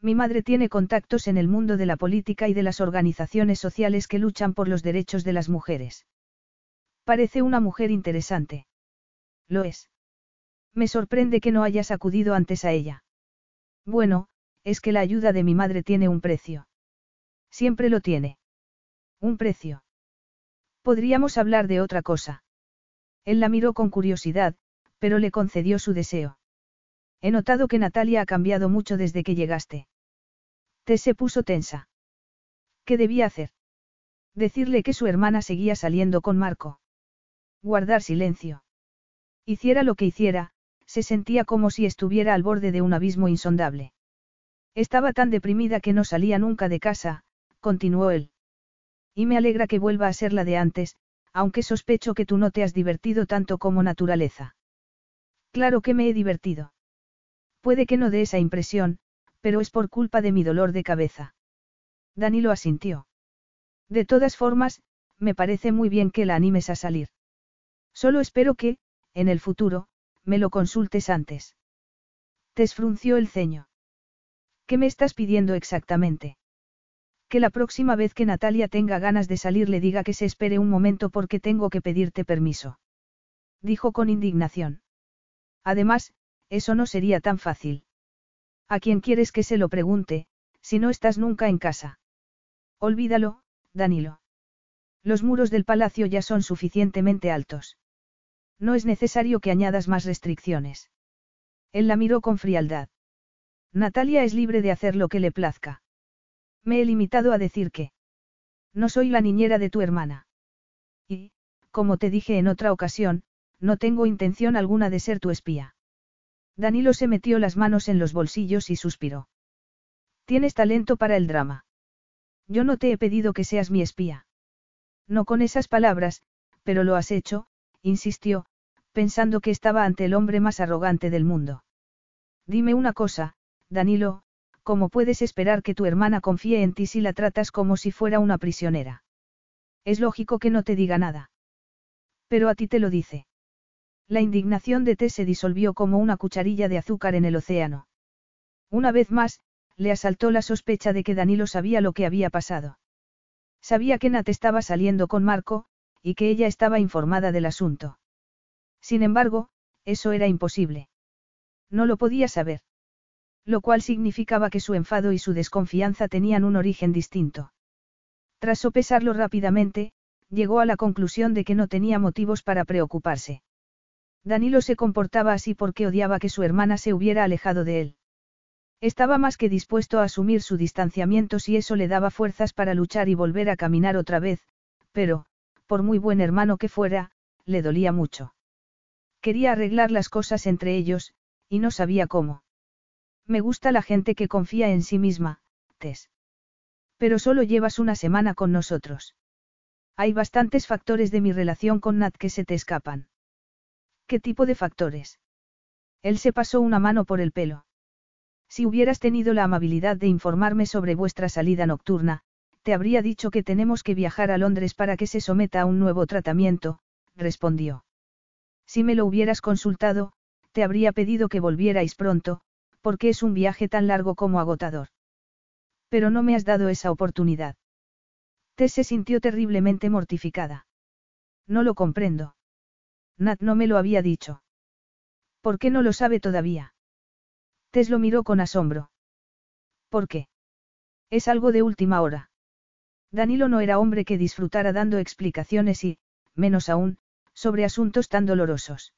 Speaker 1: Mi madre tiene contactos en el mundo de la política y de las organizaciones sociales que luchan por los derechos de las mujeres. Parece una mujer interesante. Lo es. Me sorprende que no hayas acudido antes a ella. Bueno, es que la ayuda de mi madre tiene un precio. Siempre lo tiene. Un precio. Podríamos hablar de otra cosa. Él la miró con curiosidad, pero le concedió su deseo. He notado que Natalia ha cambiado mucho desde que llegaste. Te se puso tensa. ¿Qué debía hacer? Decirle que su hermana seguía saliendo con Marco. Guardar silencio. Hiciera lo que hiciera, se sentía como si estuviera al borde de un abismo insondable. Estaba tan deprimida que no salía nunca de casa, continuó él. Y me alegra que vuelva a ser la de antes, aunque sospecho que tú no te has divertido tanto como naturaleza. Claro que me he divertido. Puede que no dé esa impresión, pero es por culpa de mi dolor de cabeza. Danilo asintió. De todas formas, me parece muy bien que la animes a salir. Solo espero que, en el futuro, me lo consultes antes. Te esfrunció el ceño. ¿Qué me estás pidiendo exactamente? Que la próxima vez que Natalia tenga ganas de salir le diga que se espere un momento porque tengo que pedirte permiso. Dijo con indignación. Además, eso no sería tan fácil. ¿A quién quieres que se lo pregunte, si no estás nunca en casa? Olvídalo, Danilo. Los muros del palacio ya son suficientemente altos. No es necesario que añadas más restricciones. Él la miró con frialdad. Natalia es libre de hacer lo que le plazca. Me he limitado a decir que. No soy la niñera de tu hermana. como te dije en otra ocasión, no tengo intención alguna de ser tu espía. Danilo se metió las manos en los bolsillos y suspiró. Tienes talento para el drama. Yo no te he pedido que seas mi espía. No con esas palabras, pero lo has hecho, insistió, pensando que estaba ante el hombre más arrogante del mundo. Dime una cosa, Danilo, ¿cómo puedes esperar que tu hermana confíe en ti si la tratas como si fuera una prisionera? Es lógico que no te diga nada. Pero a ti te lo dice. La indignación de Tess se disolvió como una cucharilla de azúcar en el océano. Una vez más, le asaltó la sospecha de que Danilo sabía lo que había pasado. Sabía que Nat estaba saliendo con Marco, y que ella estaba informada del asunto. Sin embargo, eso era imposible. No lo podía saber. Lo cual significaba que su enfado y su desconfianza tenían un origen distinto. Tras sopesarlo rápidamente, llegó a la conclusión de que no tenía motivos para preocuparse. Danilo se comportaba así porque odiaba que su hermana se hubiera alejado de él. Estaba más que dispuesto a asumir su distanciamiento si eso le daba fuerzas para luchar y volver a caminar otra vez, pero, por muy buen hermano que fuera, le dolía mucho. Quería arreglar las cosas entre ellos, y no sabía cómo. Me gusta la gente que confía en sí misma, Tess. Pero solo llevas una semana con nosotros. Hay bastantes factores de mi relación con Nat que se te escapan. ¿Qué tipo de factores? Él se pasó una mano por el pelo. Si hubieras tenido la amabilidad de informarme sobre vuestra salida nocturna, te habría dicho que tenemos que viajar a Londres para que se someta a un nuevo tratamiento, respondió. Si me lo hubieras consultado, te habría pedido que volvierais pronto, porque es un viaje tan largo como agotador. Pero no me has dado esa oportunidad. Tess se sintió terriblemente mortificada. No lo comprendo. Nat no me lo había dicho. ¿Por qué no lo sabe todavía? Tess lo miró con asombro. ¿Por qué? Es algo de última hora. Danilo no era hombre que disfrutara dando explicaciones y, menos aún, sobre asuntos tan dolorosos.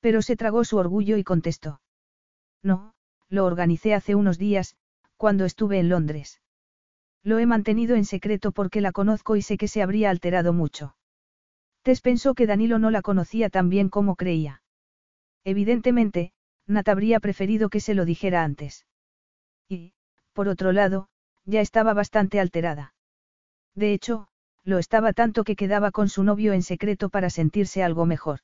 Speaker 1: Pero se tragó su orgullo y contestó. No, lo organicé hace unos días, cuando estuve en Londres. Lo he mantenido en secreto porque la conozco y sé que se habría alterado mucho. Tess pensó que Danilo no la conocía tan bien como creía. Evidentemente, Nat habría preferido que se lo dijera antes. Y, por otro lado, ya estaba bastante alterada. De hecho, lo estaba tanto que quedaba con su novio en secreto para sentirse algo mejor.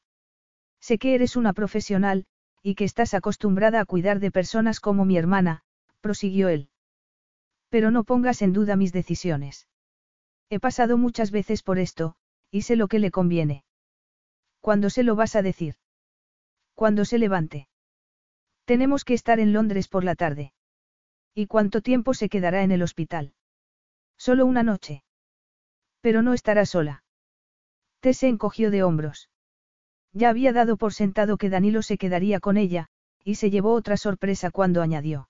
Speaker 1: Sé que eres una profesional, y que estás acostumbrada a cuidar de personas como mi hermana, prosiguió él. Pero no pongas en duda mis decisiones. He pasado muchas veces por esto, y sé lo que le conviene. ¿Cuándo se lo vas a decir? Cuando se levante. Tenemos que estar en Londres por la tarde. ¿Y cuánto tiempo se quedará en el hospital? Solo una noche. Pero no estará sola. Tess se encogió de hombros. Ya había dado por sentado que Danilo se quedaría con ella, y se llevó otra sorpresa cuando añadió.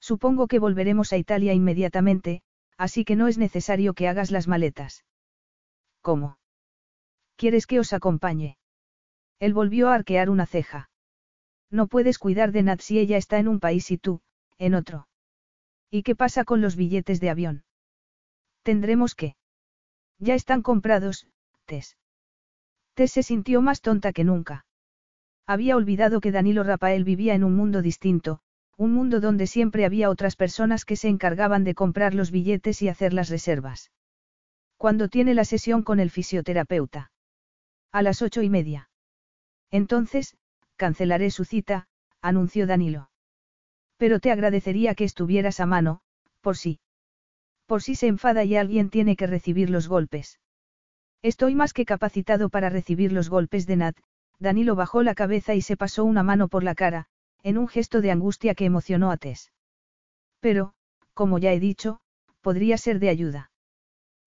Speaker 1: Supongo que volveremos a Italia inmediatamente, así que no es necesario que hagas las maletas. ¿Cómo? ¿Quieres que os acompañe? Él volvió a arquear una ceja. No puedes cuidar de Nat si ella está en un país y tú, en otro. ¿Y qué pasa con los billetes de avión? Tendremos que. Ya están comprados, Tess. Tess se sintió más tonta que nunca. Había olvidado que Danilo Rafael vivía en un mundo distinto, un mundo donde siempre había otras personas que se encargaban de comprar los billetes y hacer las reservas. Cuando tiene la sesión con el fisioterapeuta? A las ocho y media. Entonces, cancelaré su cita, anunció Danilo. Pero te agradecería que estuvieras a mano, por si. Por si se enfada y alguien tiene que recibir los golpes. Estoy más que capacitado para recibir los golpes de Nat. Danilo bajó la cabeza y se pasó una mano por la cara, en un gesto de angustia que emocionó a Tess. Pero, como ya he dicho, podría ser de ayuda.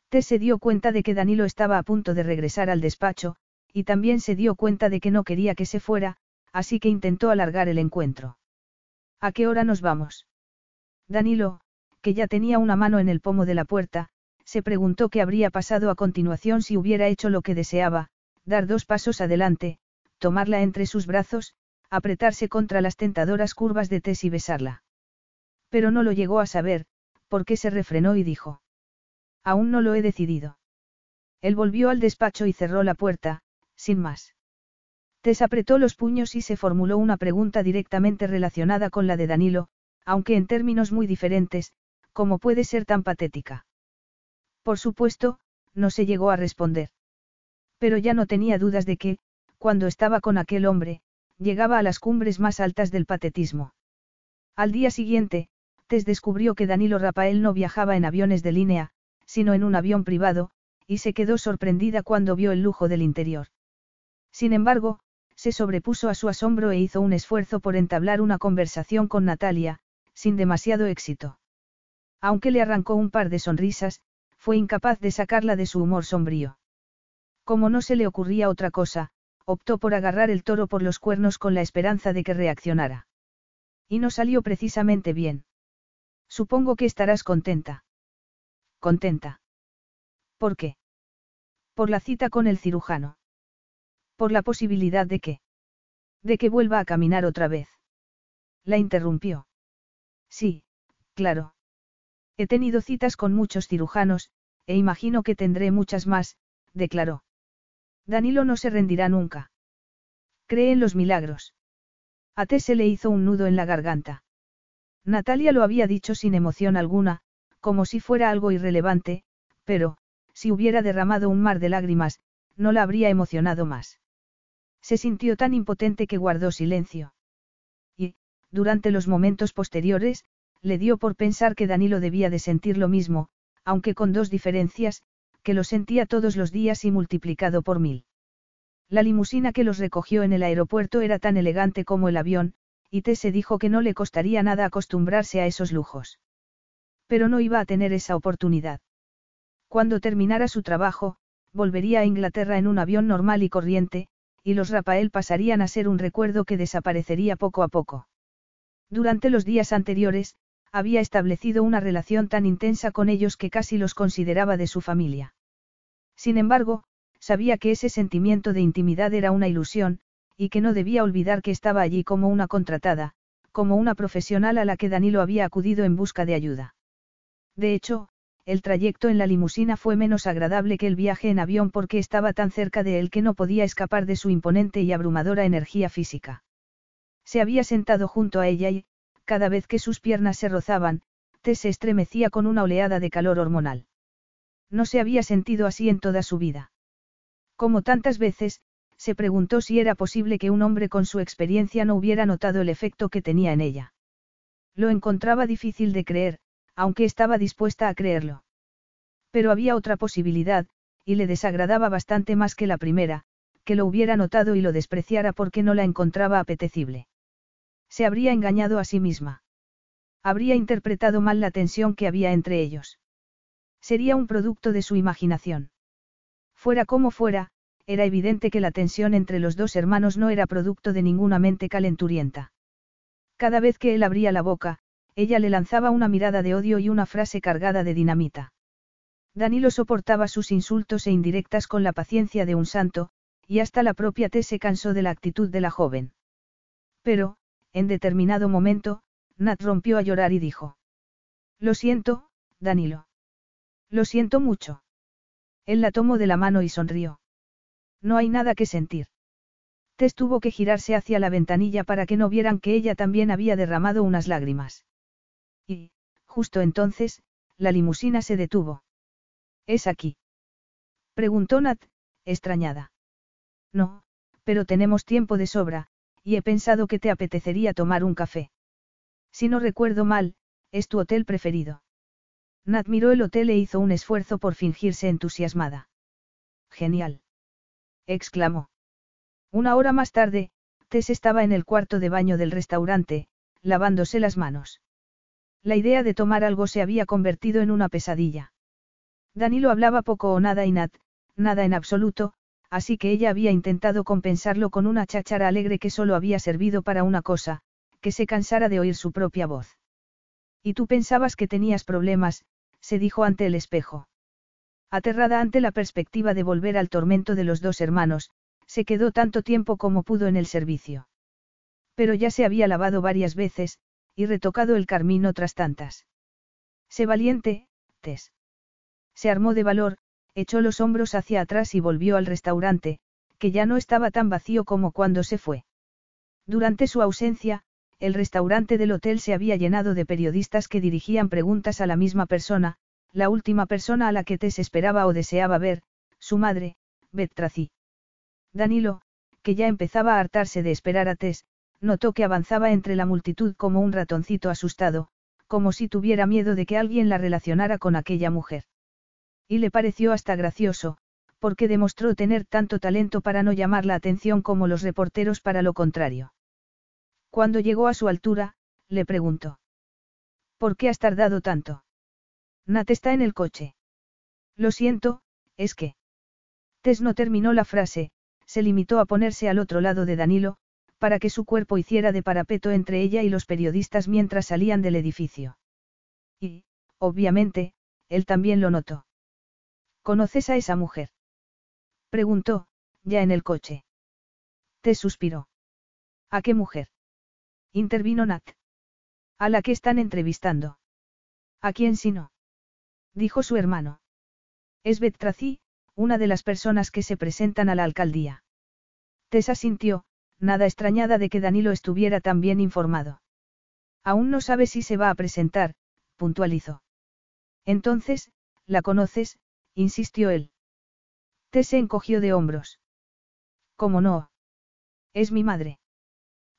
Speaker 1: Tess se dio cuenta de que Danilo estaba a punto de regresar al despacho, y también se dio cuenta de que no quería que se fuera, así que intentó alargar el encuentro. ¿A qué hora nos vamos? Danilo, que ya tenía una mano en el pomo de la puerta, se preguntó qué habría pasado a continuación si hubiera hecho lo que deseaba, dar dos pasos adelante, tomarla entre sus brazos, apretarse contra las tentadoras curvas de Tess y besarla. Pero no lo llegó a saber, porque se refrenó y dijo. Aún no lo he decidido. Él volvió al despacho y cerró la puerta, sin más. Tess apretó los puños y se formuló una pregunta directamente relacionada con la de Danilo, aunque en términos muy diferentes, ¿cómo puede ser tan patética? Por supuesto, no se llegó a responder. Pero ya no tenía dudas de que, cuando estaba con aquel hombre, llegaba a las cumbres más altas del patetismo. Al día siguiente, Tess descubrió que Danilo Rafael no viajaba en aviones de línea, sino en un avión privado, y se quedó sorprendida cuando vio el lujo del interior. Sin embargo, se sobrepuso a su asombro e hizo un esfuerzo por entablar una conversación con Natalia, sin demasiado éxito. Aunque le arrancó un par de sonrisas, fue incapaz de sacarla de su humor sombrío. Como no se le ocurría otra cosa, optó por agarrar el toro por los cuernos con la esperanza de que reaccionara. Y no salió precisamente bien. Supongo que estarás contenta. Contenta. ¿Por qué? Por la cita con el cirujano. Por la posibilidad de que. De que vuelva a caminar otra vez. La interrumpió. Sí, claro. He tenido citas con muchos cirujanos, e imagino que tendré muchas más, declaró. Danilo no se rendirá nunca. Cree en los milagros. A T se le hizo un nudo en la garganta. Natalia lo había dicho sin emoción alguna, como si fuera algo irrelevante, pero, si hubiera derramado un mar de lágrimas, no la habría emocionado más. Se sintió tan impotente que guardó silencio. Y, durante los momentos posteriores, le dio por pensar que Danilo debía de sentir lo mismo, aunque con dos diferencias, que lo sentía todos los días y multiplicado por mil. La limusina que los recogió en el aeropuerto era tan elegante como el avión, y T se dijo que no le costaría nada acostumbrarse a esos lujos. Pero no iba a tener esa oportunidad. Cuando terminara su trabajo, volvería a Inglaterra en un avión normal y corriente, y los Rafael pasarían a ser un recuerdo que desaparecería poco a poco. Durante los días anteriores, había establecido una relación tan intensa con ellos que casi los consideraba de su familia. Sin embargo, sabía que ese sentimiento de intimidad era una ilusión, y que no debía olvidar que estaba allí como una contratada, como una profesional a la que Danilo había acudido en busca de ayuda. De hecho, el trayecto en la limusina fue menos agradable que el viaje en avión porque estaba tan cerca de él que no podía escapar de su imponente y abrumadora energía física. Se había sentado junto a ella y, cada vez que sus piernas se rozaban, Tess se estremecía con una oleada de calor hormonal. No se había sentido así en toda su vida. Como tantas veces, se preguntó si era posible que un hombre con su experiencia no hubiera notado el efecto que tenía en ella. Lo encontraba difícil de creer, aunque estaba dispuesta a creerlo. Pero había otra posibilidad, y le desagradaba bastante más que la primera, que lo hubiera notado y lo despreciara porque no la encontraba apetecible. Se habría engañado a sí misma. Habría interpretado mal la tensión que había entre ellos. Sería un producto de su imaginación. Fuera como fuera, era evidente que la tensión entre los dos hermanos no era producto de ninguna mente calenturienta. Cada vez que él abría la boca, ella le lanzaba una mirada de odio y una frase cargada de dinamita. Danilo soportaba sus insultos e indirectas con la paciencia de un santo, y hasta la propia T se cansó de la actitud de la joven. Pero, en determinado momento, Nat rompió a llorar y dijo. Lo siento, Danilo. Lo siento mucho. Él la tomó de la mano y sonrió. No hay nada que sentir. Tess tuvo que girarse hacia la ventanilla para que no vieran que ella también había derramado unas lágrimas. Y, justo entonces, la limusina se detuvo. ¿Es aquí? Preguntó Nat, extrañada. No, pero tenemos tiempo de sobra, y he pensado que te apetecería tomar un café. Si no recuerdo mal, es tu hotel preferido. Nat miró el hotel e hizo un esfuerzo por fingirse entusiasmada. Genial. exclamó. Una hora más tarde, Tess estaba en el cuarto de baño del restaurante, lavándose las manos. La idea de tomar algo se había convertido en una pesadilla. Danilo hablaba poco o nada y Nat, nada en absoluto, así que ella había intentado compensarlo con una cháchara alegre que solo había servido para una cosa, que se cansara de oír su propia voz. Y tú pensabas que tenías problemas, se dijo ante el espejo. Aterrada ante la perspectiva de volver al tormento de los dos hermanos, se quedó tanto tiempo como pudo en el servicio. Pero ya se había lavado varias veces, y retocado el carmín otras tantas. Sé valiente, Tess. Se armó de valor, echó los hombros hacia atrás y volvió al restaurante, que ya no estaba tan vacío como cuando se fue. Durante su ausencia, el restaurante del hotel se había llenado de periodistas que dirigían preguntas a la misma persona, la última persona a la que Tess esperaba o deseaba ver, su madre, Beth. Danilo, que ya empezaba a hartarse de esperar a Tess, notó que avanzaba entre la multitud como un ratoncito asustado, como si tuviera miedo de que alguien la relacionara con aquella mujer. Y le pareció hasta gracioso, porque demostró tener tanto talento para no llamar la atención como los reporteros para lo contrario. Cuando llegó a su altura, le preguntó. ¿Por qué has tardado tanto? Nat está en el coche. Lo siento, es que. Tess no terminó la frase, se limitó a ponerse al otro lado de Danilo, para que su cuerpo hiciera de parapeto entre ella y los periodistas mientras salían del edificio. Y, obviamente, él también lo notó. ¿Conoces a esa mujer? Preguntó, ya en el coche. Te suspiró. ¿A qué mujer? Intervino Nat. A la que están entrevistando. ¿A quién si no? Dijo su hermano. Es Beth una de las personas que se presentan a la alcaldía. Tessa sintió, nada extrañada de que Danilo estuviera tan bien informado. Aún no sabe si se va a presentar, puntualizó. Entonces, ¿la conoces? Insistió él. Tess se encogió de hombros. ¿Cómo no? Es mi madre.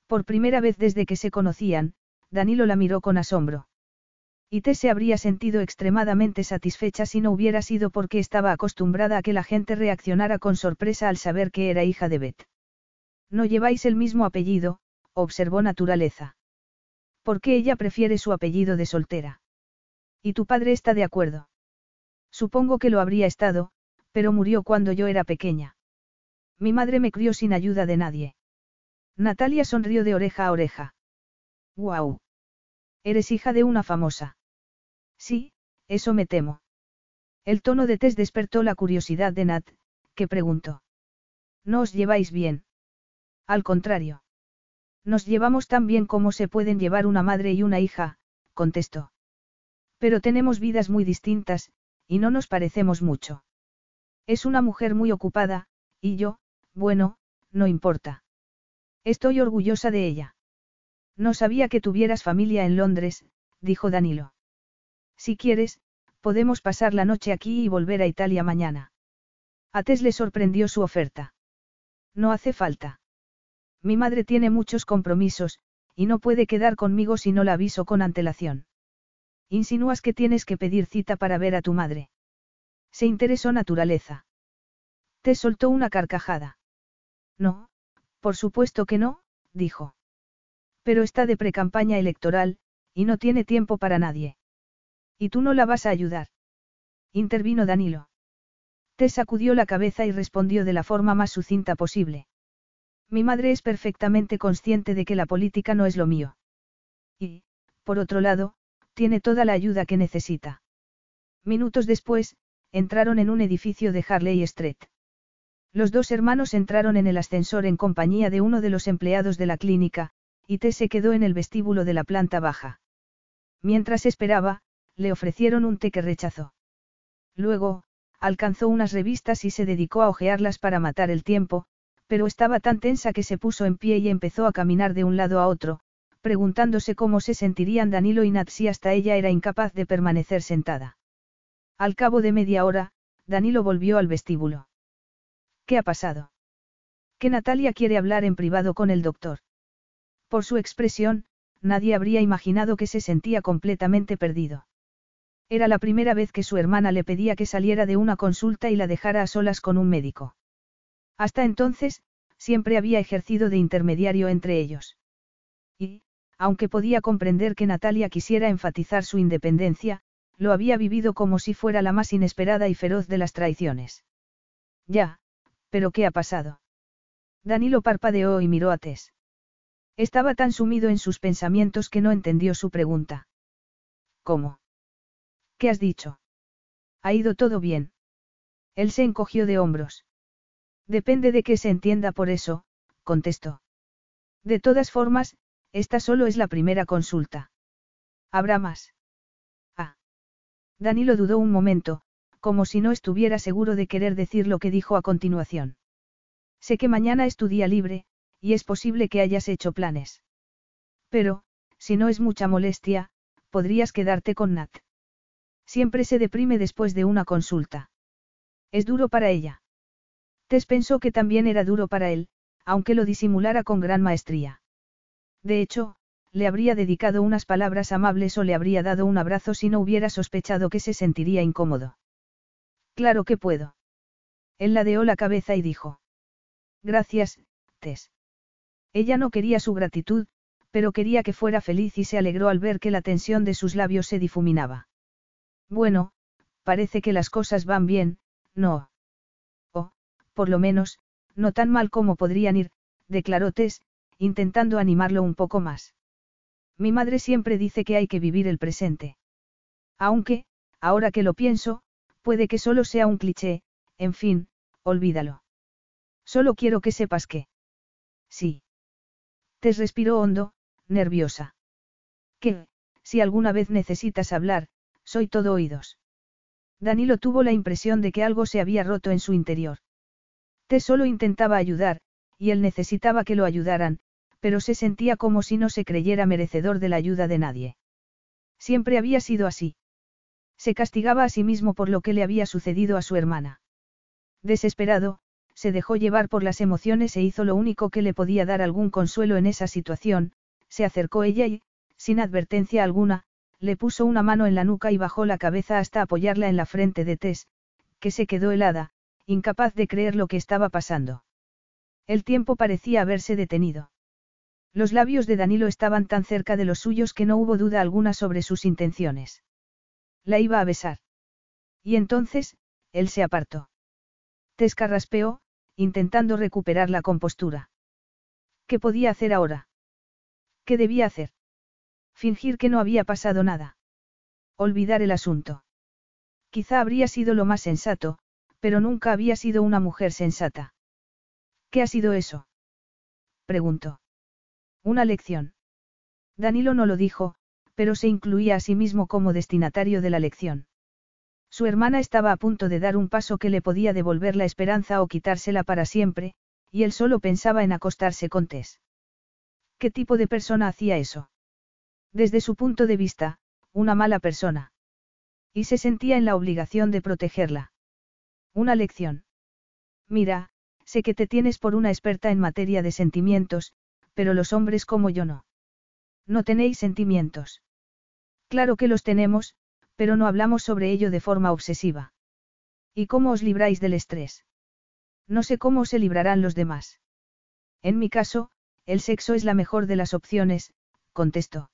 Speaker 1: Por primera vez desde que se conocían, Danilo la miró con asombro. Y Tess se habría sentido extremadamente satisfecha si no hubiera sido porque estaba acostumbrada a que la gente reaccionara con sorpresa al saber que era hija de Beth. No lleváis el mismo apellido, observó Naturaleza. ¿Por qué ella prefiere su apellido de soltera? ¿Y tu padre está de acuerdo? Supongo que lo habría estado, pero murió cuando yo era pequeña. Mi madre me crió sin ayuda de nadie. Natalia sonrió de oreja a oreja. ¡Guau! Eres hija de una famosa. Sí, eso me temo. El tono de Tess despertó la curiosidad de Nat, que preguntó. ¿No os lleváis bien? Al contrario. Nos llevamos tan bien como se pueden llevar una madre y una hija, contestó. Pero tenemos vidas muy distintas, y no nos parecemos mucho. Es una mujer muy ocupada, y yo, bueno, no importa. Estoy orgullosa de ella. No sabía que tuvieras familia en Londres, dijo Danilo. Si quieres, podemos pasar la noche aquí y volver a Italia mañana. A Tess le sorprendió su oferta. No hace falta. Mi madre tiene muchos compromisos, y no puede quedar conmigo si no la aviso con antelación. Insinúas que tienes que pedir cita para ver a tu madre. Se interesó naturaleza. Te soltó una carcajada. No, por supuesto que no, dijo. Pero está de precampaña electoral, y no tiene tiempo para nadie. ¿Y tú no la vas a ayudar? Intervino Danilo. Te sacudió la cabeza y respondió de la forma más sucinta posible. Mi madre es perfectamente consciente de que la política no es lo mío. Y, por otro lado, tiene toda la ayuda que necesita. Minutos después, entraron en un edificio de Harley Street. Los dos hermanos entraron en el ascensor en compañía de uno de los empleados de la clínica, y T se quedó en el vestíbulo de la planta baja. Mientras esperaba, le ofrecieron un té que rechazó. Luego, alcanzó unas revistas y se dedicó a hojearlas para matar el tiempo, pero estaba tan tensa que se puso en pie y empezó a caminar de un lado a otro, preguntándose cómo se sentirían Danilo y Nat si hasta ella era incapaz de permanecer sentada. Al cabo de media hora, Danilo volvió al vestíbulo. ¿Qué ha pasado? Que Natalia quiere hablar en privado con el doctor. Por su expresión, nadie habría imaginado que se sentía completamente perdido. Era la primera vez que su hermana le pedía que saliera de una consulta y la dejara a solas con un médico. Hasta entonces, siempre había ejercido de intermediario entre ellos. Y, aunque podía comprender que Natalia quisiera enfatizar su independencia, lo había vivido como si fuera la más inesperada y feroz de las traiciones. Ya, pero ¿qué ha pasado? Danilo parpadeó y miró a Tess. Estaba tan sumido en sus pensamientos que no entendió su pregunta. ¿Cómo? ¿Qué has dicho? ¿Ha ido todo bien? Él se encogió de hombros. Depende de qué se entienda por eso, contestó. De todas formas, esta solo es la primera consulta. ¿Habrá más? Ah. Danilo dudó un momento, como si no estuviera seguro de querer decir lo que dijo a continuación. Sé que mañana es tu día libre, y es posible que hayas hecho planes. Pero, si no es mucha molestia, podrías quedarte con Nat. Siempre se deprime después de una consulta. Es duro para ella. Tess pensó que también era duro para él, aunque lo disimulara con gran maestría. De hecho, le habría dedicado unas palabras amables o le habría dado un abrazo si no hubiera sospechado que se sentiría incómodo. Claro que puedo. Él ladeó la cabeza y dijo. Gracias, Tess. Ella no quería su gratitud, pero quería que fuera feliz y se alegró al ver que la tensión de sus labios se difuminaba. Bueno, parece que las cosas van bien, ¿no? O, por lo menos, no tan mal como podrían ir, declaró Tess, intentando animarlo un poco más. Mi madre siempre dice que hay que vivir el presente. Aunque, ahora que lo pienso, puede que solo sea un cliché, en fin, olvídalo. Solo quiero que sepas que. Sí. Tess respiró hondo, nerviosa. Que, si alguna vez necesitas hablar, soy todo oídos. Danilo tuvo la impresión de que algo se había roto en su interior. Tess solo intentaba ayudar, y él necesitaba que lo ayudaran, pero se sentía como si no se creyera merecedor de la ayuda de nadie. Siempre había sido así. Se castigaba a sí mismo por lo que le había sucedido a su hermana. Desesperado, se dejó llevar por las emociones e hizo lo único que le podía dar algún consuelo en esa situación, se acercó ella y, sin advertencia alguna, le puso una mano en la nuca y bajó la cabeza hasta apoyarla en la frente de Tess, que se quedó helada, incapaz de creer lo que estaba pasando. El tiempo parecía haberse detenido. Los labios de Danilo estaban tan cerca de los suyos que no hubo duda alguna sobre sus intenciones. La iba a besar. Y entonces, él se apartó. Tess carraspeó, intentando recuperar la compostura. ¿Qué podía hacer ahora? ¿Qué debía hacer? Fingir que no había pasado nada. Olvidar el asunto. Quizá habría sido lo más sensato, pero nunca había sido una mujer sensata. ¿Qué ha sido eso? preguntó. Una lección. Danilo no lo dijo, pero se incluía a sí mismo como destinatario de la lección. Su hermana estaba a punto de dar un paso que le podía devolver la esperanza o quitársela para siempre, y él solo pensaba en acostarse con Tess. ¿Qué tipo de persona hacía eso? Desde su punto de vista, una mala persona. Y se sentía en la obligación de protegerla. Una lección. Mira, sé que te tienes por una experta en materia de sentimientos, pero los hombres como yo no. No tenéis sentimientos. Claro que los tenemos, pero no hablamos sobre ello de forma obsesiva. ¿Y cómo os libráis del estrés? No sé cómo se librarán los demás. En mi caso, el sexo es la mejor de las opciones, contestó.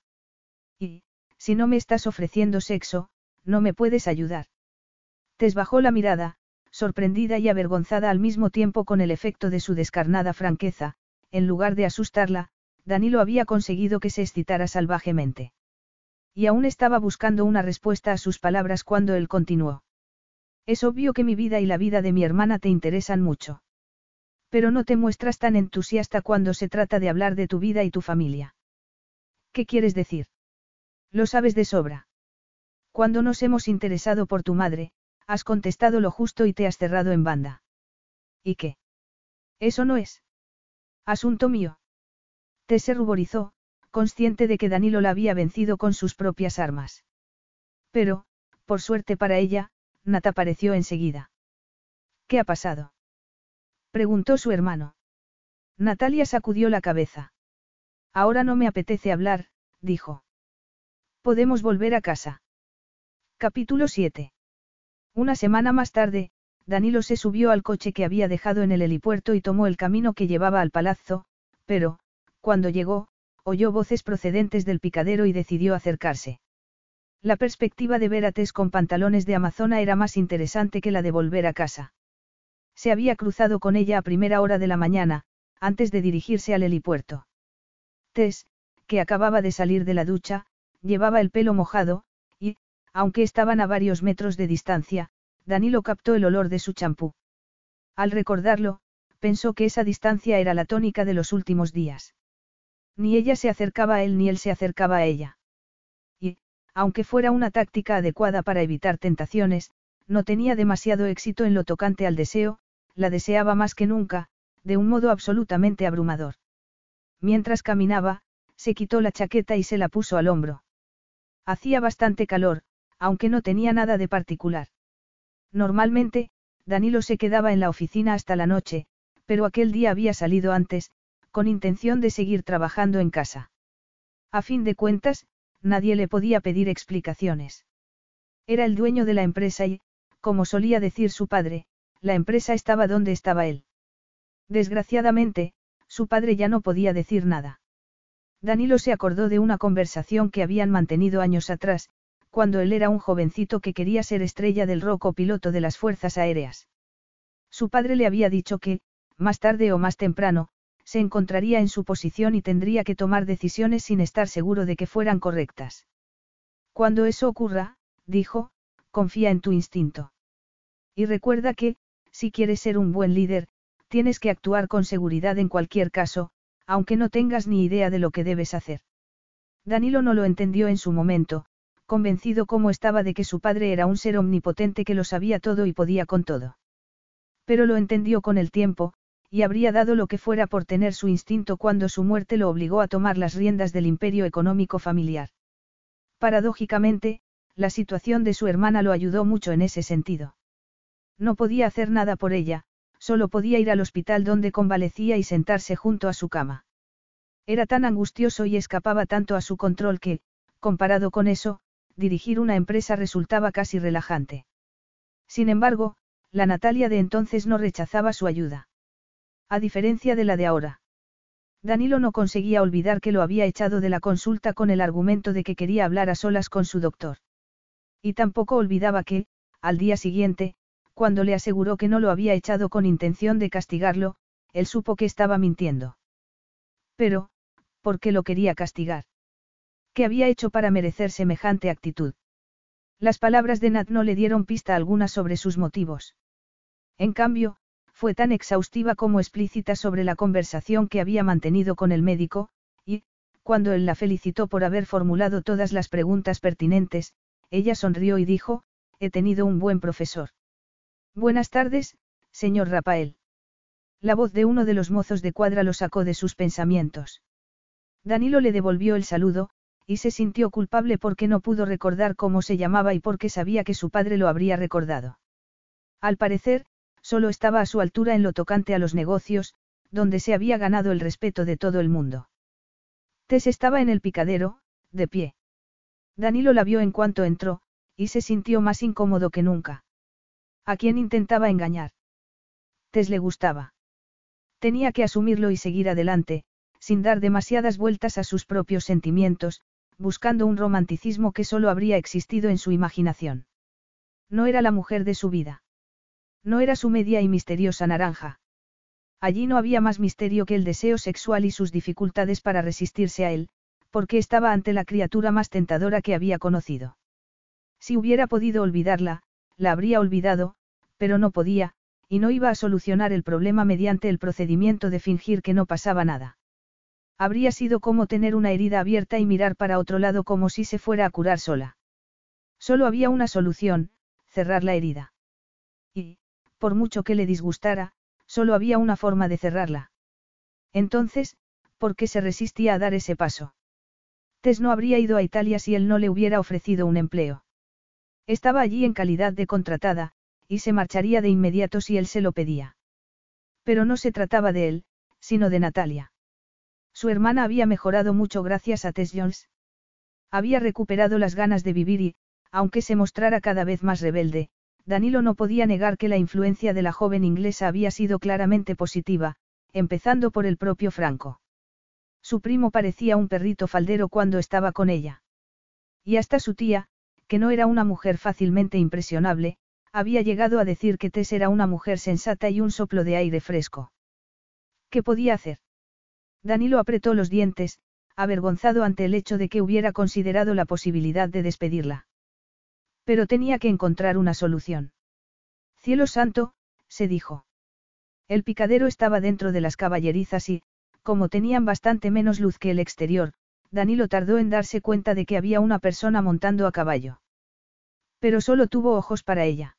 Speaker 1: Y, si no me estás ofreciendo sexo, no me puedes ayudar. Tess bajó la mirada, sorprendida y avergonzada al mismo tiempo con el efecto de su descarnada franqueza, en lugar de asustarla, Danilo había conseguido que se excitara salvajemente. Y aún estaba buscando una respuesta a sus palabras cuando él continuó. Es obvio que mi vida y la vida de mi hermana te interesan mucho. Pero no te muestras tan entusiasta cuando se trata de hablar de tu vida y tu familia. ¿Qué quieres decir? Lo sabes de sobra. Cuando nos hemos interesado por tu madre, has contestado lo justo y te has cerrado en banda. ¿Y qué? Eso no es. Asunto mío. Te se ruborizó, consciente de que Danilo la había vencido con sus propias armas. Pero, por suerte para ella, Nat apareció enseguida. ¿Qué ha pasado? preguntó su hermano. Natalia sacudió la cabeza. Ahora no me apetece hablar, dijo. Podemos volver a casa. Capítulo 7. Una semana más tarde, Danilo se subió al coche que había dejado en el helipuerto y tomó el camino que llevaba al palazzo, pero, cuando llegó, oyó voces procedentes del picadero y decidió acercarse. La perspectiva de ver a Tess con pantalones de amazona era más interesante que la de volver a casa. Se había cruzado con ella a primera hora de la mañana, antes de dirigirse al helipuerto. Tess, que acababa de salir de la ducha, llevaba el pelo mojado, y, aunque estaban a varios metros de distancia, Danilo captó el olor de su champú. Al recordarlo, pensó que esa distancia era la tónica de los últimos días. Ni ella se acercaba a él ni él se acercaba a ella. Y, aunque fuera una táctica adecuada para evitar tentaciones, no tenía demasiado éxito en lo tocante al deseo, la deseaba más que nunca, de un modo absolutamente abrumador. Mientras caminaba, se quitó la chaqueta y se la puso al hombro. Hacía bastante calor, aunque no tenía nada de particular. Normalmente, Danilo se quedaba en la oficina hasta la noche, pero aquel día había salido antes, con intención de seguir trabajando en casa. A fin de cuentas, nadie le podía pedir explicaciones. Era el dueño de la empresa y, como solía decir su padre, la empresa estaba donde estaba él. Desgraciadamente, su padre ya no podía decir nada. Danilo se acordó de una conversación que habían mantenido años atrás, cuando él era un jovencito que quería ser estrella del rock o piloto de las fuerzas aéreas. Su padre le había dicho que, más tarde o más temprano, se encontraría en su posición y tendría que tomar decisiones sin estar seguro de que fueran correctas. Cuando eso ocurra, dijo, confía en tu instinto. Y recuerda que, si quieres ser un buen líder, tienes que actuar con seguridad en cualquier caso, aunque no tengas ni idea de lo que debes hacer. Danilo no lo entendió en su momento, convencido como estaba de que su padre era un ser omnipotente que lo sabía todo y podía con todo. Pero lo entendió con el tiempo, y habría dado lo que fuera por tener su instinto cuando su muerte lo obligó a tomar las riendas del imperio económico familiar. Paradójicamente, la situación de su hermana lo ayudó mucho en ese sentido. No podía hacer nada por ella, solo podía ir al hospital donde convalecía y sentarse junto a su cama. Era tan angustioso y escapaba tanto a su control que, comparado con eso, dirigir una empresa resultaba casi relajante. Sin embargo, la Natalia de entonces no rechazaba su ayuda. A diferencia de la de ahora. Danilo no conseguía olvidar que lo había echado de la consulta con el argumento de que quería hablar a solas con su doctor. Y tampoco olvidaba que, al día siguiente, cuando le aseguró que no lo había echado con intención de castigarlo, él supo que estaba mintiendo. Pero, ¿por qué lo quería castigar? ¿Qué había hecho para merecer semejante actitud? Las palabras de Nat no le dieron pista alguna sobre sus motivos. En cambio, fue tan exhaustiva como explícita sobre la conversación que había mantenido con el médico, y, cuando él la felicitó por haber formulado todas las preguntas pertinentes, ella sonrió y dijo, he tenido un buen profesor. Buenas tardes, señor Rafael. La voz de uno de los mozos de cuadra lo sacó de sus pensamientos. Danilo le devolvió el saludo, y se sintió culpable porque no pudo recordar cómo se llamaba y porque sabía que su padre lo habría recordado. Al parecer, solo estaba a su altura en lo tocante a los negocios, donde se había ganado el respeto de todo el mundo. Tess estaba en el picadero, de pie. Danilo la vio en cuanto entró, y se sintió más incómodo que nunca. ¿A quién intentaba engañar? Tess le gustaba. Tenía que asumirlo y seguir adelante, sin dar demasiadas vueltas a sus propios sentimientos, buscando un romanticismo que solo habría existido en su imaginación. No era la mujer de su vida. No era su media y misteriosa naranja. Allí no había más misterio que el deseo sexual y sus dificultades para resistirse a él, porque estaba ante la criatura más tentadora que había conocido. Si hubiera podido olvidarla, la habría olvidado, pero no podía, y no iba a solucionar el problema mediante el procedimiento de fingir que no pasaba nada. Habría sido como tener una herida abierta y mirar para otro lado como si se fuera a curar sola. Solo había una solución, cerrar la herida. Y, por mucho que le disgustara, solo había una forma de cerrarla. Entonces, ¿por qué se resistía a dar ese paso? Tess no habría ido a Italia si él no le hubiera ofrecido un empleo. Estaba allí en calidad de contratada, y se marcharía de inmediato si él se lo pedía. Pero no se trataba de él, sino de Natalia. Su hermana había mejorado mucho gracias a Tess Jones. Había recuperado las ganas de vivir y, aunque se mostrara cada vez más rebelde, Danilo no podía negar que la influencia de la joven inglesa había sido claramente positiva, empezando por el propio Franco. Su primo parecía un perrito faldero cuando estaba con ella. Y hasta su tía, que no era una mujer fácilmente impresionable, había llegado a decir que Tess era una mujer sensata y un soplo de aire fresco. ¿Qué podía hacer? Danilo apretó los dientes, avergonzado ante el hecho de que hubiera considerado la posibilidad de despedirla. Pero tenía que encontrar una solución. Cielo santo, se dijo. El picadero estaba dentro de las caballerizas y, como tenían bastante menos luz que el exterior, Danilo tardó en darse cuenta de que había una persona montando a caballo. Pero solo tuvo ojos para ella.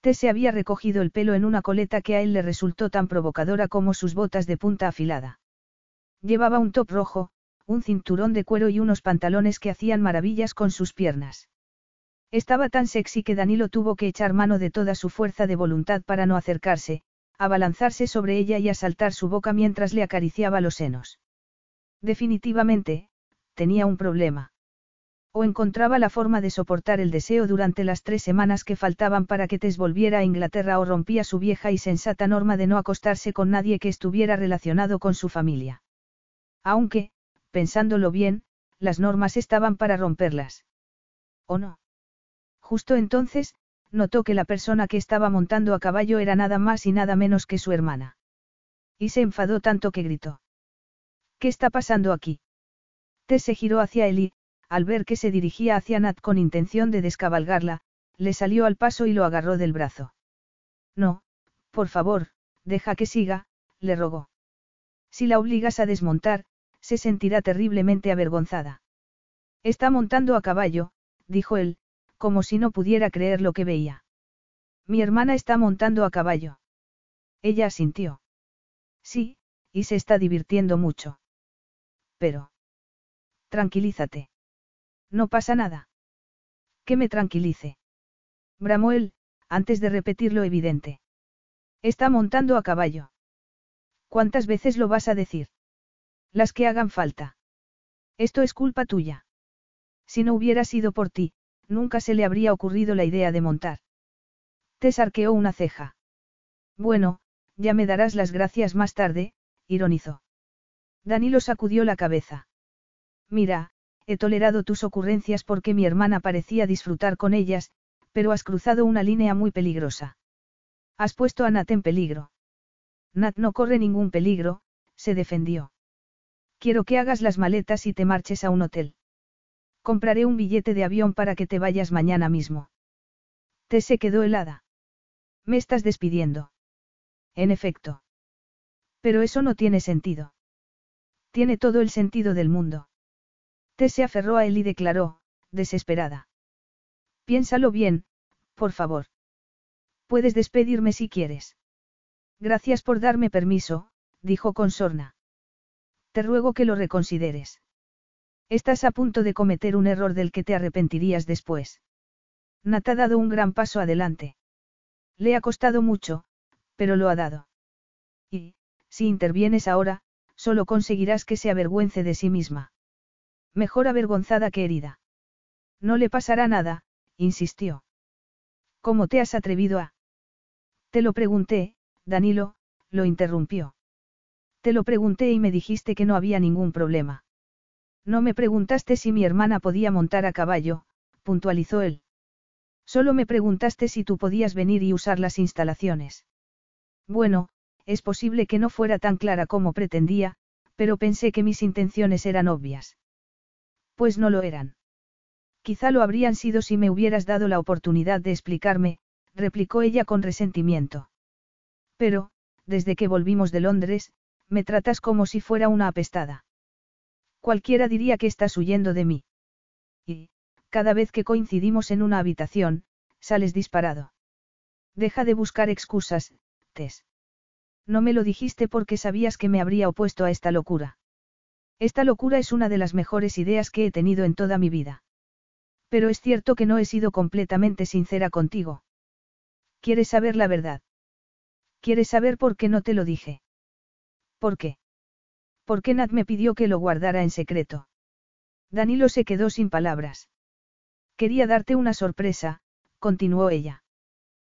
Speaker 1: Tess se había recogido el pelo en una coleta que a él le resultó tan provocadora como sus botas de punta afilada. Llevaba un top rojo, un cinturón de cuero y unos pantalones que hacían maravillas con sus piernas. Estaba tan sexy que Danilo tuvo que echar mano de toda su fuerza de voluntad para no acercarse, abalanzarse sobre ella y asaltar su boca mientras le acariciaba los senos. Definitivamente, tenía un problema. O encontraba la forma de soportar el deseo durante las tres semanas que faltaban para que Tess volviera a Inglaterra o rompía su vieja y sensata norma de no acostarse con nadie que estuviera relacionado con su familia. Aunque, pensándolo bien, las normas estaban para romperlas. ¿O no? Justo entonces, notó que la persona que estaba montando a caballo era nada más y nada menos que su hermana. Y se enfadó tanto que gritó. ¿Qué está pasando aquí? Tess se giró hacia él y, al ver que se dirigía hacia Nat con intención de descabalgarla, le salió al paso y lo agarró del brazo. No, por favor, deja que siga, le rogó. Si la obligas a desmontar, se sentirá terriblemente avergonzada. Está montando a caballo, dijo él, como si no pudiera creer lo que veía. Mi hermana está montando a caballo. Ella asintió. Sí, y se está divirtiendo mucho. Pero. Tranquilízate. No pasa nada. Que me tranquilice. Bramó él, antes de repetir lo evidente. Está montando a caballo. ¿Cuántas veces lo vas a decir? Las que hagan falta. Esto es culpa tuya. Si no hubiera sido por ti, nunca se le habría ocurrido la idea de montar. Tess arqueó una ceja. Bueno, ya me darás las gracias más tarde, ironizó. Danilo sacudió la cabeza. Mira, he tolerado tus ocurrencias porque mi hermana parecía disfrutar con ellas, pero has cruzado una línea muy peligrosa. Has puesto a Nat en peligro. Nat no corre ningún peligro, se defendió. Quiero que hagas las maletas y te marches a un hotel. Compraré un billete de avión para que te vayas mañana mismo. Te se quedó helada. Me estás despidiendo. En efecto. Pero eso no tiene sentido. Tiene todo el sentido del mundo. Te se aferró a él y declaró, desesperada. Piénsalo bien, por favor. Puedes despedirme si quieres. Gracias por darme permiso, dijo con sorna. Te ruego que lo reconsideres. Estás a punto de cometer un error del que te arrepentirías después. Nat ha dado un gran paso adelante. Le ha costado mucho, pero lo ha dado. Y, si intervienes ahora, solo conseguirás que se avergüence de sí misma. Mejor avergonzada que herida. No le pasará nada, insistió. ¿Cómo te has atrevido a? Te lo pregunté, Danilo, lo interrumpió. Te lo pregunté y me dijiste que no había ningún problema. No me preguntaste si mi hermana podía montar a caballo, puntualizó él. Solo me preguntaste si tú podías venir y usar las instalaciones. Bueno, es posible que no fuera tan clara como pretendía, pero pensé que mis intenciones eran obvias. Pues no lo eran. Quizá lo habrían sido si me hubieras dado la oportunidad de explicarme, replicó ella con resentimiento. Pero, desde que volvimos de Londres, me tratas como si fuera una apestada. Cualquiera diría que estás huyendo de mí. Y, cada vez que coincidimos en una habitación, sales disparado. Deja de buscar excusas, Tess. No me lo dijiste porque sabías que me habría opuesto a esta locura. Esta locura es una de las mejores ideas que he tenido en toda mi vida. Pero es cierto que no he sido completamente sincera contigo. ¿Quieres saber la verdad? ¿Quieres saber por qué no te lo dije? ¿Por qué? ¿Por qué Nat me pidió que lo guardara en secreto? Danilo se quedó sin palabras. Quería darte una sorpresa, continuó ella.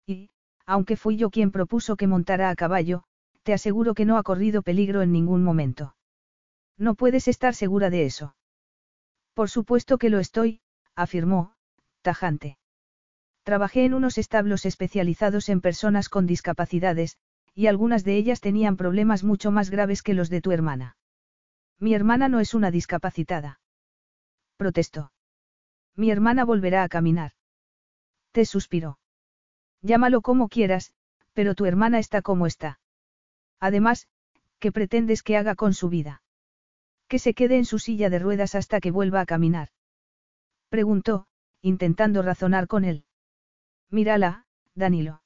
Speaker 1: Y, aunque fui yo quien propuso que montara a caballo, te aseguro que no ha corrido peligro en ningún momento. No puedes estar segura de eso. Por supuesto que lo estoy, afirmó, tajante. Trabajé en unos establos especializados en personas con discapacidades, y algunas de ellas tenían problemas mucho más graves que los de tu hermana. Mi hermana no es una discapacitada. Protestó. Mi hermana volverá a caminar. Te suspiró. Llámalo como quieras, pero tu hermana está como está. Además, ¿qué pretendes que haga con su vida? Que se quede en su silla de ruedas hasta que vuelva a caminar. Preguntó, intentando razonar con él. Mírala, Danilo.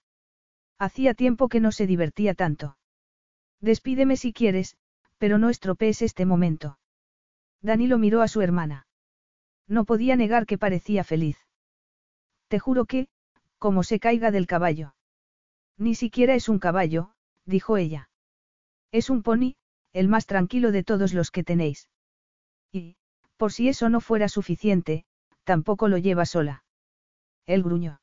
Speaker 1: Hacía tiempo que no se divertía tanto. Despídeme si quieres, pero no estropees este momento. Danilo miró a su hermana. No podía negar que parecía feliz. Te juro que, como se caiga del caballo. Ni siquiera es un caballo, dijo ella. Es un pony, el más tranquilo de todos los que tenéis. Y, por si eso no fuera suficiente, tampoco lo lleva sola. Él gruñó.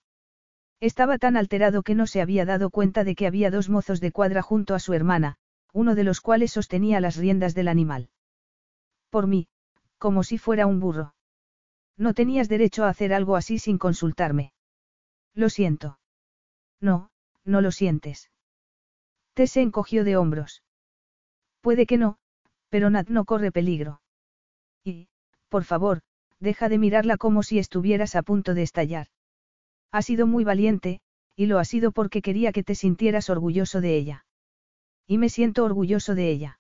Speaker 1: Estaba tan alterado que no se había dado cuenta de que había dos mozos de cuadra junto a su hermana, uno de los cuales sostenía las riendas del animal. Por mí, como si fuera un burro. No tenías derecho a hacer algo así sin consultarme. Lo siento. No, no lo sientes. Tess se encogió de hombros. Puede que no, pero Nat no corre peligro. Y, por favor, deja de mirarla como si estuvieras a punto de estallar. Ha sido muy valiente, y lo ha sido porque quería que te sintieras orgulloso de ella. Y me siento orgulloso de ella.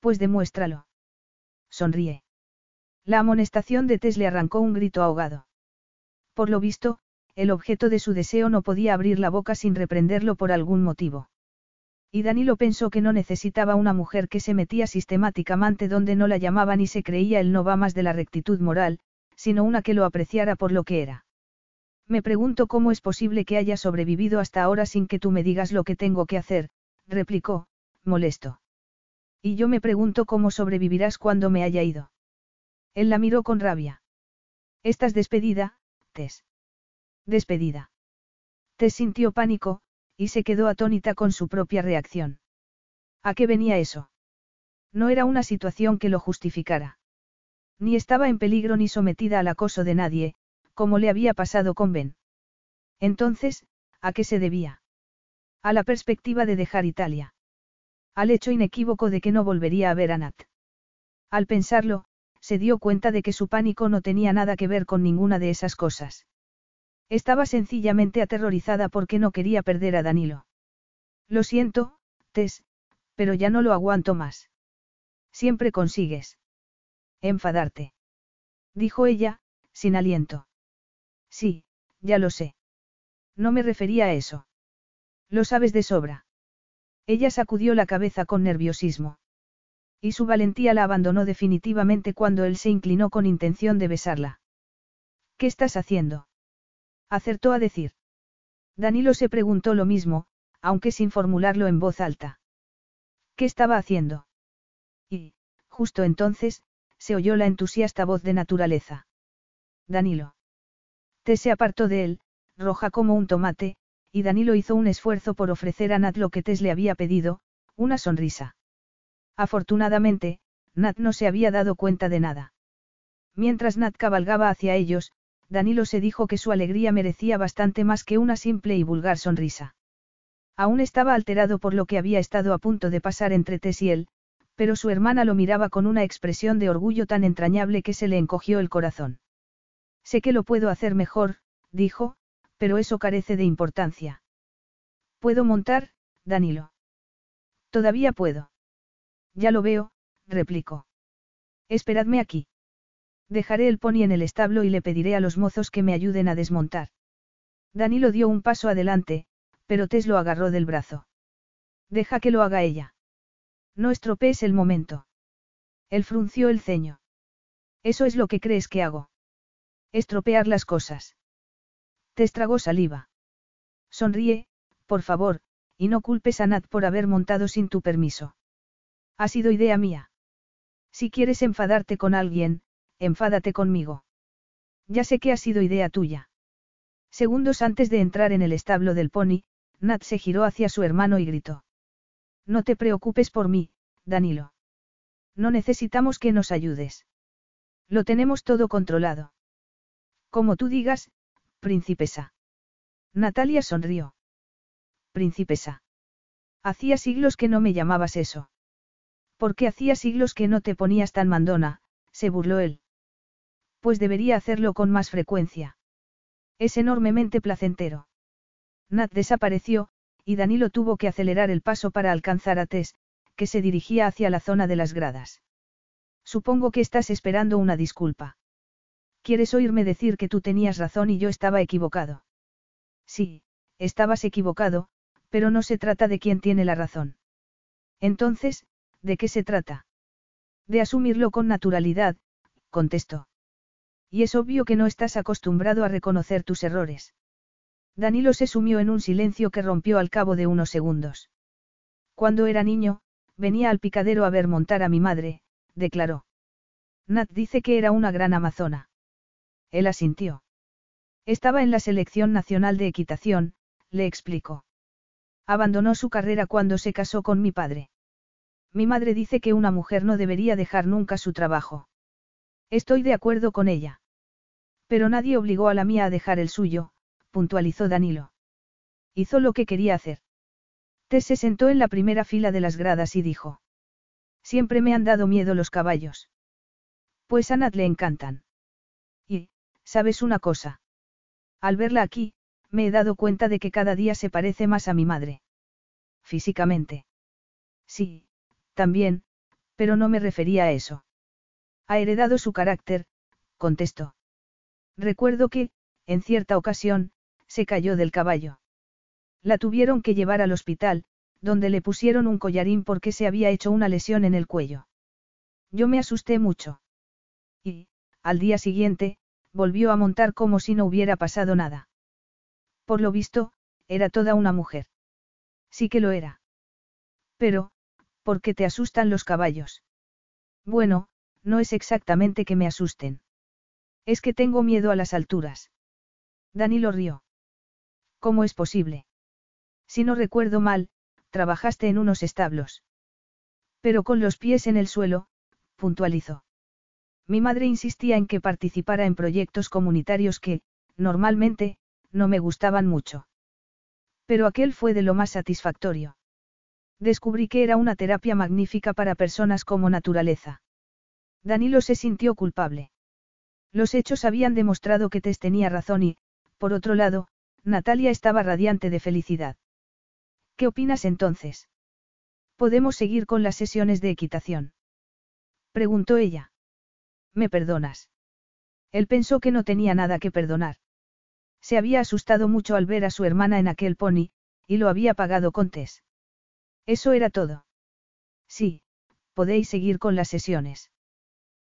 Speaker 1: Pues demuéstralo. Sonríe. La amonestación de Tess le arrancó un grito ahogado. Por lo visto, el objeto de su deseo no podía abrir la boca sin reprenderlo por algún motivo. Y Danilo pensó que no necesitaba una mujer que se metía sistemáticamente donde no la llamaban y se creía el no va más de la rectitud moral, sino una que lo apreciara por lo que era. Me pregunto cómo es posible que haya sobrevivido hasta ahora sin que tú me digas lo que tengo que hacer, replicó, molesto. Y yo me pregunto cómo sobrevivirás cuando me haya ido. Él la miró con rabia. Estás despedida, Tess. Despedida. Tess sintió pánico, y se quedó atónita con su propia reacción. ¿A qué venía eso? No era una situación que lo justificara. Ni estaba en peligro ni sometida al acoso de nadie, como le había pasado con Ben. Entonces, ¿a qué se debía? A la perspectiva de dejar Italia. Al hecho inequívoco de que no volvería a ver a Nat. Al pensarlo, se dio cuenta de que su pánico no tenía nada que ver con ninguna de esas cosas. Estaba sencillamente aterrorizada porque no quería perder a Danilo. Lo siento, Tess, pero ya no lo aguanto más. Siempre consigues. Enfadarte. Dijo ella, sin aliento. Sí, ya lo sé. No me refería a eso. Lo sabes de sobra. Ella sacudió la cabeza con nerviosismo. Y su valentía la abandonó definitivamente cuando él se inclinó con intención de besarla. ¿Qué estás haciendo? Acertó a decir. Danilo se preguntó lo mismo, aunque sin formularlo en voz alta. ¿Qué estaba haciendo? Y, justo entonces, se oyó la entusiasta voz de naturaleza. Danilo. Te se apartó de él, roja como un tomate, y Danilo hizo un esfuerzo por ofrecer a Nat lo que Tess le había pedido, una sonrisa. Afortunadamente, Nat no se había dado cuenta de nada. Mientras Nat cabalgaba hacia ellos, Danilo se dijo que su alegría merecía bastante más que una simple y vulgar sonrisa. Aún estaba alterado por lo que había estado a punto de pasar entre Tess y él, pero su hermana lo miraba con una expresión de orgullo tan entrañable que se le encogió el corazón. Sé que lo puedo hacer mejor, dijo, pero eso carece de importancia. ¿Puedo montar, Danilo? Todavía puedo. Ya lo veo, replicó. Esperadme aquí. Dejaré el pony en el establo y le pediré a los mozos que me ayuden a desmontar. Danilo dio un paso adelante, pero Tess lo agarró del brazo. Deja que lo haga ella. No estropees el momento. Él frunció el ceño. Eso es lo que crees que hago. Estropear las cosas. Te estragó saliva. Sonríe, por favor, y no culpes a Nat por haber montado sin tu permiso. Ha sido idea mía. Si quieres enfadarte con alguien, enfádate conmigo. Ya sé que ha sido idea tuya. Segundos antes de entrar en el establo del pony, Nat se giró hacia su hermano y gritó. No te preocupes por mí, Danilo. No necesitamos que nos ayudes. Lo tenemos todo controlado. Como tú digas, princesa. Natalia sonrió. Princesa. Hacía siglos que no me llamabas eso. Porque hacía siglos que no te ponías tan mandona, se burló él. Pues debería hacerlo con más frecuencia. Es enormemente placentero. Nat desapareció, y Danilo tuvo que acelerar el paso para alcanzar a Tess, que se dirigía hacia la zona de las gradas. Supongo que estás esperando una disculpa. ¿Quieres oírme decir que tú tenías razón y yo estaba equivocado? Sí, estabas equivocado, Pero no se trata de quién tiene la razón. Entonces, ¿de qué se trata? De asumirlo con naturalidad, contestó. Y es obvio que no estás acostumbrado a reconocer tus errores. Danilo se sumió en un silencio que rompió al cabo de unos segundos. Cuando era niño, venía al picadero a ver montar a mi madre, declaró. Nat dice que era una gran amazona. Él asintió. Estaba en la selección nacional de equitación, le explicó. Abandonó su carrera cuando se casó con mi padre. Mi madre dice que una mujer no debería dejar nunca su trabajo. Estoy de acuerdo con ella. Pero nadie obligó a la mía a dejar el suyo, puntualizó Danilo. Hizo lo que quería hacer. Tess se sentó en la primera fila de las gradas y dijo. Siempre me han dado miedo los caballos. Pues a Nat le encantan. ¿Sabes una cosa? Al verla aquí, me he dado cuenta de que cada día se parece más a mi madre. Físicamente. Sí, también, pero no me refería a eso. Ha heredado su carácter, contestó. Recuerdo que, en cierta ocasión, se cayó del caballo. La tuvieron que llevar al hospital, donde le pusieron un collarín porque se había hecho una lesión en el cuello. Yo me asusté mucho. Y, al día siguiente, volvió a montar como si no hubiera pasado nada. Por lo visto, era toda una mujer. Sí que lo era. Pero, ¿por qué te asustan los caballos? Bueno, no es exactamente que me asusten. Es que tengo miedo a las alturas. Danilo rió. ¿Cómo es posible? Si no recuerdo mal, trabajaste en unos establos. Pero con los pies en el suelo, puntualizó. Mi madre insistía en que participara en proyectos comunitarios que, normalmente, no me gustaban mucho. Pero aquel fue de lo más satisfactorio. Descubrí que era una terapia magnífica para personas como naturaleza. Danilo se sintió culpable. Los hechos habían demostrado que Tess tenía razón y, por otro lado, Natalia estaba radiante de felicidad. ¿Qué opinas entonces? ¿Podemos seguir con las sesiones de equitación? Preguntó ella. ¿Me perdonas? Él pensó que no tenía nada que perdonar. Se había asustado mucho al ver a su hermana en aquel pony, y lo había pagado con Tess. Eso era todo. Sí, podéis seguir con las sesiones.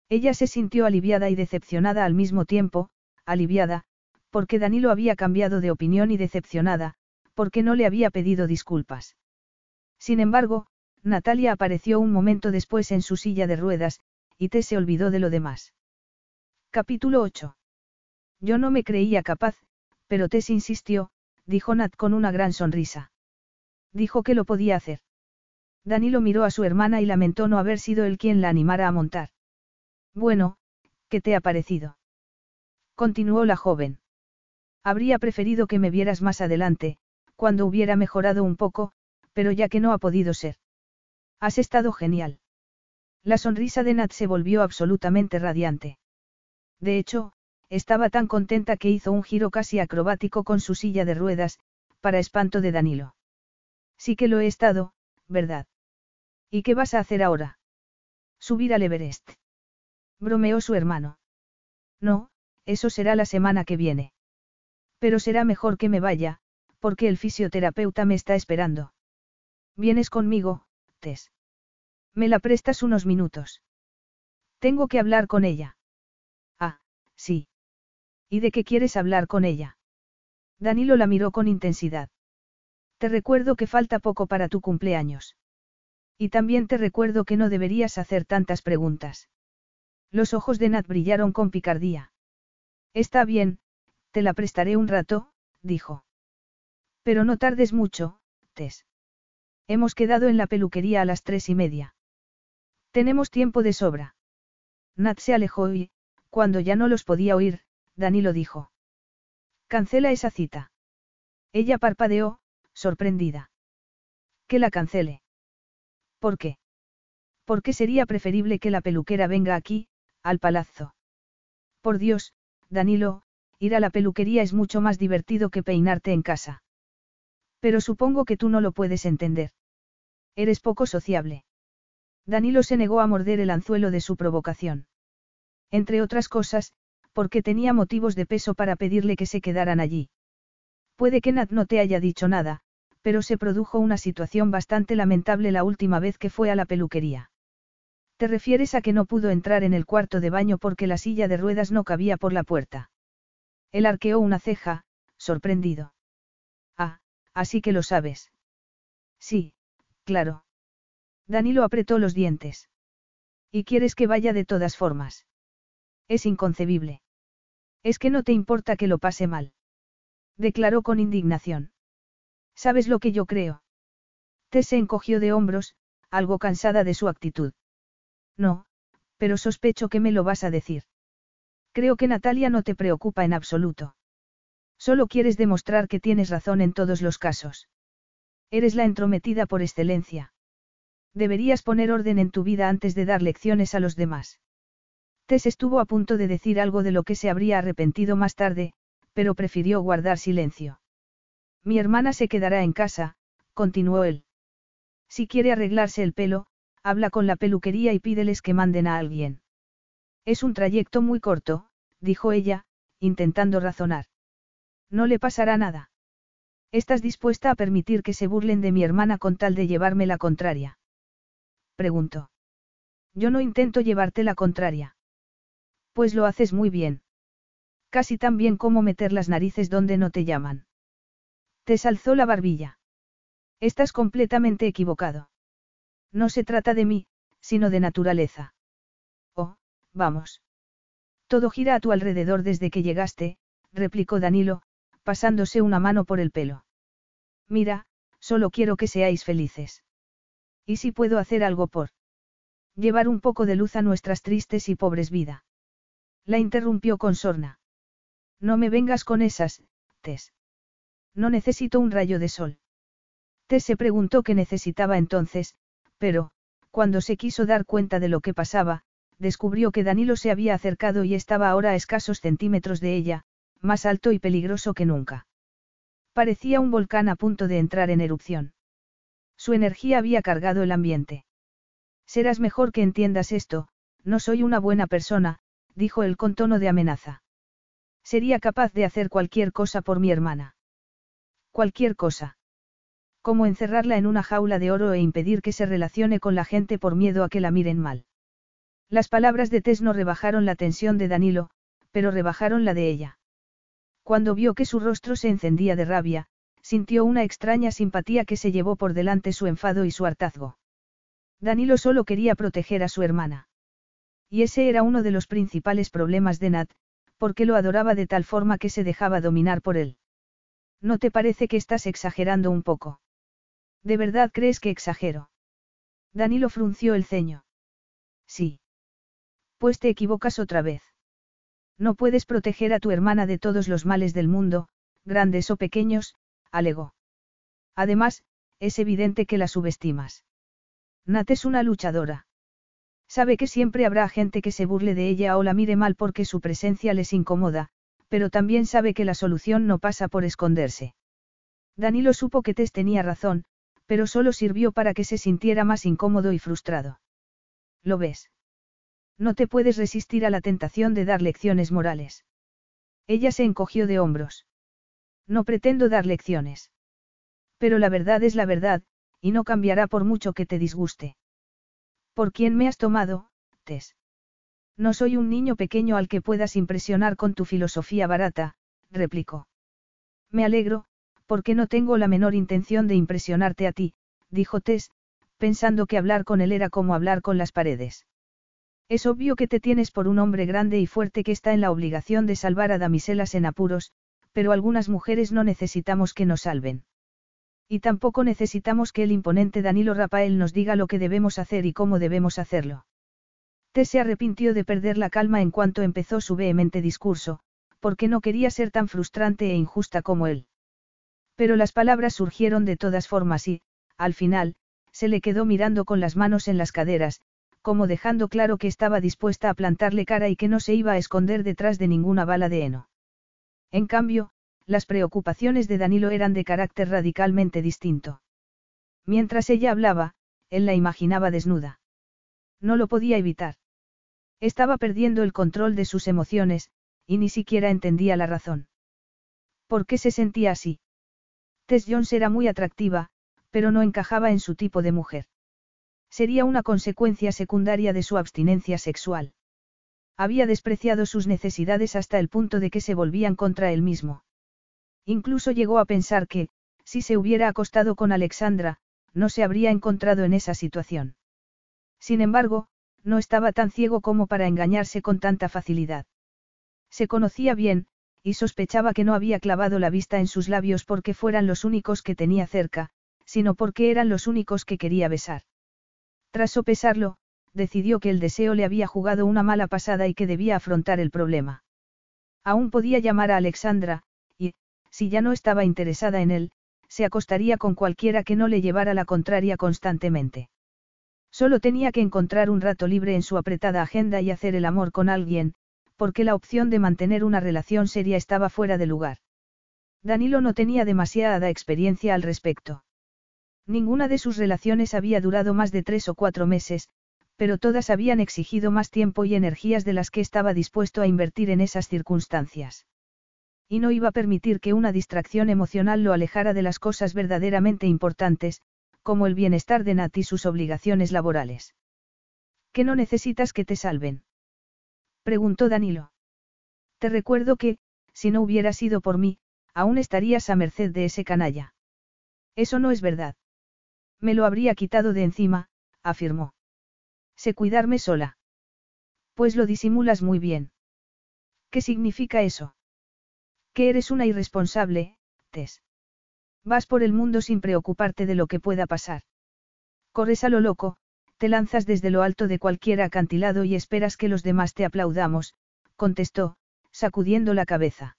Speaker 1: Ella se sintió aliviada y decepcionada al mismo tiempo, aliviada, porque Danilo había cambiado de opinión y decepcionada, porque no le había pedido disculpas. Sin embargo, Natalia apareció un momento después en su silla de ruedas, y Tess se olvidó de lo demás. Capítulo 8. Yo no me creía capaz, pero Tess insistió, dijo Nat con una gran sonrisa. Dijo que lo podía hacer. Danilo miró a su hermana y lamentó no haber sido él quien la animara a montar. Bueno, ¿qué te ha parecido? Continuó la joven. Habría preferido que me vieras más adelante, cuando hubiera mejorado un poco, pero ya que no ha podido ser. Has estado genial. La sonrisa de Nat se volvió absolutamente radiante. De hecho, estaba tan contenta que hizo un giro casi acrobático con su silla de ruedas, para espanto de Danilo. Sí que lo he estado, ¿verdad? ¿Y qué vas a hacer ahora? Subir al Everest. Bromeó su hermano. No, eso será la semana que viene. Pero será mejor que me vaya, porque el fisioterapeuta me está esperando. Vienes conmigo, Tess. Me la prestas unos minutos. Tengo que hablar con ella. Ah, sí. ¿Y de qué quieres hablar con ella? Danilo la miró con intensidad. Te recuerdo que falta poco para tu cumpleaños. Y también te recuerdo que no deberías hacer tantas preguntas. Los ojos de Nat brillaron con picardía. Está bien, te la prestaré un rato, dijo. Pero no tardes mucho, Tess. Hemos quedado en la peluquería a las tres y media. Tenemos tiempo de sobra. Nat se alejó y, cuando ya no los podía oír, Danilo dijo. Cancela esa cita. Ella parpadeó, sorprendida. Que la cancele. ¿Por qué? Porque sería preferible que la peluquera venga aquí, al palazzo. Por Dios, Danilo, ir a la peluquería es mucho más divertido que peinarte en casa. Pero supongo que tú no lo puedes entender. Eres poco sociable. Danilo se negó a morder el anzuelo de su provocación. Entre otras cosas, porque tenía motivos de peso para pedirle que se quedaran allí. Puede que Nat no te haya dicho nada, pero se produjo una situación bastante lamentable la última vez que fue a la peluquería. ¿Te refieres a que no pudo entrar en el cuarto de baño porque la silla de ruedas no cabía por la puerta? Él arqueó una ceja, sorprendido. Ah, así que lo sabes. Sí, claro. Danilo apretó los dientes. ¿Y quieres que vaya de todas formas? Es inconcebible. Es que no te importa que lo pase mal. Declaró con indignación. ¿Sabes lo que yo creo? Tess se encogió de hombros, algo cansada de su actitud. No, pero sospecho que me lo vas a decir. Creo que Natalia no te preocupa en absoluto. Solo quieres demostrar que tienes razón en todos los casos. Eres la entrometida por excelencia. Deberías poner orden en tu vida antes de dar lecciones a los demás. Tess estuvo a punto de decir algo de lo que se habría arrepentido más tarde, pero prefirió guardar silencio. Mi hermana se quedará en casa, continuó él. Si quiere arreglarse el pelo, habla con la peluquería y pídeles que manden a alguien. Es un trayecto muy corto, dijo ella, intentando razonar. No le pasará nada. ¿Estás dispuesta a permitir que se burlen de mi hermana con tal de llevarme la contraria? Preguntó. Yo no intento llevarte la contraria. Pues lo haces muy bien. Casi tan bien como meter las narices donde no te llaman. Te salzó la barbilla. Estás completamente equivocado. No se trata de mí, sino de naturaleza. Oh, vamos. Todo gira a tu alrededor desde que llegaste, replicó Danilo, pasándose una mano por el pelo. Mira, solo quiero que seáis felices. ¿Y si puedo hacer algo por? Llevar un poco de luz a nuestras tristes y pobres vidas. La interrumpió con sorna. No me vengas con esas, Tess. No necesito un rayo de sol. Tess se preguntó qué necesitaba entonces, pero, cuando se quiso dar cuenta de lo que pasaba, descubrió que Danilo se había acercado y estaba ahora a escasos centímetros de ella, más alto y peligroso que nunca. Parecía un volcán a punto de entrar en erupción. Su energía había cargado el ambiente. Serás mejor que entiendas esto, no soy una buena persona, dijo él con tono de amenaza. Sería capaz de hacer cualquier cosa por mi hermana. Cualquier cosa. Como encerrarla en una jaula de oro e impedir que se relacione con la gente por miedo a que la miren mal. Las palabras de Tess no rebajaron la tensión de Danilo, pero rebajaron la de ella. Cuando vio que su rostro se encendía de rabia, sintió una extraña simpatía que se llevó por delante su enfado y su hartazgo. Danilo solo quería proteger a su hermana. Y ese era uno de los principales problemas de Nat, porque lo adoraba de tal forma que se dejaba dominar por él. ¿No te parece que estás exagerando un poco? ¿De verdad crees que exagero? Danilo frunció el ceño. Sí. Pues te equivocas otra vez. No puedes proteger a tu hermana de todos los males del mundo, grandes o pequeños, alegó. Además, es evidente que la subestimas. Nat es una luchadora. Sabe que siempre habrá gente que se burle de ella o la mire mal porque su presencia les incomoda, pero también sabe que la solución no pasa por esconderse. Danilo supo que Tess tenía razón, pero solo sirvió para que se sintiera más incómodo y frustrado. ¿Lo ves? No te puedes resistir a la tentación de dar lecciones morales. Ella se encogió de hombros. No pretendo dar lecciones. Pero la verdad es la verdad, y no cambiará por mucho que te disguste. ¿Por quién me has tomado, Tess? No soy un niño pequeño al que puedas impresionar con tu filosofía barata, replicó. Me alegro, porque no tengo la menor intención de impresionarte a ti, dijo Tess, pensando que hablar con él era como hablar con las paredes. Es obvio que te tienes por un hombre grande y fuerte que está en la obligación de salvar a damiselas en apuros, pero algunas mujeres no necesitamos que nos salven. Y tampoco necesitamos que el imponente Danilo Rafael nos diga lo que debemos hacer y cómo debemos hacerlo. Tess se arrepintió de perder la calma en cuanto empezó su vehemente discurso, porque no quería ser tan frustrante e injusta como él. Pero las palabras surgieron de todas formas y, al final, se le quedó mirando con las manos en las caderas, como dejando claro que estaba dispuesta a plantarle cara y que no se iba a esconder detrás de ninguna bala de heno. En cambio, las preocupaciones de Danilo eran de carácter radicalmente distinto. Mientras ella hablaba, él la imaginaba desnuda. No lo podía evitar. Estaba perdiendo el control de sus emociones, y ni siquiera entendía la razón. ¿Por qué se sentía así? Tess Jones era muy atractiva, pero no encajaba en su tipo de mujer. Sería una consecuencia secundaria de su abstinencia sexual. Había despreciado sus necesidades hasta el punto de que se volvían contra él mismo. Incluso llegó a pensar que, si se hubiera acostado con Alexandra, no se habría encontrado en esa situación. Sin embargo, no estaba tan ciego como para engañarse con tanta facilidad. Se conocía bien, y sospechaba que no había clavado la vista en sus labios porque fueran los únicos que tenía cerca, sino porque eran los únicos que quería besar. Tras sopesarlo, decidió que el deseo le había jugado una mala pasada y que debía afrontar el problema. Aún podía llamar a Alexandra, y, si ya no estaba interesada en él, se acostaría con cualquiera que no le llevara la contraria constantemente. Solo tenía que encontrar un rato libre en su apretada agenda y hacer el amor con alguien, porque la opción de mantener una relación seria estaba fuera de lugar. Danilo no tenía demasiada experiencia al respecto. Ninguna de sus relaciones había durado más de tres o cuatro meses, pero todas habían exigido más tiempo y energías de las que estaba dispuesto a invertir en esas circunstancias. Y no iba a permitir que una distracción emocional lo alejara de las cosas verdaderamente importantes, como el bienestar de Nat y sus obligaciones laborales. ¿Qué no necesitas que te salven? Preguntó Danilo. Te recuerdo que, si no hubiera sido por mí, aún estarías a merced de ese canalla. Eso no es verdad. Me lo habría quitado de encima, afirmó. Sé cuidarme sola. Pues lo disimulas muy bien. ¿Qué significa eso? Que eres una irresponsable, Tess. Vas por el mundo sin preocuparte de lo que pueda pasar. Corres a lo loco, te lanzas desde lo alto de cualquier acantilado y esperas que los demás te aplaudamos, contestó, sacudiendo la cabeza.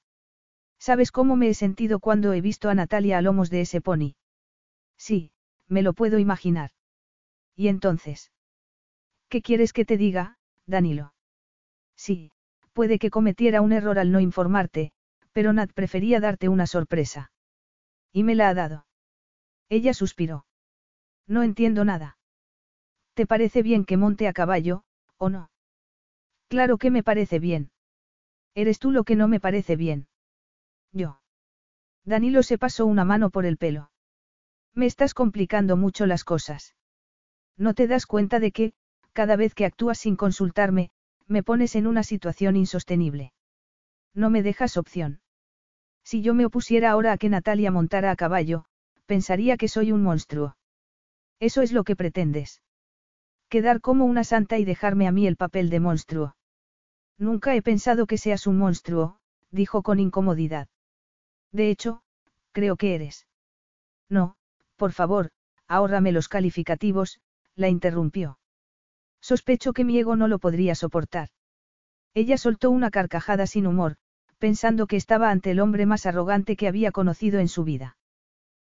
Speaker 1: ¿Sabes cómo me he sentido cuando he visto a Natalia a lomos de ese pony? Sí, me lo puedo imaginar. ¿Y entonces? ¿Qué quieres que te diga, Danilo? Sí, puede que cometiera un error al no informarte, pero Nat prefería darte una sorpresa. Y me la ha dado. Ella suspiró. No entiendo nada. ¿Te parece bien que monte a caballo, o no? Claro que me parece bien. Eres tú lo que no me parece bien. Yo. Danilo se pasó una mano por el pelo. Me estás complicando mucho las cosas. ¿No te das cuenta de que, cada vez que actúas sin consultarme, me pones en una situación insostenible? No me dejas opción. Si yo me opusiera ahora a que Natalia montara a caballo, pensaría que soy un monstruo. Eso es lo que pretendes. Quedar como una santa y dejarme a mí el papel de monstruo. Nunca he pensado que seas un monstruo, dijo con incomodidad. De hecho, creo que eres. No, por favor, ahórrame los calificativos, la interrumpió. Sospecho que mi ego no lo podría soportar. Ella soltó una carcajada sin humor, pensando que estaba ante el hombre más arrogante que había conocido en su vida.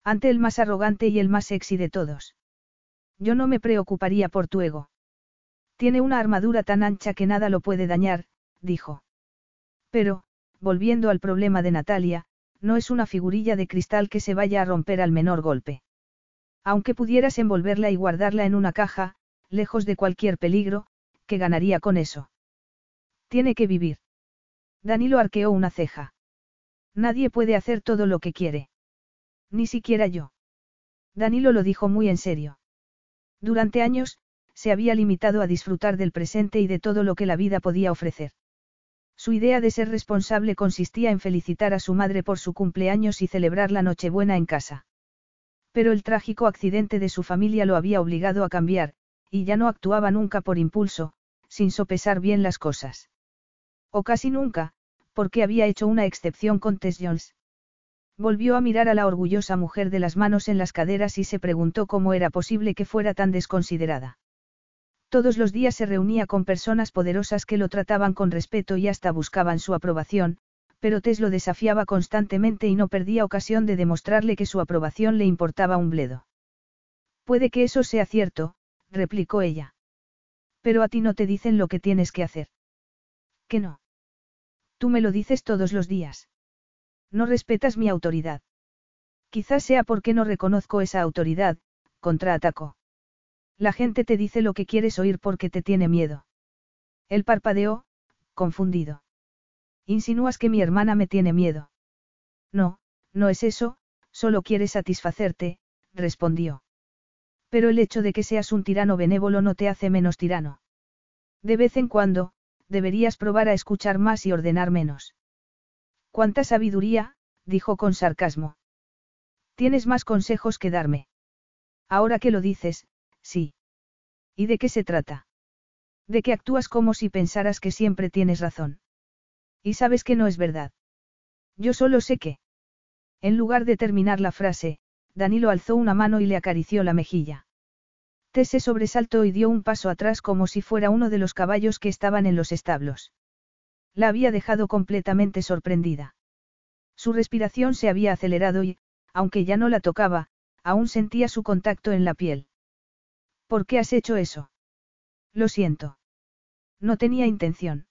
Speaker 1: Ante el más arrogante y el más sexy de todos. Yo no me preocuparía por tu ego. Tiene una armadura tan ancha que nada lo puede dañar, dijo. Pero, volviendo al problema de Natalia, no es una figurilla de cristal que se vaya a romper al menor golpe. Aunque pudieras envolverla y guardarla en una caja, lejos de cualquier peligro, ¿qué ganaría con eso? Tiene que vivir. Danilo arqueó una ceja. Nadie puede hacer todo lo que quiere. Ni siquiera yo. Danilo lo dijo muy en serio. Durante años, se había limitado a disfrutar del presente y de todo lo que la vida podía ofrecer. Su idea de ser responsable consistía en felicitar a su madre por su cumpleaños y celebrar la Nochebuena en casa. Pero el trágico accidente de su familia lo había obligado a cambiar, y ya no actuaba nunca por impulso, sin sopesar bien las cosas. O casi nunca, porque había hecho una excepción con Tess Jones. Volvió a mirar a la orgullosa mujer de las manos en las caderas y se preguntó cómo era posible que fuera tan desconsiderada. Todos los días se reunía con personas poderosas que lo trataban con respeto y hasta buscaban su aprobación, pero Tess lo desafiaba constantemente y no perdía ocasión de demostrarle que su aprobación le importaba un bledo. Puede que eso sea cierto, replicó ella. Pero a ti no te dicen lo que tienes que hacer. ¿Qué no? Tú me lo dices todos los días. No respetas mi autoridad. Quizás sea porque no reconozco esa autoridad, contraatacó. La gente te dice lo que quieres oír porque te tiene miedo. Él parpadeó, confundido. Insinúas que mi hermana me tiene miedo. No, no es eso, Solo quiere satisfacerte, respondió. Pero el hecho de que seas un tirano benévolo no te hace menos tirano. De vez en cuando, deberías probar a escuchar más y ordenar menos. Cuánta sabiduría, dijo con sarcasmo. Tienes más consejos que darme. Ahora que lo dices, sí. ¿Y de qué se trata? De que actúas como si pensaras que siempre tienes razón. Y sabes que no es verdad. Yo solo sé que. En lugar de terminar la frase, Danilo alzó una mano y le acarició la mejilla. Tess se sobresaltó y dio un paso atrás como si fuera uno de los caballos que estaban en los establos. La había dejado completamente sorprendida. Su respiración se había acelerado y, aunque ya no la tocaba, aún sentía su contacto en la piel. ¿Por qué has hecho eso? Lo siento. No tenía intención.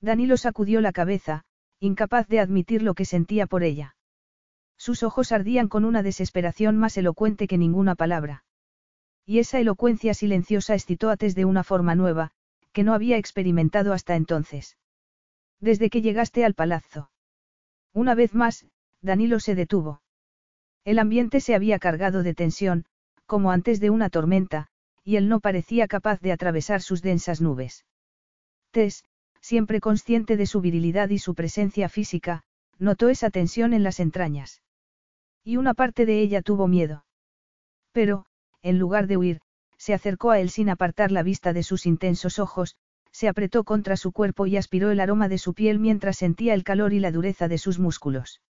Speaker 1: Danilo sacudió la cabeza, incapaz de admitir lo que sentía por ella. Sus ojos ardían con una desesperación más elocuente que ninguna palabra. Y esa elocuencia silenciosa excitó a Tess de una forma nueva, que no había experimentado hasta entonces. Desde que llegaste al palazzo. Una vez más, Danilo se detuvo. El ambiente se había cargado de tensión, como antes de una tormenta, y él no parecía capaz de atravesar sus densas nubes. Tess, siempre consciente de su virilidad y su presencia física, notó esa tensión en las entrañas. Y una parte de ella tuvo miedo. Pero, en lugar de huir, se acercó a él sin apartar la vista de sus intensos ojos, se apretó contra su cuerpo y aspiró el aroma de su piel mientras sentía el calor y la dureza de sus músculos.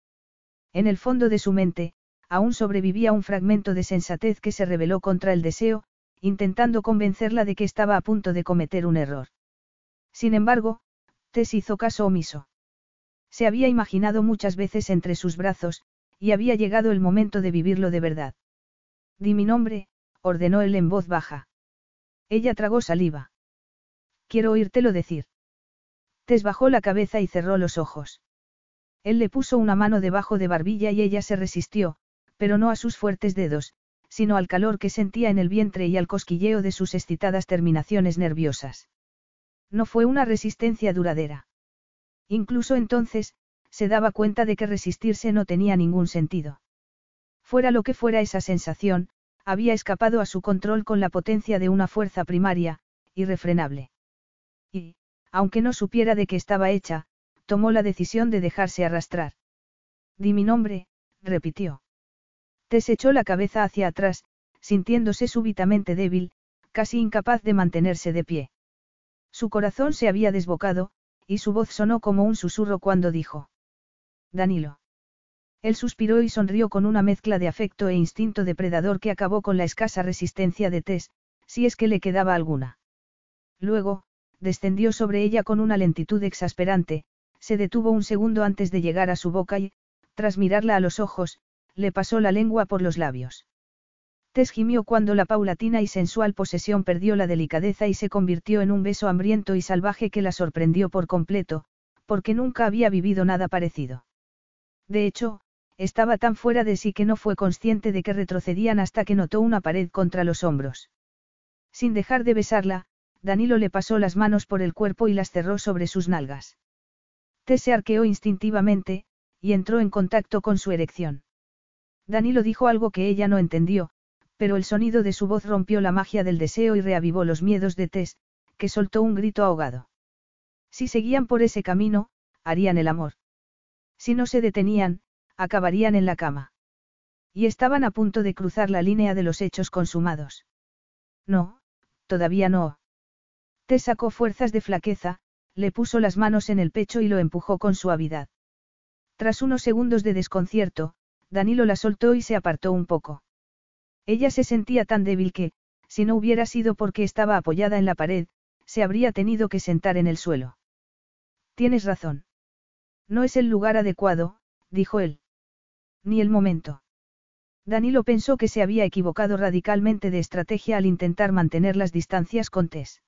Speaker 1: En el fondo de su mente, aún sobrevivía un fragmento de sensatez que se rebeló contra el deseo, intentando convencerla de que estaba a punto de cometer un error. Sin embargo, Tess hizo caso omiso. Se había imaginado muchas veces entre sus brazos, y había llegado el momento de vivirlo de verdad. Di mi nombre, ordenó él en voz baja. Ella tragó saliva. Quiero oírtelo decir. Tess bajó la cabeza y cerró los ojos. Él le puso una mano debajo de barbilla y ella se resistió, pero no a sus fuertes dedos, sino al calor que sentía en el vientre y al cosquilleo de sus excitadas terminaciones nerviosas. No fue una resistencia duradera. Incluso entonces, se daba cuenta de que resistirse no tenía ningún sentido. Fuera lo que fuera esa sensación, había escapado a su control con la potencia de una fuerza primaria, irrefrenable. Y, aunque no supiera de qué estaba hecha, tomó la decisión de dejarse arrastrar. Di mi nombre, repitió. Tess echó la cabeza hacia atrás, sintiéndose súbitamente débil, casi incapaz de mantenerse de pie. Su corazón se había desbocado, y su voz sonó como un susurro cuando dijo. Danilo. Él suspiró y sonrió con una mezcla de afecto e instinto depredador que acabó con la escasa resistencia de Tess, si es que le quedaba alguna. Luego, descendió sobre ella con una lentitud exasperante, se detuvo un segundo antes de llegar a su boca y, tras mirarla a los ojos, le pasó la lengua por los labios. Tess gimió cuando la paulatina y sensual posesión perdió la delicadeza y se convirtió en un beso hambriento y salvaje que la sorprendió por completo, porque nunca había vivido nada parecido. De hecho, estaba tan fuera de sí que no fue consciente de que retrocedían hasta que notó una pared contra los hombros. Sin dejar de besarla, Danilo le pasó las manos por el cuerpo y las cerró sobre sus nalgas. Tess se arqueó instintivamente, y entró en contacto con su erección. Danilo dijo algo que ella no entendió, pero el sonido de su voz rompió la magia del deseo y reavivó los miedos de Tess, que soltó un grito ahogado. Si seguían por ese camino, harían el amor. Si no se detenían, acabarían en la cama. Y estaban a punto de cruzar la línea de los hechos consumados. No, todavía no. Tess sacó fuerzas de flaqueza, le puso las manos en el pecho y lo empujó con suavidad. Tras unos segundos de desconcierto, Danilo la soltó y se apartó un poco. Ella se sentía tan débil que, si no hubiera sido porque estaba apoyada en la pared, se habría tenido que sentar en el suelo. Tienes razón. No es el lugar adecuado, dijo él. Ni el momento. Danilo pensó que se había equivocado radicalmente de estrategia al intentar mantener las distancias con Tess.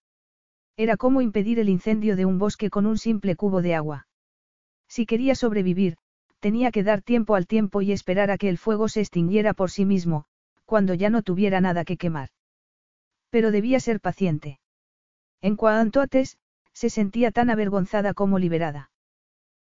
Speaker 1: Era como impedir el incendio de un bosque con un simple cubo de agua. Si quería sobrevivir, tenía que dar tiempo al tiempo y esperar a que el fuego se extinguiera por sí mismo, cuando ya no tuviera nada que quemar. Pero debía ser paciente. En cuanto a Tess, se sentía tan avergonzada como liberada.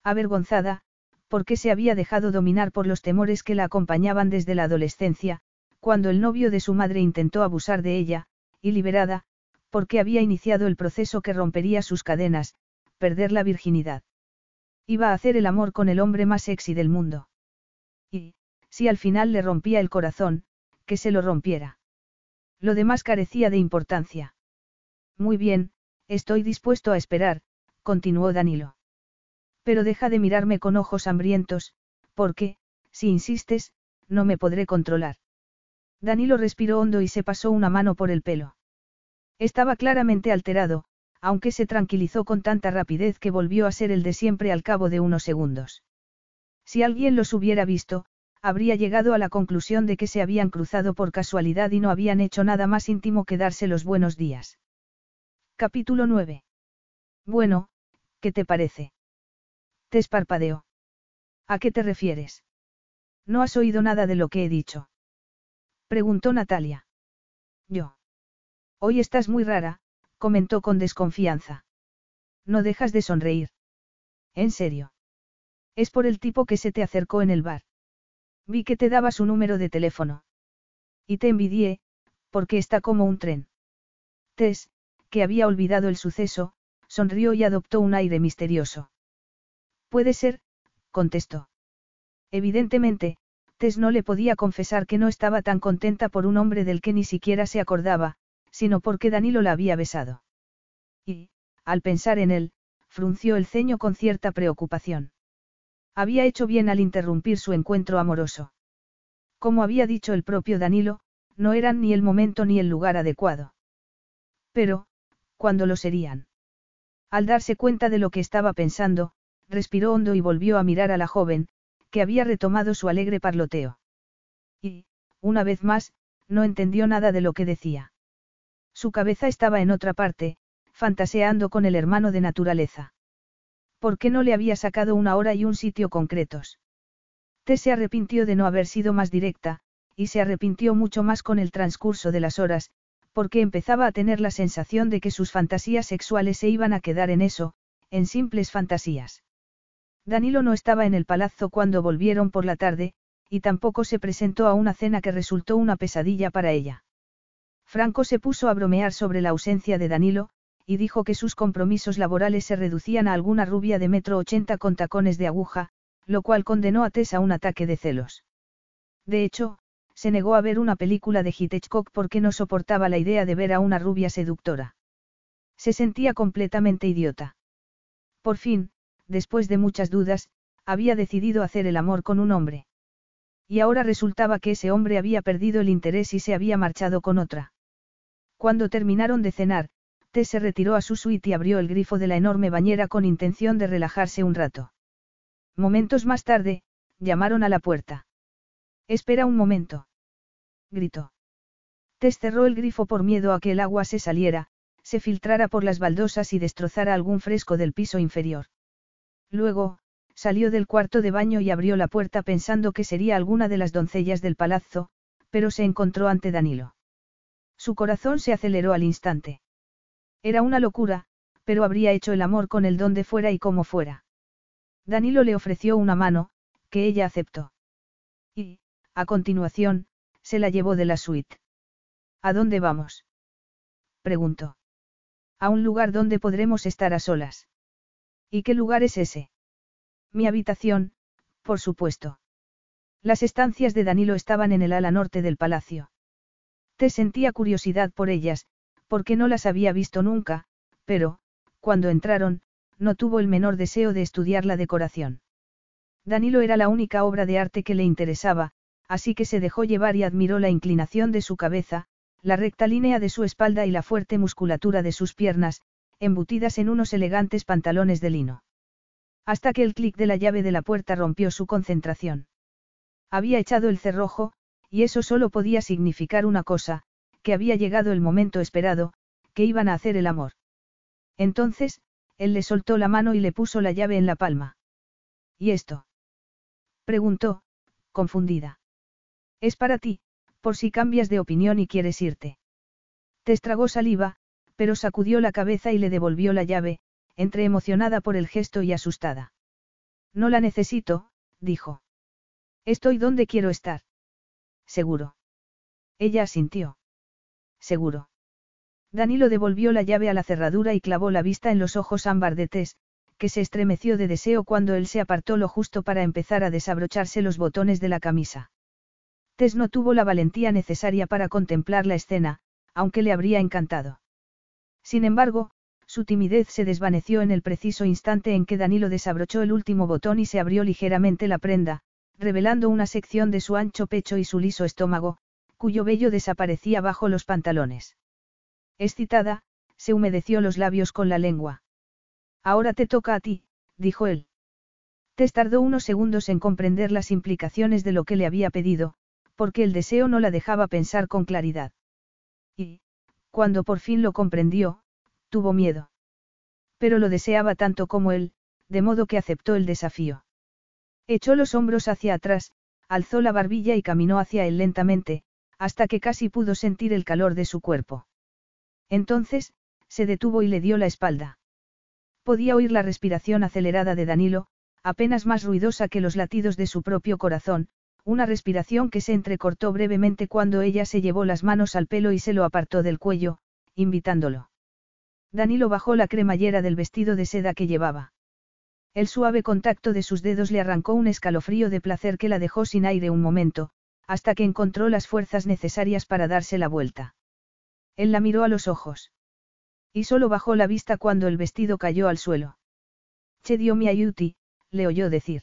Speaker 1: Avergonzada, porque se había dejado dominar por los temores que la acompañaban desde la adolescencia, cuando el novio de su madre intentó abusar de ella, y liberada, porque había iniciado el proceso que rompería sus cadenas, perder la virginidad. Iba a hacer el amor con el hombre más sexy del mundo. Y, si al final le rompía el corazón, que se lo rompiera. Lo demás carecía de importancia. Muy bien, estoy dispuesto a esperar, continuó Danilo. Pero deja de mirarme con ojos hambrientos, porque, si insistes, no me podré controlar. Danilo respiró hondo y se pasó una mano por el pelo. Estaba claramente alterado, aunque se tranquilizó con tanta rapidez que volvió a ser el de siempre al cabo de unos segundos. Si alguien los hubiera visto, habría llegado a la conclusión de que se habían cruzado por casualidad y no habían hecho nada más íntimo que darse los buenos días. Capítulo 9. Bueno, ¿qué te parece? Te esparpadeó. ¿A qué te refieres? ¿No has oído nada de lo que he dicho? Preguntó Natalia. Yo. Hoy estás muy rara, comentó con desconfianza. No dejas de sonreír. ¿En serio? Es por el tipo que se te acercó en el bar. Vi que te daba su número de teléfono. Y te envidié, porque está como un tren. Tess, que había olvidado el suceso, sonrió y adoptó un aire misterioso. Puede ser, contestó. Evidentemente, Tess no le podía confesar que no estaba tan contenta por un hombre del que ni siquiera se acordaba, sino porque Danilo la había besado. Y, al pensar en él, frunció el ceño con cierta preocupación. Había hecho bien al interrumpir su encuentro amoroso. Como había dicho el propio Danilo, no eran ni el momento ni el lugar adecuado. Pero, ¿cuándo lo serían? Al darse cuenta de lo que estaba pensando, respiró hondo y volvió a mirar a la joven, que había retomado su alegre parloteo. Y, una vez más, no entendió nada de lo que decía. Su cabeza estaba en otra parte, fantaseando con el hermano de naturaleza. ¿Por qué no le había sacado una hora y un sitio concretos? T se arrepintió de no haber sido más directa, y se arrepintió mucho más con el transcurso de las horas, porque empezaba a tener la sensación de que sus fantasías sexuales se iban a quedar en eso, en simples fantasías. Danilo no estaba en el palazzo cuando volvieron por la tarde, y tampoco se presentó a una cena que resultó una pesadilla para ella. Franco se puso a bromear sobre la ausencia de Danilo, y dijo que sus compromisos laborales se reducían a alguna rubia de metro ochenta con tacones de aguja, lo cual condenó a Tess a un ataque de celos. De hecho, se negó a ver una película de Hitchcock porque no soportaba la idea de ver a una rubia seductora. Se sentía completamente idiota. Por fin, después de muchas dudas, había decidido hacer el amor con un hombre. Y ahora resultaba que ese hombre había perdido el interés y se había marchado con otra. Cuando terminaron de cenar, T se retiró a su suite y abrió el grifo de la enorme bañera con intención de relajarse un rato. Momentos más tarde, llamaron a la puerta. Espera un momento. Gritó. Tess cerró el grifo por miedo a que el agua se saliera, se filtrara por las baldosas y destrozara algún fresco del piso inferior. Luego, salió del cuarto de baño y abrió la puerta pensando que sería alguna de las doncellas del palazzo, pero se encontró ante Danilo. Su corazón se aceleró al instante. Era una locura, pero habría hecho el amor con él donde fuera y como fuera. Danilo le ofreció una mano, que ella aceptó. Y, a continuación, se la llevó de la suite. ¿A dónde vamos? preguntó. A un lugar donde podremos estar a solas. ¿Y qué lugar es ese? Mi habitación, por supuesto. Las estancias de Danilo estaban en el ala norte del palacio. Te sentía curiosidad por ellas, porque no las había visto nunca, pero, cuando entraron, no tuvo el menor deseo de estudiar la decoración. Danilo era la única obra de arte que le interesaba, así que se dejó llevar y admiró la inclinación de su cabeza, la recta línea de su espalda y la fuerte musculatura de sus piernas, embutidas en unos elegantes pantalones de lino. Hasta que el clic de la llave de la puerta rompió su concentración. Había echado el cerrojo, y eso solo podía significar una cosa, que había llegado el momento esperado, que iban a hacer el amor. Entonces, él le soltó la mano y le puso la llave en la palma. ¿Y esto? preguntó, confundida. Es para ti, por si cambias de opinión y quieres irte. Te estragó saliva, pero sacudió la cabeza y le devolvió la llave, entre emocionada por el gesto y asustada. No la necesito, dijo. Estoy donde quiero estar. Seguro. Ella asintió. Seguro. Danilo devolvió la llave a la cerradura y clavó la vista en los ojos ámbar de Tess, que se estremeció de deseo cuando él se apartó lo justo para empezar a desabrocharse los botones de la camisa. Tess no tuvo la valentía necesaria para contemplar la escena, aunque le habría encantado. Sin embargo, su timidez se desvaneció en el preciso instante en que Danilo desabrochó el último botón y se abrió ligeramente la prenda, revelando una sección de su ancho pecho y su liso estómago, cuyo vello desaparecía bajo los pantalones. Excitada, se humedeció los labios con la lengua. Ahora te toca a ti, dijo él. Tess tardó unos segundos en comprender las implicaciones de lo que le había pedido, porque el deseo no la dejaba pensar con claridad. Y, cuando por fin lo comprendió, tuvo miedo. Pero lo deseaba tanto como él, de modo que aceptó el desafío. Echó los hombros hacia atrás, alzó la barbilla y caminó hacia él lentamente, hasta que casi pudo sentir el calor de su cuerpo. Entonces, se detuvo y le dio la espalda. Podía oír la respiración acelerada de Danilo, apenas más ruidosa que los latidos de su propio corazón, una respiración que se entrecortó brevemente cuando ella se llevó las manos al pelo y se lo apartó del cuello, invitándolo. Danilo bajó la cremallera del vestido de seda que llevaba. El suave contacto de sus dedos le arrancó un escalofrío de placer que la dejó sin aire un momento, hasta que encontró las fuerzas necesarias para darse la vuelta. Él la miró a los ojos. Y solo bajó la vista cuando el vestido cayó al suelo. Che dio mi ayuti, le oyó decir.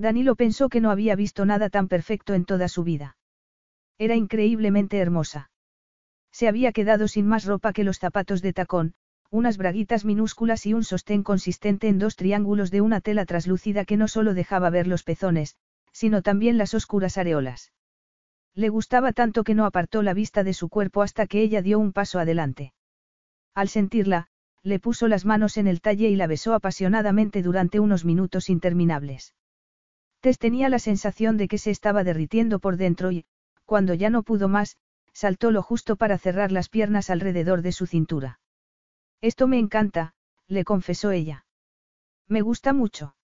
Speaker 1: Danilo pensó que no había visto nada tan perfecto en toda su vida. Era increíblemente hermosa. Se había quedado sin más ropa que los zapatos de tacón, unas braguitas minúsculas y un sostén consistente en dos triángulos de una tela traslúcida que no solo dejaba ver los pezones, sino también las oscuras areolas. Le gustaba tanto que no apartó la vista de su cuerpo hasta que ella dio un paso adelante. Al sentirla, le puso las manos en el talle y la besó apasionadamente durante unos minutos interminables. Tess tenía la sensación de que se estaba derritiendo por dentro y, cuando ya no pudo más, saltó lo justo para cerrar las piernas alrededor de su cintura. Esto me encanta, le confesó ella. Me gusta mucho.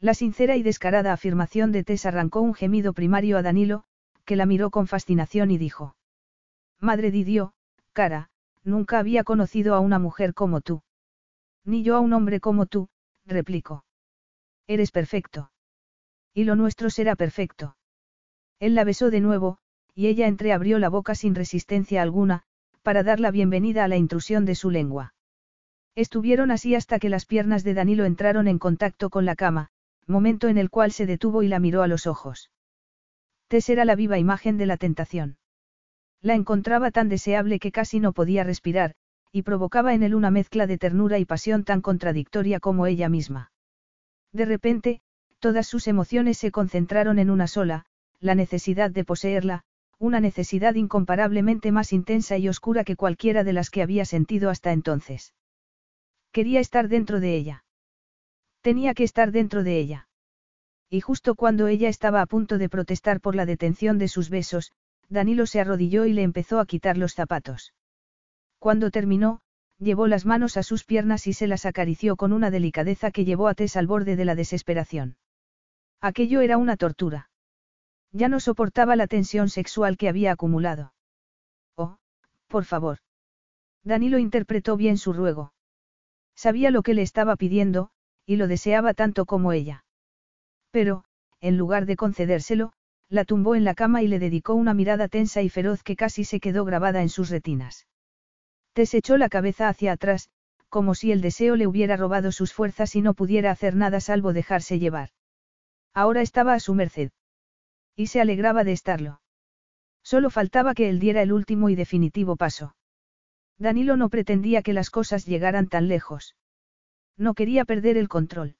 Speaker 1: La sincera y descarada afirmación de Tess arrancó un gemido primario a Danilo, que la miró con fascinación y dijo. Madre Didio, cara, nunca había conocido a una mujer como tú. Ni yo a un hombre como tú, replicó. Eres perfecto. Y lo nuestro será perfecto. Él la besó de nuevo, y ella entreabrió la boca sin resistencia alguna, para dar la bienvenida a la intrusión de su lengua. Estuvieron así hasta que las piernas de Danilo entraron en contacto con la cama, momento en el cual se detuvo y la miró a los ojos. Tess era la viva imagen de la tentación. La encontraba tan deseable que casi no podía respirar, y provocaba en él una mezcla de ternura y pasión tan contradictoria como ella misma. De repente, todas sus emociones se concentraron en una sola, la necesidad de poseerla, una necesidad incomparablemente más intensa y oscura que cualquiera de las que había sentido hasta entonces. Quería estar dentro de ella. Tenía que estar dentro de ella. Y justo cuando ella estaba a punto de protestar por la detención de sus besos, Danilo se arrodilló y le empezó a quitar los zapatos. Cuando terminó, llevó las manos a sus piernas y se las acarició con una delicadeza que llevó a Tess al borde de la desesperación. Aquello era una tortura. Ya no soportaba la tensión sexual que había acumulado. Oh, por favor. Danilo interpretó bien su ruego. Sabía lo que le estaba pidiendo, y lo deseaba tanto como ella. Pero, en lugar de concedérselo, la tumbó en la cama y le dedicó una mirada tensa y feroz que casi se quedó grabada en sus retinas. Desechó la cabeza hacia atrás, como si el deseo le hubiera robado sus fuerzas y no pudiera hacer nada salvo dejarse llevar. Ahora estaba a su merced. Y se alegraba de estarlo. Solo faltaba que él diera el último y definitivo paso. Danilo no pretendía que las cosas llegaran tan lejos. No quería perder el control.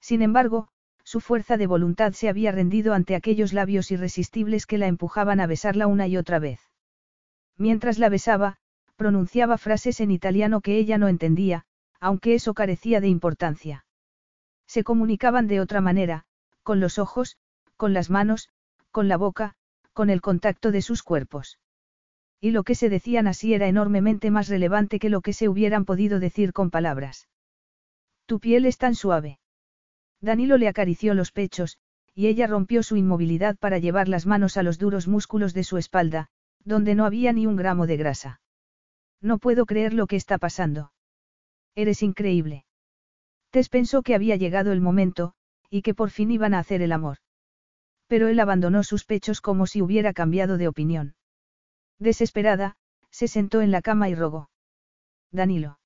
Speaker 1: Sin embargo, su fuerza de voluntad se había rendido ante aquellos labios irresistibles que la empujaban a besarla una y otra vez. Mientras la besaba, pronunciaba frases en italiano que ella no entendía, aunque eso carecía de importancia. Se comunicaban de otra manera, con los ojos, con las manos, con la boca, con el contacto de sus cuerpos. Y lo que se decían así era enormemente más relevante que lo que se hubieran podido decir con palabras. Tu piel es tan suave. Danilo le acarició los pechos, y ella rompió su inmovilidad para llevar las manos a los duros músculos de su espalda, donde no había ni un gramo de grasa. No puedo creer lo que está pasando. Eres increíble. Tess pensó que había llegado el momento, y que por fin iban a hacer el amor. Pero él abandonó sus pechos como si hubiera cambiado de opinión. Desesperada, se sentó en la cama y rogó. Danilo.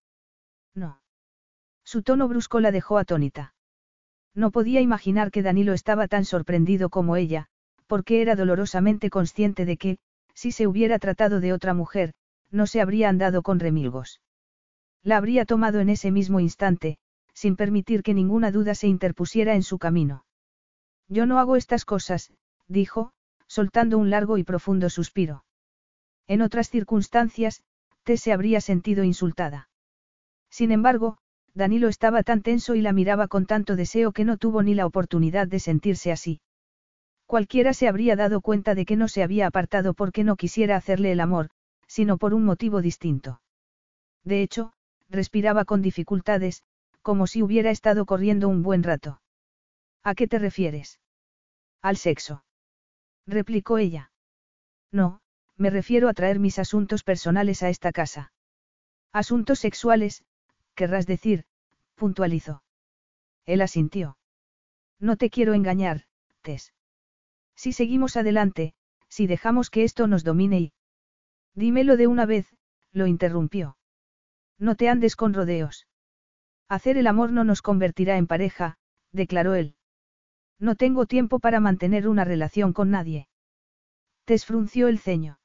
Speaker 1: No. Su tono brusco la dejó atónita. No podía imaginar que Danilo estaba tan sorprendido como ella, porque era dolorosamente consciente de que, si se hubiera tratado de otra mujer, no se habría andado con remilgos. La habría tomado en ese mismo instante, sin permitir que ninguna duda se interpusiera en su camino. Yo no hago estas cosas, dijo, soltando un largo y profundo suspiro. En otras circunstancias, Tess se habría sentido insultada. Sin embargo, Danilo estaba tan tenso y la miraba con tanto deseo que no tuvo ni la oportunidad de sentirse así. Cualquiera se habría dado cuenta de que no se había apartado porque no quisiera hacerle el amor, sino por un motivo distinto. De hecho, respiraba con dificultades, como si hubiera estado corriendo un buen rato. ¿A qué te refieres? Al sexo. replicó ella. No, me refiero a traer mis asuntos personales a esta casa. Asuntos sexuales, querrás decir, puntualizó. Él asintió. No te quiero engañar, Tess. Si seguimos adelante, si dejamos que esto nos domine y... Dímelo de una vez, lo interrumpió. No te andes con rodeos. Hacer el amor no nos convertirá en pareja, declaró él. No tengo tiempo para mantener una relación con nadie. Tess frunció el ceño.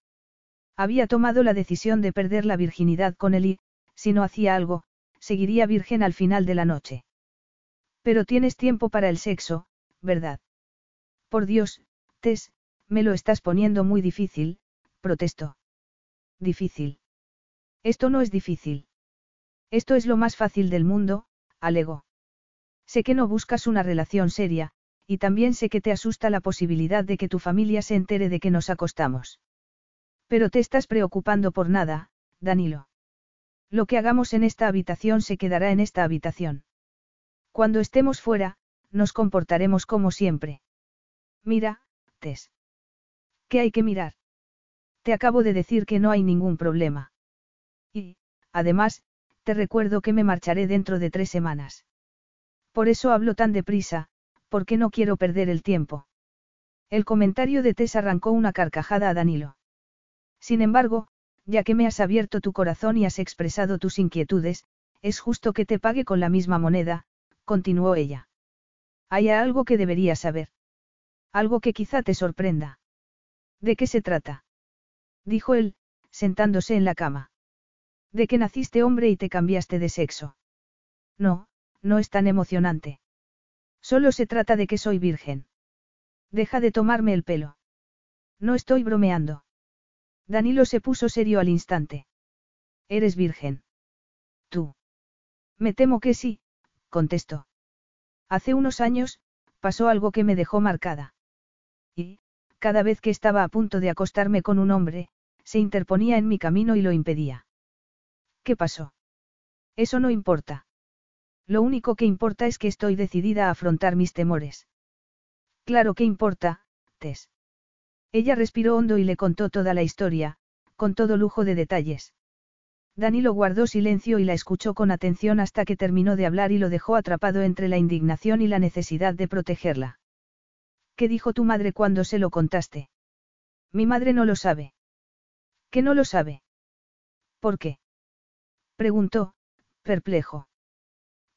Speaker 1: Había tomado la decisión de perder la virginidad con él y, si no hacía algo, seguiría virgen al final de la noche. Pero tienes tiempo para el sexo, ¿verdad? Por Dios, Tess, me lo estás poniendo muy difícil, protestó. Difícil. Esto no es difícil. Esto es lo más fácil del mundo, alegó. Sé que no buscas una relación seria, y también sé que te asusta la posibilidad de que tu familia se entere de que nos acostamos. Pero te estás preocupando por nada, Danilo. Lo que hagamos en esta habitación se quedará en esta habitación. Cuando estemos fuera, nos comportaremos como siempre. Mira, Tess. ¿Qué hay que mirar? Te acabo de decir que no hay ningún problema. Y, además, te recuerdo que me marcharé dentro de tres semanas. Por eso hablo tan deprisa, porque no quiero perder el tiempo. El comentario de Tess arrancó una carcajada a Danilo. Sin embargo, ya que me has abierto tu corazón y has expresado tus inquietudes, es justo que te pague con la misma moneda, continuó ella. Hay algo que deberías saber. Algo que quizá te sorprenda. ¿De qué se trata? Dijo él, sentándose en la cama. De que naciste hombre y te cambiaste de sexo. No, no es tan emocionante. Solo se trata de que soy virgen. Deja de tomarme el pelo. No estoy bromeando. Danilo se puso serio al instante. ¿Eres virgen? Tú. Me temo que sí, contestó. Hace unos años, pasó algo que me dejó marcada. Y, cada vez que estaba a punto de acostarme con un hombre, se interponía en mi camino y lo impedía. ¿Qué pasó? Eso no importa. Lo único que importa es que estoy decidida a afrontar mis temores. Claro que importa, Tess. Ella respiró hondo y le contó toda la historia, con todo lujo de detalles. Danilo guardó silencio y la escuchó con atención hasta que terminó de hablar y lo dejó atrapado entre la indignación y la necesidad de protegerla. ¿Qué dijo tu madre cuando se lo contaste? Mi madre no lo sabe. ¿Qué no lo sabe? ¿Por qué? Preguntó, perplejo.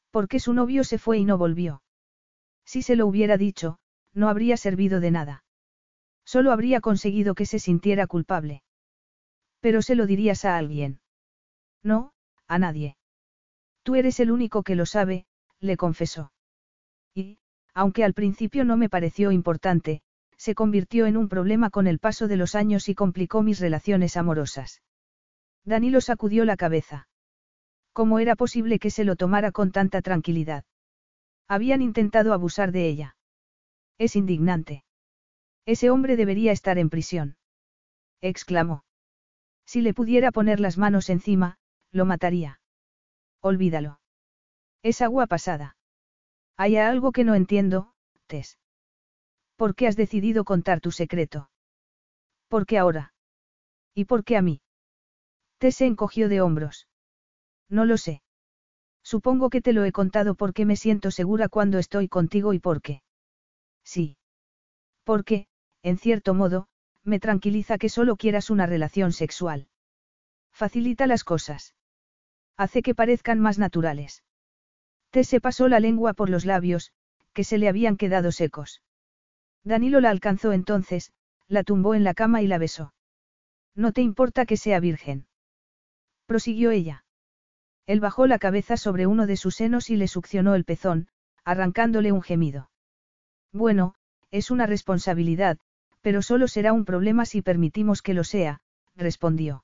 Speaker 1: Porque su novio se fue y no volvió. Si se lo hubiera dicho, no habría servido de nada. Solo habría conseguido que se sintiera culpable. Pero se lo dirías a alguien. No, a nadie. Tú eres el único que lo sabe, le confesó. Y, aunque al principio no me pareció importante, se convirtió en un problema con el paso de los años y complicó mis relaciones amorosas. Danilo sacudió la cabeza. ¿Cómo era posible que se lo tomara con tanta tranquilidad? Habían intentado abusar de ella. Es indignante. Ese hombre debería estar en prisión. exclamó. Si le pudiera poner las manos encima, lo mataría. Olvídalo. Es agua pasada. Hay algo que no entiendo, Tess. ¿Por qué has decidido contar tu secreto? ¿Por qué ahora? ¿Y por qué a mí? Tess se encogió de hombros. No lo sé. Supongo que te lo he contado porque me siento segura cuando estoy contigo y porque. Sí. Porque, en cierto modo, me tranquiliza que solo quieras una relación sexual. Facilita las cosas. Hace que parezcan más naturales. Tess se pasó la lengua por los labios, que se le habían quedado secos. Danilo la alcanzó entonces, la tumbó en la cama y la besó. No te importa que sea virgen. Prosiguió ella. Él bajó la cabeza sobre uno de sus senos y le succionó el pezón, arrancándole un gemido. Bueno, es una responsabilidad, pero solo será un problema si permitimos que lo sea, respondió.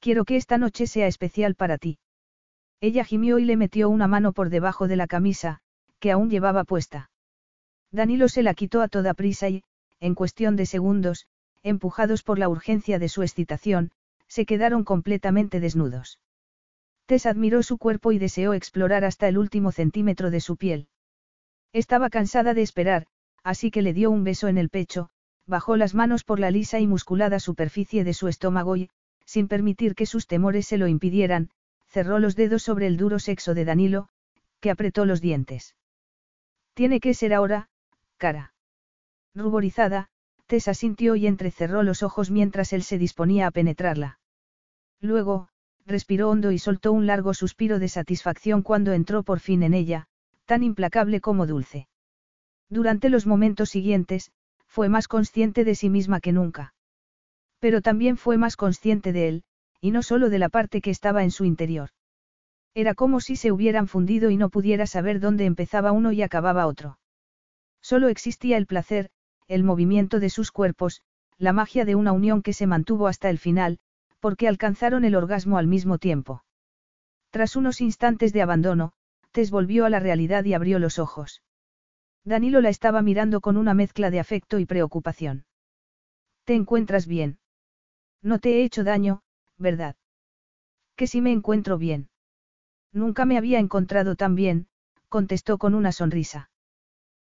Speaker 1: Quiero que esta noche sea especial para ti. Ella gimió y le metió una mano por debajo de la camisa, que aún llevaba puesta. Danilo se la quitó a toda prisa y, en cuestión de segundos, empujados por la urgencia de su excitación, se quedaron completamente desnudos. Tess admiró su cuerpo y deseó explorar hasta el último centímetro de su piel. Estaba cansada de esperar, así que le dio un beso en el pecho, bajó las manos por la lisa y musculada superficie de su estómago y, sin permitir que sus temores se lo impidieran, cerró los dedos sobre el duro sexo de Danilo, que apretó los dientes. Tiene que ser ahora, cara. Ruborizada, Tessa sintió y entrecerró los ojos mientras él se disponía a penetrarla. Luego, respiró hondo y soltó un largo suspiro de satisfacción cuando entró por fin en ella, tan implacable como dulce. Durante los momentos siguientes, fue más consciente de sí misma que nunca. Pero también fue más consciente de él, y no solo de la parte que estaba en su interior. Era como si se hubieran fundido y no pudiera saber dónde empezaba uno y acababa otro. Solo existía el placer, el movimiento de sus cuerpos, la magia de una unión que se mantuvo hasta el final, porque alcanzaron el orgasmo al mismo tiempo. Tras unos instantes de abandono, Tess volvió a la realidad y abrió los ojos. Danilo la estaba mirando con una mezcla de afecto y preocupación. ¿Te encuentras bien? No te he hecho daño, ¿verdad? Que si me encuentro bien. Nunca me había encontrado tan bien, contestó con una sonrisa.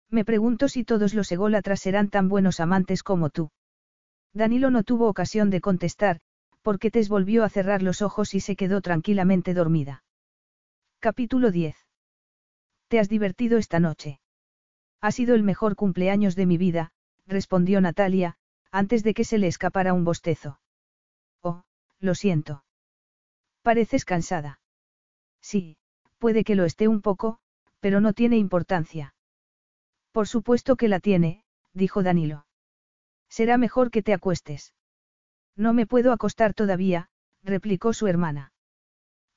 Speaker 1: Me pregunto si todos los ególatras serán tan buenos amantes como tú. Danilo no tuvo ocasión de contestar, porque Tess volvió a cerrar los ojos y se quedó tranquilamente dormida. Capítulo 10. ¿Te has divertido esta noche? Ha sido el mejor cumpleaños de mi vida, respondió Natalia, antes de que se le escapara un bostezo. Oh, lo siento. Pareces cansada. Sí, puede que lo esté un poco, pero no tiene importancia. Por supuesto que la tiene, dijo Danilo. Será mejor que te acuestes. No me puedo acostar todavía, replicó su hermana.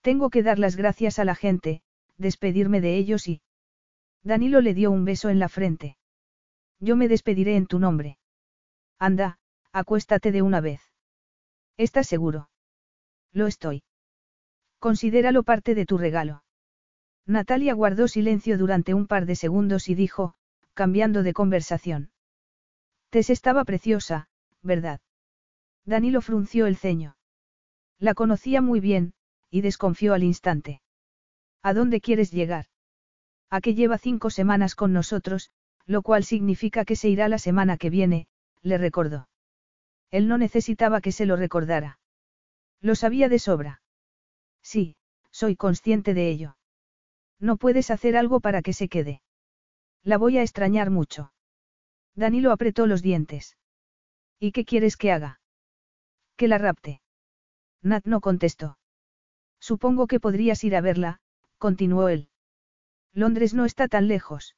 Speaker 1: Tengo que dar las gracias a la gente, despedirme de ellos y... Danilo le dio un beso en la frente. Yo me despediré en tu nombre. Anda, acuéstate de una vez. ¿Estás seguro? Lo estoy. Considéralo parte de tu regalo. Natalia guardó silencio durante un par de segundos y dijo, cambiando de conversación. Tess estaba preciosa, ¿verdad? Danilo frunció el ceño. La conocía muy bien, y desconfió al instante. ¿A dónde quieres llegar? A que lleva cinco semanas con nosotros, lo cual significa que se irá la semana que viene, le recordó. Él no necesitaba que se lo recordara. Lo sabía de sobra. Sí, soy consciente de ello. No puedes hacer algo para que se quede. La voy a extrañar mucho. Danilo apretó los dientes. ¿Y qué quieres que haga? Que la rapte. Nat no contestó. Supongo que podrías ir a verla, continuó él. Londres no está tan lejos.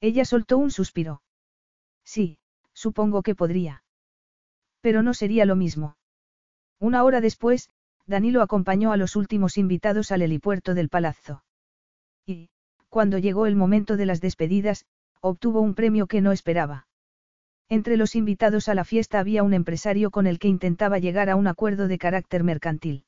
Speaker 1: Ella soltó un suspiro. Sí, supongo que podría. Pero no sería lo mismo. Una hora después, Danilo acompañó a los últimos invitados al helipuerto del palazzo. Y, cuando llegó el momento de las despedidas, obtuvo un premio que no esperaba. Entre los invitados a la fiesta había un empresario con el que intentaba llegar a un acuerdo de carácter mercantil.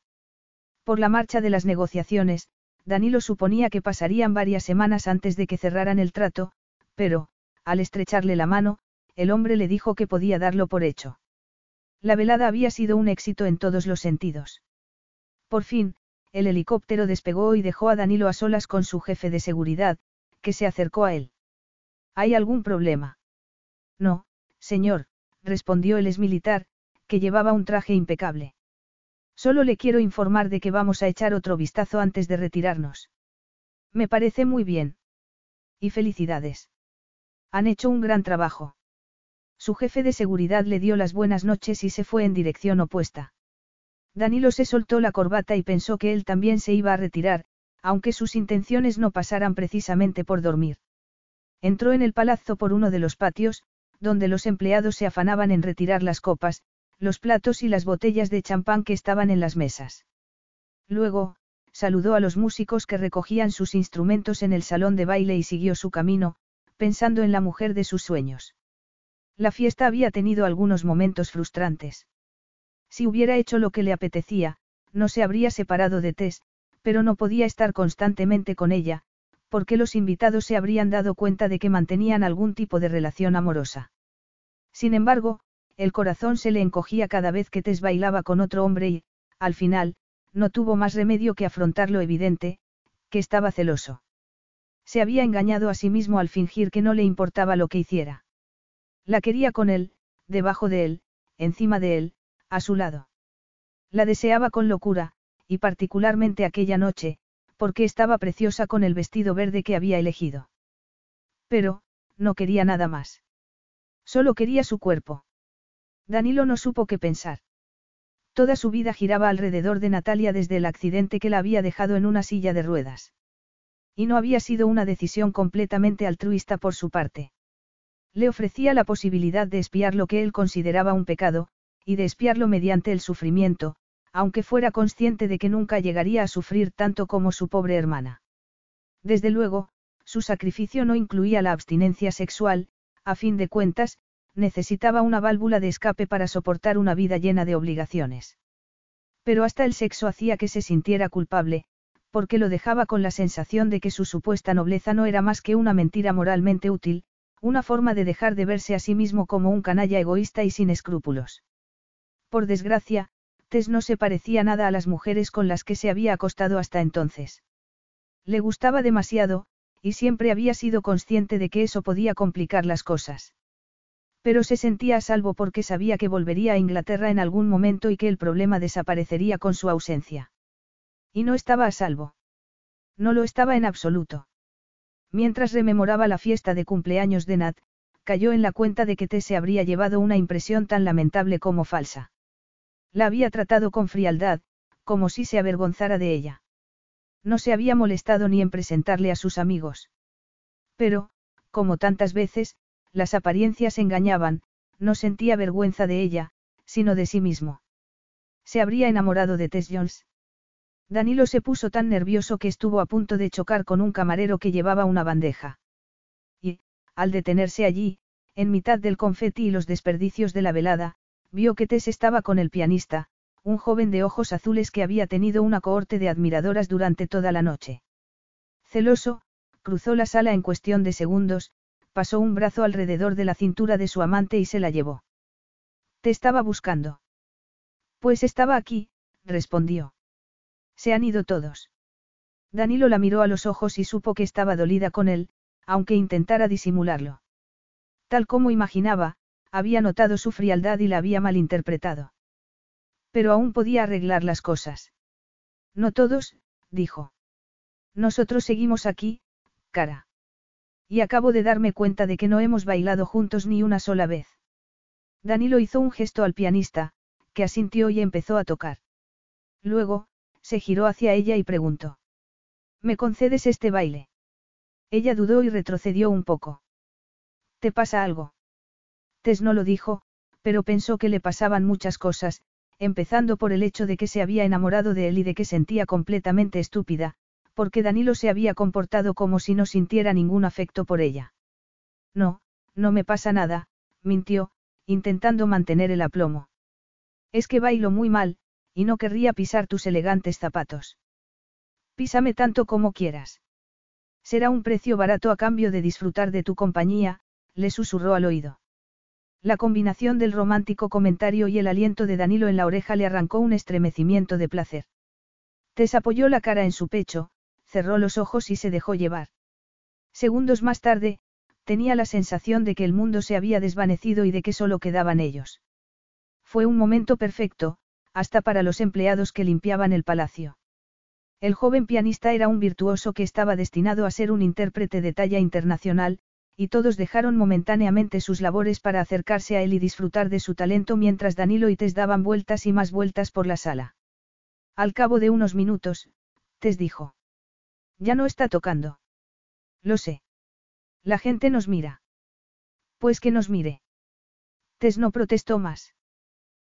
Speaker 1: Por la marcha de las negociaciones, Danilo suponía que pasarían varias semanas antes de que cerraran el trato, pero, al estrecharle la mano, el hombre le dijo que podía darlo por hecho. La velada había sido un éxito en todos los sentidos. Por fin, el helicóptero despegó y dejó a Danilo a solas con su jefe de seguridad, que se acercó a él. ¿Hay algún problema? No, señor, respondió el exmilitar, que llevaba un traje impecable. Solo le quiero informar de que vamos a echar otro vistazo antes de retirarnos. Me parece muy bien. Y felicidades. Han hecho un gran trabajo. Su jefe de seguridad le dio las buenas noches y se fue en dirección opuesta. Danilo se soltó la corbata y pensó que él también se iba a retirar, aunque sus intenciones no pasaran precisamente por dormir. Entró en el palazzo por uno de los patios, donde los empleados se afanaban en retirar las copas, los platos y las botellas de champán que estaban en las mesas. Luego, saludó a los músicos que recogían sus instrumentos en el salón de baile y siguió su camino, pensando en la mujer de sus sueños. La fiesta había tenido algunos momentos frustrantes. Si hubiera hecho lo que le apetecía, no se habría separado de Tess, pero no podía estar constantemente con ella, porque los invitados se habrían dado cuenta de que mantenían algún tipo de relación amorosa. Sin embargo, el corazón se le encogía cada vez que Tess bailaba con otro hombre y, al final, no tuvo más remedio que afrontar lo evidente, que estaba celoso. Se había engañado a sí mismo al fingir que no le importaba lo que hiciera. La quería con él, debajo de él, encima de él, a su lado. La deseaba con locura, y particularmente aquella noche, porque estaba preciosa con el vestido verde que había elegido. Pero, no quería nada más. Solo quería su cuerpo. Danilo no supo qué pensar. Toda su vida giraba alrededor de Natalia desde el accidente que la había dejado en una silla de ruedas. Y no había sido una decisión completamente altruista por su parte. Le ofrecía la posibilidad de espiar lo que él consideraba un pecado, y de espiarlo mediante el sufrimiento, aunque fuera consciente de que nunca llegaría a sufrir tanto como su pobre hermana. Desde luego, su sacrificio no incluía la abstinencia sexual, a fin de cuentas, necesitaba una válvula de escape para soportar una vida llena de obligaciones. Pero hasta el sexo hacía que se sintiera culpable, porque lo dejaba con la sensación de que su supuesta nobleza no era más que una mentira moralmente útil, una forma de dejar de verse a sí mismo como un canalla egoísta y sin escrúpulos. Por desgracia, Tess no se parecía nada a las mujeres con las que se había acostado hasta entonces. Le gustaba demasiado, y siempre había sido consciente de que eso podía complicar las cosas. Pero se sentía a salvo porque sabía que volvería a Inglaterra en algún momento y que el problema desaparecería con su ausencia. Y no estaba a salvo. No lo estaba en absoluto. Mientras rememoraba la fiesta de cumpleaños de Nat, cayó en la cuenta de que Tess se habría llevado una impresión tan lamentable como falsa. La había tratado con frialdad, como si se avergonzara de ella. No se había molestado ni en presentarle a sus amigos. Pero, como tantas veces, las apariencias engañaban, no sentía vergüenza de ella, sino de sí mismo. Se habría enamorado de Tess Jones. Danilo se puso tan nervioso que estuvo a punto de chocar con un camarero que llevaba una bandeja. Y, al detenerse allí, en mitad del confeti y los desperdicios de la velada, vio que Tess estaba con el pianista, un joven de ojos azules que había tenido una cohorte de admiradoras durante toda la noche. Celoso, cruzó la sala en cuestión de segundos, pasó un brazo alrededor de la cintura de su amante y se la llevó. Te estaba buscando. Pues estaba aquí, respondió. Se han ido todos. Danilo la miró a los ojos y supo que estaba dolida con él, aunque intentara disimularlo. Tal como imaginaba, había notado su frialdad y la había malinterpretado. Pero aún podía arreglar las cosas. No todos, dijo. Nosotros seguimos aquí, cara. Y acabo de darme cuenta de que no hemos bailado juntos ni una sola vez. Danilo hizo un gesto al pianista, que asintió y empezó a tocar. Luego, se giró hacia ella y preguntó. ¿Me concedes este baile? Ella dudó y retrocedió un poco. ¿Te pasa algo? Tess no lo dijo, pero pensó que le pasaban muchas cosas, empezando por el hecho de que se había enamorado de él y de que sentía completamente estúpida, porque Danilo se había comportado como si no sintiera ningún afecto por ella. No, no me pasa nada, mintió, intentando mantener el aplomo. Es que bailo muy mal, y no querría pisar tus elegantes zapatos. Písame tanto como quieras. Será un precio barato a cambio de disfrutar de tu compañía, le susurró al oído. La combinación del romántico comentario y el aliento de Danilo en la oreja le arrancó un estremecimiento de placer. Tess apoyó la cara en su pecho, cerró los ojos y se dejó llevar. Segundos más tarde, tenía la sensación de que el mundo se había desvanecido y de que solo quedaban ellos. Fue un momento perfecto, hasta para los empleados que limpiaban el palacio. El joven pianista era un virtuoso que estaba destinado a ser un intérprete de talla internacional, y todos dejaron momentáneamente sus labores para acercarse a él y disfrutar de su talento mientras Danilo y Tess daban vueltas y más vueltas por la sala. Al cabo de unos minutos, Tess dijo. Ya no está tocando. Lo sé. La gente nos mira. Pues que nos mire. Tess no protestó más.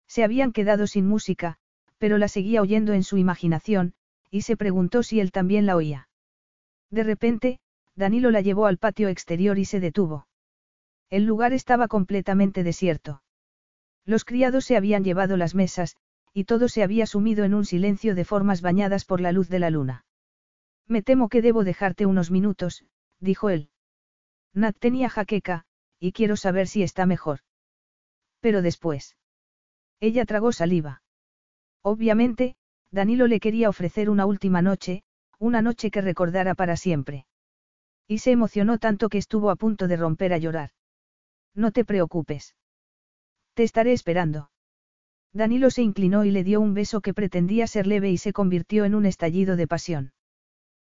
Speaker 1: Se habían quedado sin música, pero la seguía oyendo en su imaginación, y se preguntó si él también la oía. De repente, Danilo la llevó al patio exterior y se detuvo. El lugar estaba completamente desierto. Los criados se habían llevado las mesas, y todo se había sumido en un silencio de formas bañadas por la luz de la luna. Me temo que debo dejarte unos minutos, dijo él. Nat tenía jaqueca, y quiero saber si está mejor. Pero después. Ella tragó saliva. Obviamente, Danilo le quería ofrecer una última noche, una noche que recordara para siempre. Y se emocionó tanto que estuvo a punto de romper a llorar. No te preocupes. Te estaré esperando. Danilo se inclinó y le dio un beso que pretendía ser leve y se convirtió en un estallido de pasión.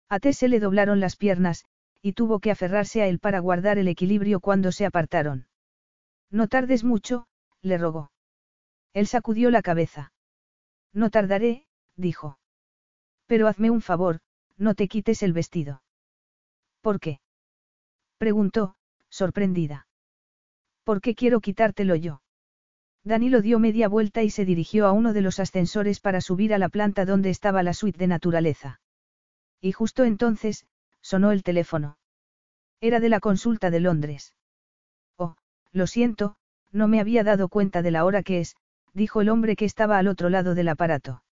Speaker 1: A Tess se le doblaron las piernas, y tuvo que aferrarse a él para guardar el equilibrio cuando se apartaron. No tardes mucho, le rogó. Él sacudió la cabeza. No tardaré, dijo. Pero hazme un favor, no te quites el vestido. ¿Por qué? preguntó, sorprendida. ¿Por qué quiero quitártelo yo? Danilo dio media vuelta y se dirigió a uno de los ascensores para subir a la planta donde estaba la suite de naturaleza. Y justo entonces, sonó el teléfono. Era de la consulta de Londres. Oh, lo siento, no me había dado cuenta de la hora que es, dijo el hombre que estaba al otro lado del aparato.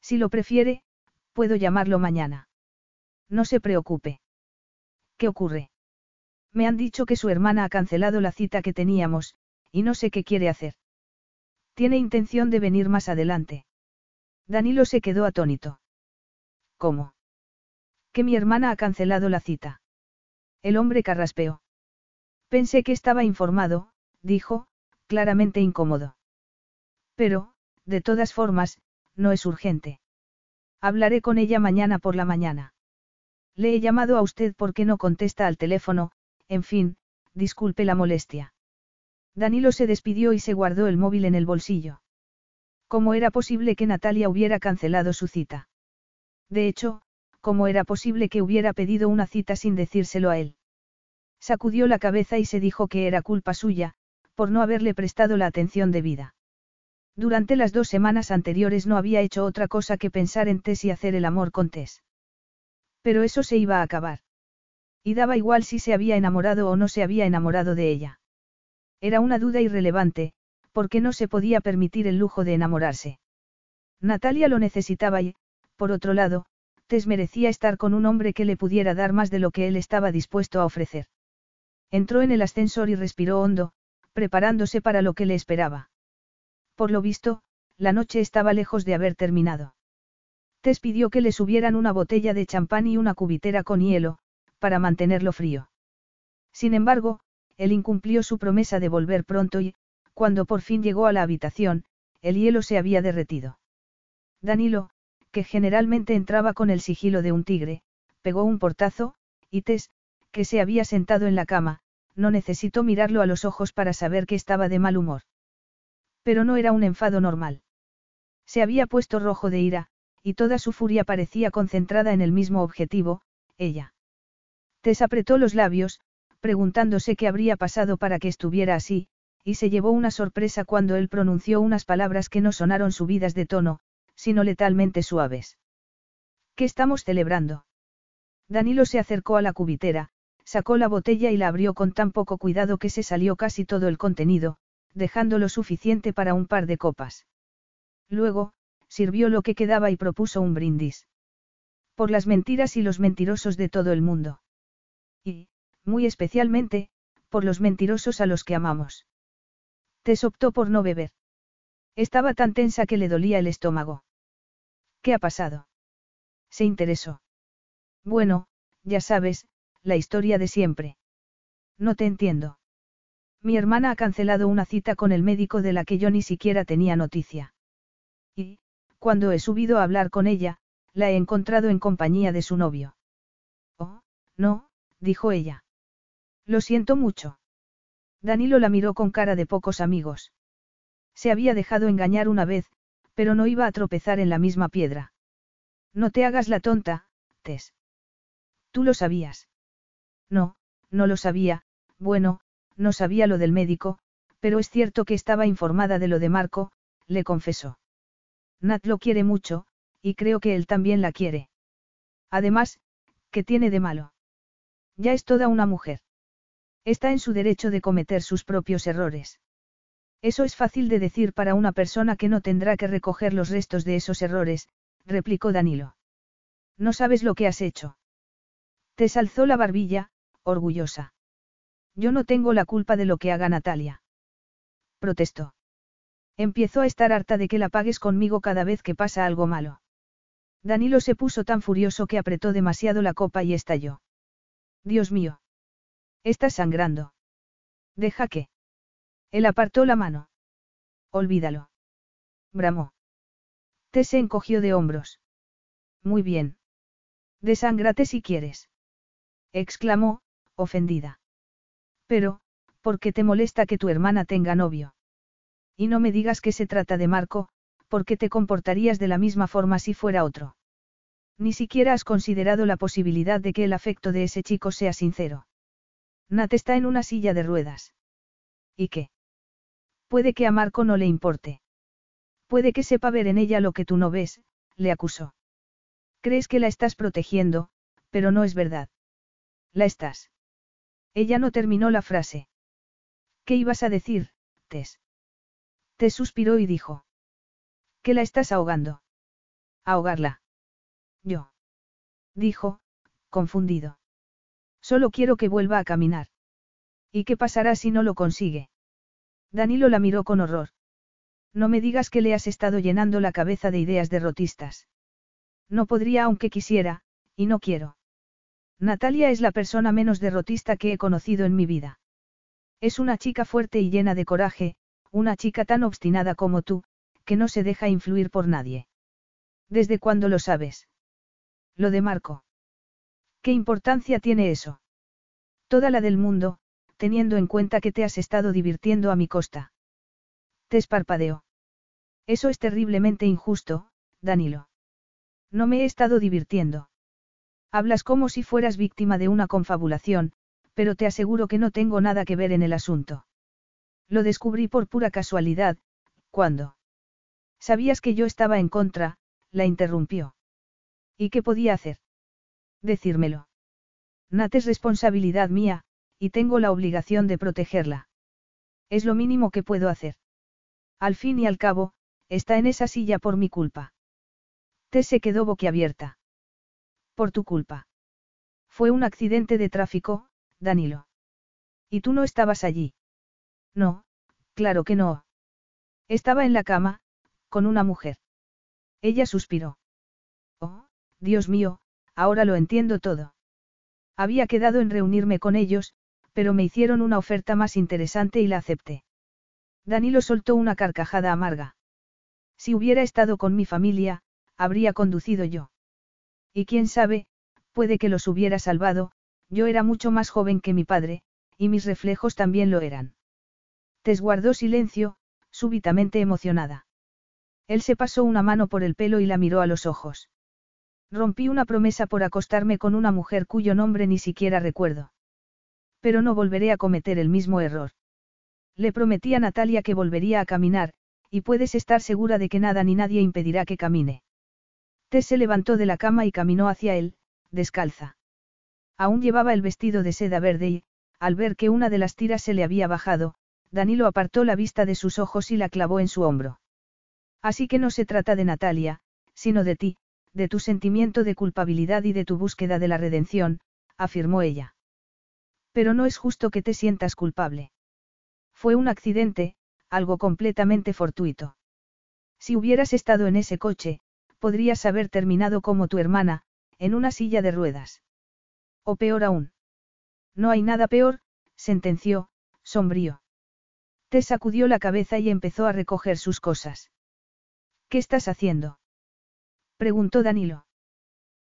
Speaker 1: Si lo prefiere, puedo llamarlo mañana. No se preocupe. ¿Qué ocurre? Me han dicho que su hermana ha cancelado la cita que teníamos, y no sé qué quiere hacer. Tiene intención de venir más adelante. Danilo se quedó atónito. ¿Cómo? Que mi hermana ha cancelado la cita. El hombre carraspeó. Pensé que estaba informado, dijo, claramente incómodo. Pero, de todas formas, no es urgente. Hablaré con ella mañana por la mañana. Le he llamado a usted porque no contesta al teléfono, en fin, disculpe la molestia. Danilo se despidió y se guardó el móvil en el bolsillo. ¿Cómo era posible que Natalia hubiera cancelado su cita? De hecho, cómo era posible que hubiera pedido una cita sin decírselo a él. Sacudió la cabeza y se dijo que era culpa suya, por no haberle prestado la atención debida. Durante las dos semanas anteriores no había hecho otra cosa que pensar en Tess y hacer el amor con Tess. Pero eso se iba a acabar. Y daba igual si se había enamorado o no se había enamorado de ella. Era una duda irrelevante, porque no se podía permitir el lujo de enamorarse. Natalia lo necesitaba y, por otro lado, Tess merecía estar con un hombre que le pudiera dar más de lo que él estaba dispuesto a ofrecer. Entró en el ascensor y respiró hondo, preparándose para lo que le esperaba. Por lo visto, la noche estaba lejos de haber terminado. Tess pidió que le subieran una botella de champán y una cubitera con hielo, para mantenerlo frío. Sin embargo, él incumplió su promesa de volver pronto y, cuando por fin llegó a la habitación, el hielo se había derretido. Danilo, que generalmente entraba con el sigilo de un tigre, pegó un portazo, y Tess, que se había sentado en la cama, no necesitó mirarlo a los ojos para saber que estaba de mal humor. Pero no era un enfado normal. Se había puesto rojo de ira, y toda su furia parecía concentrada en el mismo objetivo, ella. Tess apretó los labios, preguntándose qué habría pasado para que estuviera así, y se llevó una sorpresa cuando él pronunció unas palabras que no sonaron subidas de tono, sino letalmente suaves. ¿Qué estamos celebrando? Danilo se acercó a la cubitera, sacó la botella y la abrió con tan poco cuidado que se salió casi todo el contenido, dejando lo suficiente para un par de copas. Luego, sirvió lo que quedaba y propuso un brindis. Por las mentiras y los mentirosos de todo el mundo. Y, muy especialmente, por los mentirosos a los que amamos. Tess optó por no beber. Estaba tan tensa que le dolía el estómago. ¿Qué ha pasado? Se interesó. Bueno, ya sabes, la historia de siempre. No te entiendo. Mi hermana ha cancelado una cita con el médico de la que yo ni siquiera tenía noticia. Cuando he subido a hablar con ella, la he encontrado en compañía de su novio. Oh, no, dijo ella. Lo siento mucho. Danilo la miró con cara de pocos amigos. Se había dejado engañar una vez, pero no iba a tropezar en la misma piedra. No te hagas la tonta, Tess. Tú lo sabías. No, no lo sabía, bueno, no sabía lo del médico, pero es cierto que estaba informada de lo de Marco, le confesó. Nat lo quiere mucho, y creo que él también la quiere. Además, ¿qué tiene de malo? Ya es toda una mujer. Está en su derecho de cometer sus propios errores. Eso es fácil de decir para una persona que no tendrá que recoger los restos de esos errores, replicó Danilo. No sabes lo que has hecho. Te salzó la barbilla, orgullosa. Yo no tengo la culpa de lo que haga Natalia. Protestó. Empiezo a estar harta de que la pagues conmigo cada vez que pasa algo malo. Danilo se puso tan furioso que apretó demasiado la copa y estalló. Dios mío. Estás sangrando. Deja que. Él apartó la mano. Olvídalo. Bramó. Te se encogió de hombros. Muy bien. Desángrate si quieres. Exclamó, ofendida. Pero, ¿por qué te molesta que tu hermana tenga novio? Y no me digas que se trata de Marco, porque te comportarías de la misma forma si fuera otro. Ni siquiera has considerado la posibilidad de que el afecto de ese chico sea sincero. Nat está en una silla de ruedas. ¿Y qué? Puede que a Marco no le importe. Puede que sepa ver en ella lo que tú no ves, le acusó. Crees que la estás protegiendo, pero no es verdad. La estás. Ella no terminó la frase. ¿Qué ibas a decir, Tess? Tess suspiró y dijo. Que la estás ahogando. Ahogarla. Yo. Dijo, confundido. Solo quiero que vuelva a caminar. ¿Y qué pasará si no lo consigue? Danilo la miró con horror. No me digas que le has estado llenando la cabeza de ideas derrotistas. No podría aunque quisiera, y no quiero. Natalia es la persona menos derrotista que he conocido en mi vida. Es una chica fuerte y llena de coraje, una chica tan obstinada como tú, que no se deja influir por nadie. ¿Desde cuándo lo sabes? Lo de Marco. ¿Qué importancia tiene eso? Toda la del mundo, teniendo en cuenta que te has estado divirtiendo a mi costa. Te esparpadeó. Eso es terriblemente injusto, Danilo. No me he estado divirtiendo. Hablas como si fueras víctima de una confabulación, pero te aseguro que no tengo nada que ver en el asunto. Lo descubrí por pura casualidad, ¿cuándo? Sabías que yo estaba en contra, la interrumpió. ¿Y qué podía hacer? Decírmelo. Nat es responsabilidad mía, y tengo la obligación de protegerla. Es lo mínimo que puedo hacer. Al fin y al cabo, está en esa silla por mi culpa. Te se quedó boquiabierta. Por tu culpa. Fue un accidente de tráfico, Danilo. ¿Y tú no estabas allí? No, claro que no. Estaba en la cama, con una mujer. Ella suspiró. Oh, Dios mío, ahora lo entiendo todo. Había quedado en reunirme con ellos, pero me hicieron una oferta más interesante y la acepté. Danilo soltó una carcajada amarga. Si hubiera estado con mi familia, habría conducido yo. Y quién sabe, puede que los hubiera salvado, yo era mucho más joven que mi padre, y mis reflejos también lo eran. Tess guardó silencio, súbitamente emocionada. Él se pasó una mano por el pelo y la miró a los ojos. Rompí una promesa por acostarme con una mujer cuyo nombre ni siquiera recuerdo. Pero no volveré a cometer el mismo error. Le prometí a Natalia que volvería a caminar, y puedes estar segura de que nada ni nadie impedirá que camine. Tess se levantó de la cama y caminó hacia él, descalza. Aún llevaba el vestido de seda verde y, al ver que una de las tiras se le había bajado, Danilo apartó la vista de sus ojos y la clavó en su hombro. Así que no se trata de Natalia, sino de ti, de tu sentimiento de culpabilidad y de tu búsqueda de la redención, afirmó ella. Pero no es justo que te sientas culpable. Fue un accidente, algo completamente fortuito. Si hubieras estado en ese coche, podrías haber terminado como tu hermana, en una silla de ruedas. O peor aún. No hay nada peor, sentenció, sombrío. Tess sacudió la cabeza y empezó a recoger sus cosas. ¿Qué estás haciendo? preguntó Danilo.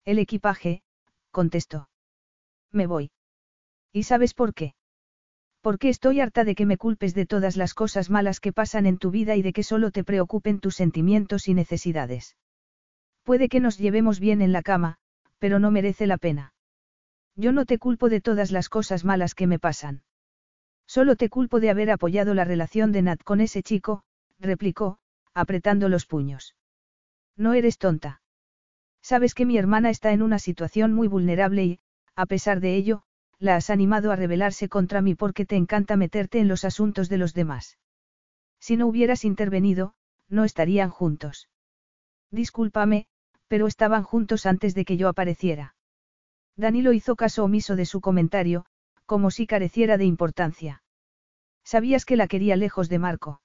Speaker 1: El equipaje, contestó. Me voy. ¿Y sabes por qué? Porque estoy harta de que me culpes de todas las cosas malas que pasan en tu vida y de que solo te preocupen tus sentimientos y necesidades. Puede que nos llevemos bien en la cama, pero no merece la pena. Yo no te culpo de todas las cosas malas que me pasan. Solo te culpo de haber apoyado la relación de Nat con ese chico, replicó, apretando los puños. No eres tonta. Sabes que mi hermana está en una situación muy vulnerable y, a pesar de ello, la has animado a rebelarse contra mí porque te encanta meterte en los asuntos de los demás. Si no hubieras intervenido, no estarían juntos. Discúlpame, pero estaban juntos antes de que yo apareciera. Danilo hizo caso omiso de su comentario, como si careciera de importancia. ¿Sabías que la quería lejos de Marco?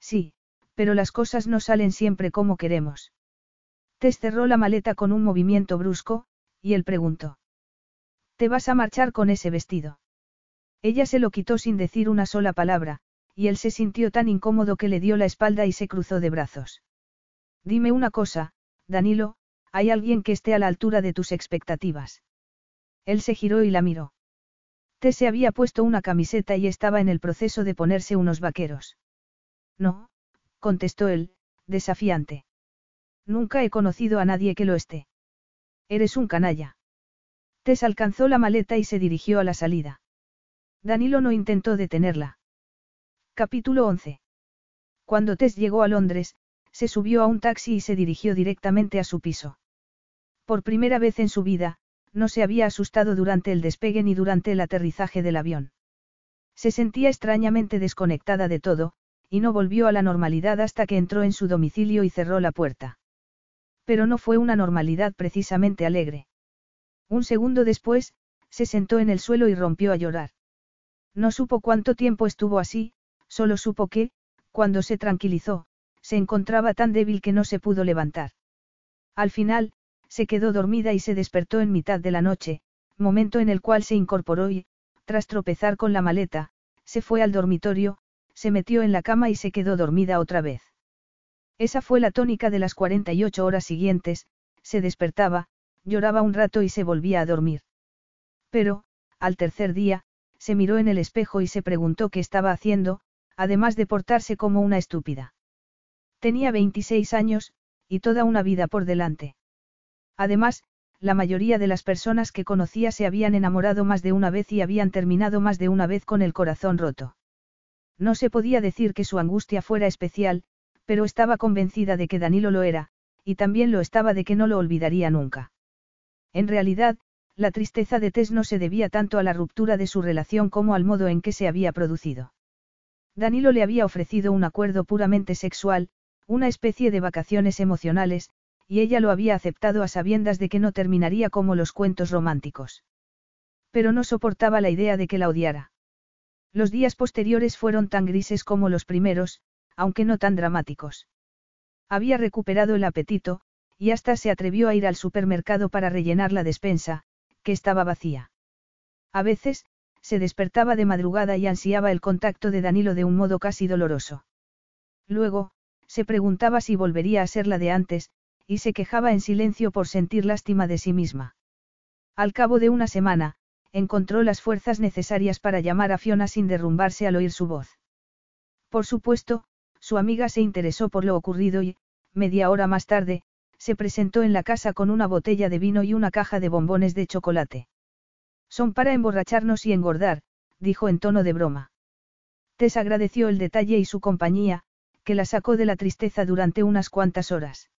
Speaker 1: Sí, pero las cosas no salen siempre como queremos. Tess cerró la maleta con un movimiento brusco, y él preguntó. ¿Te vas a marchar con ese vestido? Ella se lo quitó sin decir una sola palabra, y él se sintió tan incómodo que le dio la espalda y se cruzó de brazos. Dime una cosa, Danilo, ¿hay alguien que esté a la altura de tus expectativas? Él se giró y la miró. T se había puesto una camiseta y estaba en el proceso de ponerse unos vaqueros. No, contestó él, desafiante. Nunca he conocido a nadie que lo esté. Eres un canalla. Tess alcanzó la maleta y se dirigió a la salida. Danilo no intentó detenerla. Capítulo 11. Cuando Tess llegó a Londres, se subió a un taxi y se dirigió directamente a su piso. Por primera vez en su vida, no se había asustado durante el despegue ni durante el aterrizaje del avión. Se sentía extrañamente desconectada de todo, y no volvió a la normalidad hasta que entró en su domicilio y cerró la puerta. Pero no fue una normalidad precisamente alegre. Un segundo después, se sentó en el suelo y rompió a llorar. No supo cuánto tiempo estuvo así, solo supo que, cuando se tranquilizó, se encontraba tan débil que no se pudo levantar. Al final, se quedó dormida y se despertó en mitad de la noche, momento en el cual se incorporó y, tras tropezar con la maleta, se fue al dormitorio, se metió en la cama y se quedó dormida otra vez. Esa fue la tónica de las 48 horas siguientes, se despertaba, lloraba un rato y se volvía a dormir. Pero, al tercer día, se miró en el espejo y se preguntó qué estaba haciendo, además de portarse como una estúpida. Tenía 26 años, y toda una vida por delante. Además, la mayoría de las personas que conocía se habían enamorado más de una vez y habían terminado más de una vez con el corazón roto. No se podía decir que su angustia fuera especial, pero estaba convencida de que Danilo lo era, y también lo estaba de que no lo olvidaría nunca. En realidad, la tristeza de Tess no se debía tanto a la ruptura de su relación como al modo en que se había producido. Danilo le había ofrecido un acuerdo puramente sexual, una especie de vacaciones emocionales, y ella lo había aceptado a sabiendas de que no terminaría como los cuentos románticos. Pero no soportaba la idea de que la odiara. Los días posteriores fueron tan grises como los primeros, aunque no tan dramáticos. Había recuperado el apetito, y hasta se atrevió a ir al supermercado para rellenar la despensa, que estaba vacía. A veces, se despertaba de madrugada y ansiaba el contacto de Danilo de un modo casi doloroso. Luego, se preguntaba si volvería a ser la de antes, y se quejaba en silencio por sentir lástima de sí misma. Al cabo de una semana, encontró las fuerzas necesarias para llamar a Fiona sin derrumbarse al oír su voz. Por supuesto, su amiga se interesó por lo ocurrido y, media hora más tarde, se presentó en la casa con una botella de vino y una caja de bombones de chocolate. Son para emborracharnos y engordar, dijo en tono de broma. Tess agradeció el detalle y su compañía, que la sacó de la tristeza durante unas cuantas horas.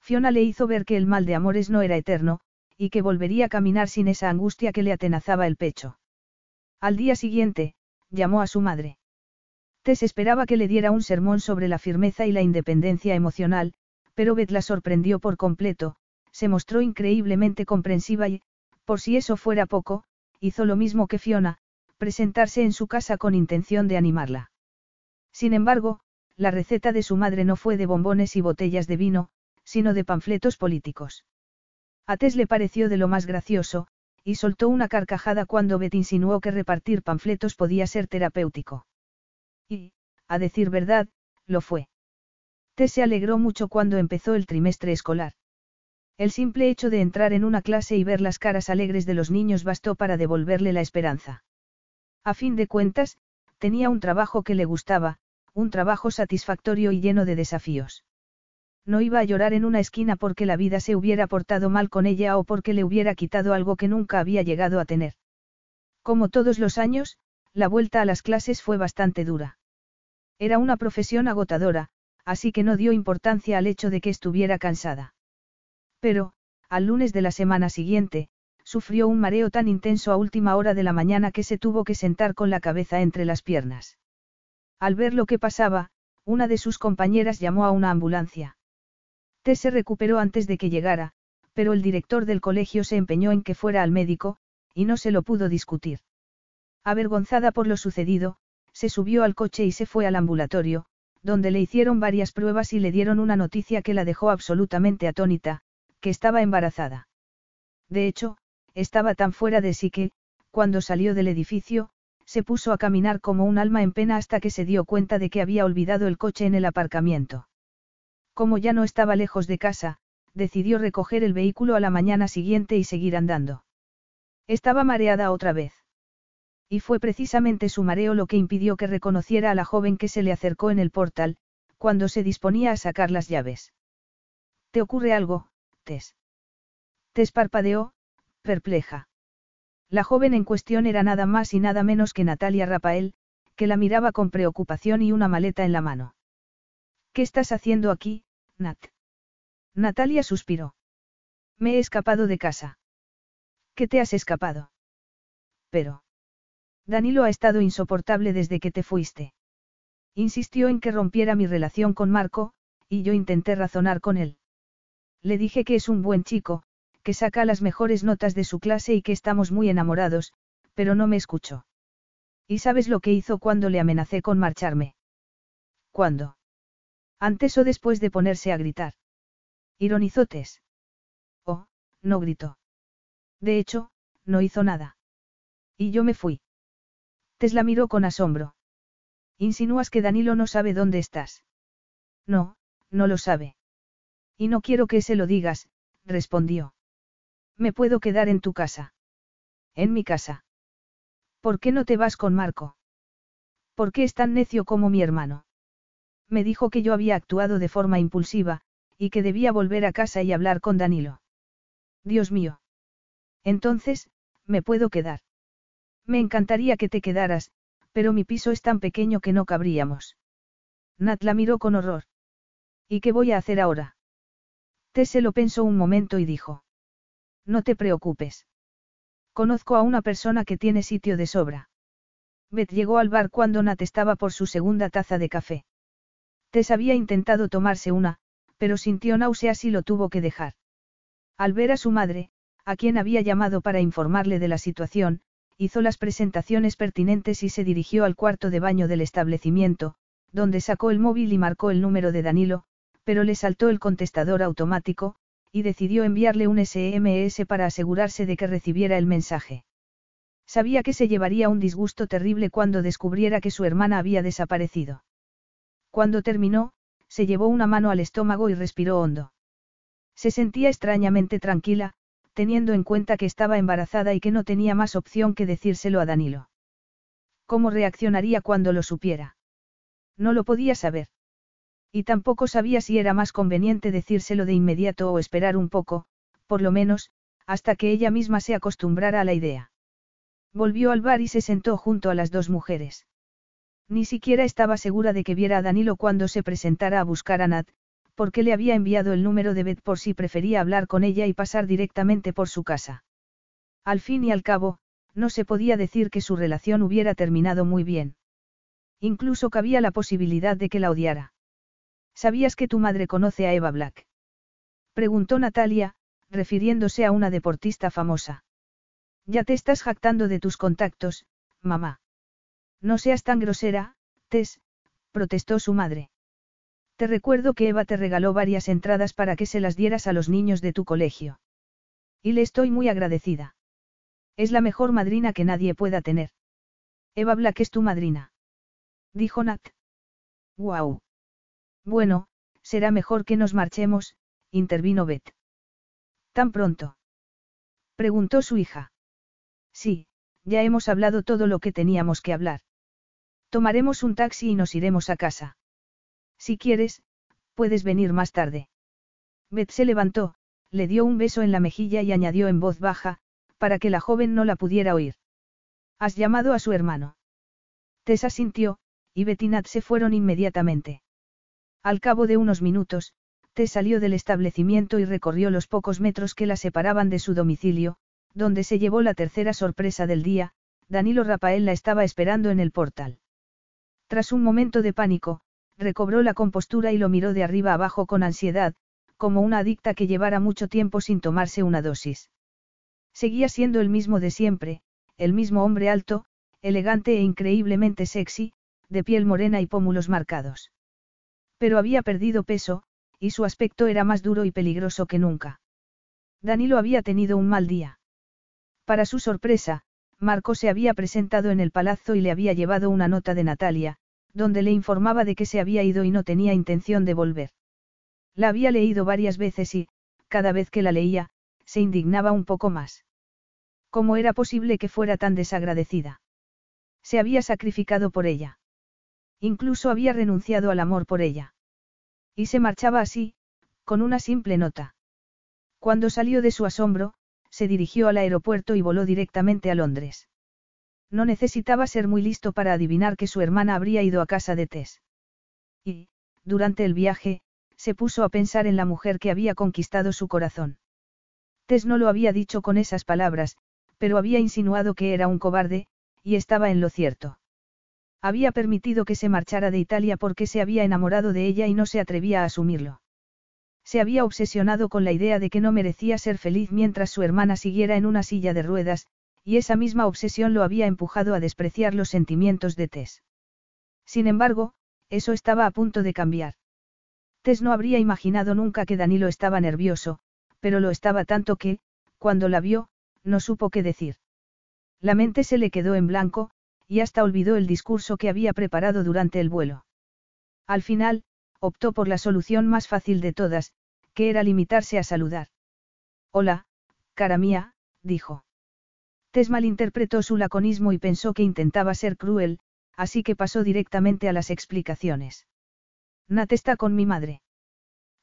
Speaker 1: Fiona le hizo ver que el mal de amores no era eterno, y que volvería a caminar sin esa angustia que le atenazaba el pecho. Al día siguiente, llamó a su madre. Tess esperaba que le diera un sermón sobre la firmeza y la independencia emocional, pero Beth la sorprendió por completo, se mostró increíblemente comprensiva y, por si eso fuera poco, hizo lo mismo que Fiona, presentarse en su casa con intención de animarla. Sin embargo, la receta de su madre no fue de bombones y botellas de vino, sino de panfletos políticos. A Tess le pareció de lo más gracioso, y soltó una carcajada cuando Beth insinuó que repartir panfletos podía ser terapéutico. Y, a decir verdad, lo fue. Tess se alegró mucho cuando empezó el trimestre escolar. El simple hecho de entrar en una clase y ver las caras alegres de los niños bastó para devolverle la esperanza. A fin de cuentas, tenía un trabajo que le gustaba, un trabajo satisfactorio y lleno de desafíos. No iba a llorar en una esquina porque la vida se hubiera portado mal con ella o porque le hubiera quitado algo que nunca había llegado a tener. Como todos los años, la vuelta a las clases fue bastante dura. Era una profesión agotadora, así que no dio importancia al hecho de que estuviera cansada. Pero, al lunes de la semana siguiente, sufrió un mareo tan intenso a última hora de la mañana que se tuvo que sentar con la cabeza entre las piernas. Al ver lo que pasaba, una de sus compañeras llamó a una ambulancia. Tess se recuperó antes de que llegara, pero el director del colegio se empeñó en que fuera al médico, y no se lo pudo discutir. Avergonzada por lo sucedido, se subió al coche y se fue al ambulatorio, donde le hicieron varias pruebas y le dieron una noticia que la dejó absolutamente atónita, que estaba embarazada. De hecho, estaba tan fuera de sí que, cuando salió del edificio, se puso a caminar como un alma en pena hasta que se dio cuenta de que había olvidado el coche en el aparcamiento. Como ya no estaba lejos de casa, decidió recoger el vehículo a la mañana siguiente y seguir andando. Estaba mareada otra vez. Y fue precisamente su mareo lo que impidió que reconociera a la joven que se le acercó en el portal, cuando se disponía a sacar las llaves. ¿Te ocurre algo, Tess? Tess parpadeó, perpleja. La joven en cuestión era nada más y nada menos que Natalia Rapael, que la miraba con preocupación y una maleta en la mano. ¿Qué estás haciendo aquí, Nat? Natalia suspiró. Me he escapado de casa. ¿Qué te has escapado? Pero. Danilo ha estado insoportable desde que te fuiste. Insistió en que rompiera mi relación con Marco, y yo intenté razonar con él. Le dije que es un buen chico, que saca las mejores notas de su clase y que estamos muy enamorados, pero no me escuchó. ¿Y sabes lo que hizo cuando le amenacé con marcharme? ¿Cuándo? Antes o después de ponerse a gritar. Ironizó Tess. Oh, no gritó. De hecho, no hizo nada. Y yo me fui. Tess la miró con asombro. Insinúas que Danilo no sabe dónde estás. No, no lo sabe. Y no quiero que se lo digas, respondió. Me puedo quedar en tu casa. En mi casa. ¿Por qué no te vas con Marco? ¿Por qué es tan necio como mi hermano? Me dijo que yo había actuado de forma impulsiva, y que debía volver a casa y hablar con Danilo. Dios mío. Entonces, me puedo quedar. Me encantaría que te quedaras, pero mi piso es tan pequeño que no cabríamos. Nat la miró con horror. ¿Y qué voy a hacer ahora? Tess se lo pensó un momento y dijo. No te preocupes. Conozco a una persona que tiene sitio de sobra. Beth llegó al bar cuando Nat estaba por su segunda taza de café. Tess había intentado tomarse una, pero sintió náuseas y lo tuvo que dejar. Al ver a su madre, a quien había llamado para informarle de la situación, hizo las presentaciones pertinentes y se dirigió al cuarto de baño del establecimiento, donde sacó el móvil y marcó el número de Danilo, pero le saltó el contestador automático, y decidió enviarle un SMS para asegurarse de que recibiera el mensaje. Sabía que se llevaría un disgusto terrible cuando descubriera que su hermana había desaparecido. Cuando terminó, se llevó una mano al estómago y respiró hondo. Se sentía extrañamente tranquila, teniendo en cuenta que estaba embarazada y que no tenía más opción que decírselo a Danilo. ¿Cómo reaccionaría cuando lo supiera? No lo podía saber. Y tampoco sabía si era más conveniente decírselo de inmediato o esperar un poco, por lo menos, hasta que ella misma se acostumbrara a la idea. Volvió al bar y se sentó junto a las dos mujeres. Ni siquiera estaba segura de que viera a Danilo cuando se presentara a buscar a Nat, porque le había enviado el número de Beth por si prefería hablar con ella y pasar directamente por su casa. Al fin y al cabo, no se podía decir que su relación hubiera terminado muy bien. Incluso cabía la posibilidad de que la odiara. ¿Sabías que tu madre conoce a Eva Black? Preguntó Natalia, refiriéndose a una deportista famosa. Ya te estás jactando de tus contactos, mamá. No seas tan grosera, Tess, protestó su madre. Te recuerdo que Eva te regaló varias entradas para que se las dieras a los niños de tu colegio. Y le estoy muy agradecida. Es la mejor madrina que nadie pueda tener. Eva Black es tu madrina. Dijo Nat. Guau. Bueno, será mejor que nos marchemos, intervino Beth. ¿Tan pronto? Preguntó su hija. Sí, ya hemos hablado todo lo que teníamos que hablar. Tomaremos un taxi y nos iremos a casa. Si quieres, puedes venir más tarde. Beth se levantó, le dio un beso en la mejilla y añadió en voz baja, para que la joven no la pudiera oír. ¿Has llamado a su hermano? Tessa sintió, y Betty se fueron inmediatamente. Al cabo de unos minutos, Tess salió del establecimiento y recorrió los pocos metros que la separaban de su domicilio, donde se llevó la tercera sorpresa del día, Danilo Rafael la estaba esperando en el portal. Tras un momento de pánico, recobró la compostura y lo miró de arriba abajo con ansiedad, como una adicta que llevara mucho tiempo sin tomarse una dosis. Seguía siendo el mismo de siempre, el mismo hombre alto, elegante e increíblemente sexy, de piel morena y pómulos marcados. Pero había perdido peso, y su aspecto era más duro y peligroso que nunca. Danilo había tenido un mal día. Para su sorpresa, Marco se había presentado en el palazzo y le había llevado una nota de Natalia, donde le informaba de que se había ido y no tenía intención de volver. La había leído varias veces y, cada vez que la leía, se indignaba un poco más. ¿Cómo era posible que fuera tan desagradecida? Se había sacrificado por ella. Incluso había renunciado al amor por ella. Y se marchaba así, con una simple nota. Cuando salió de su asombro, se dirigió al aeropuerto y voló directamente a Londres. No necesitaba ser muy listo para adivinar que su hermana habría ido a casa de Tess. Y, durante el viaje, se puso a pensar en la mujer que había conquistado su corazón. Tess no lo había dicho con esas palabras, pero había insinuado que era un cobarde, y estaba en lo cierto. Había permitido que se marchara de Italia porque se había enamorado de ella y no se atrevía a asumirlo. Se había obsesionado con la idea de que no merecía ser feliz mientras su hermana siguiera en una silla de ruedas, y esa misma obsesión lo había empujado a despreciar los sentimientos de Tess. Sin embargo, eso estaba a punto de cambiar. Tess no habría imaginado nunca que Danilo estaba nervioso, pero lo estaba tanto que, cuando la vio, no supo qué decir. La mente se le quedó en blanco, y hasta olvidó el discurso que había preparado durante el vuelo. Al final, optó por la solución más fácil de todas, que era limitarse a saludar. Hola, cara mía, dijo. Tess malinterpretó su laconismo y pensó que intentaba ser cruel, así que pasó directamente a las explicaciones. Nat está con mi madre.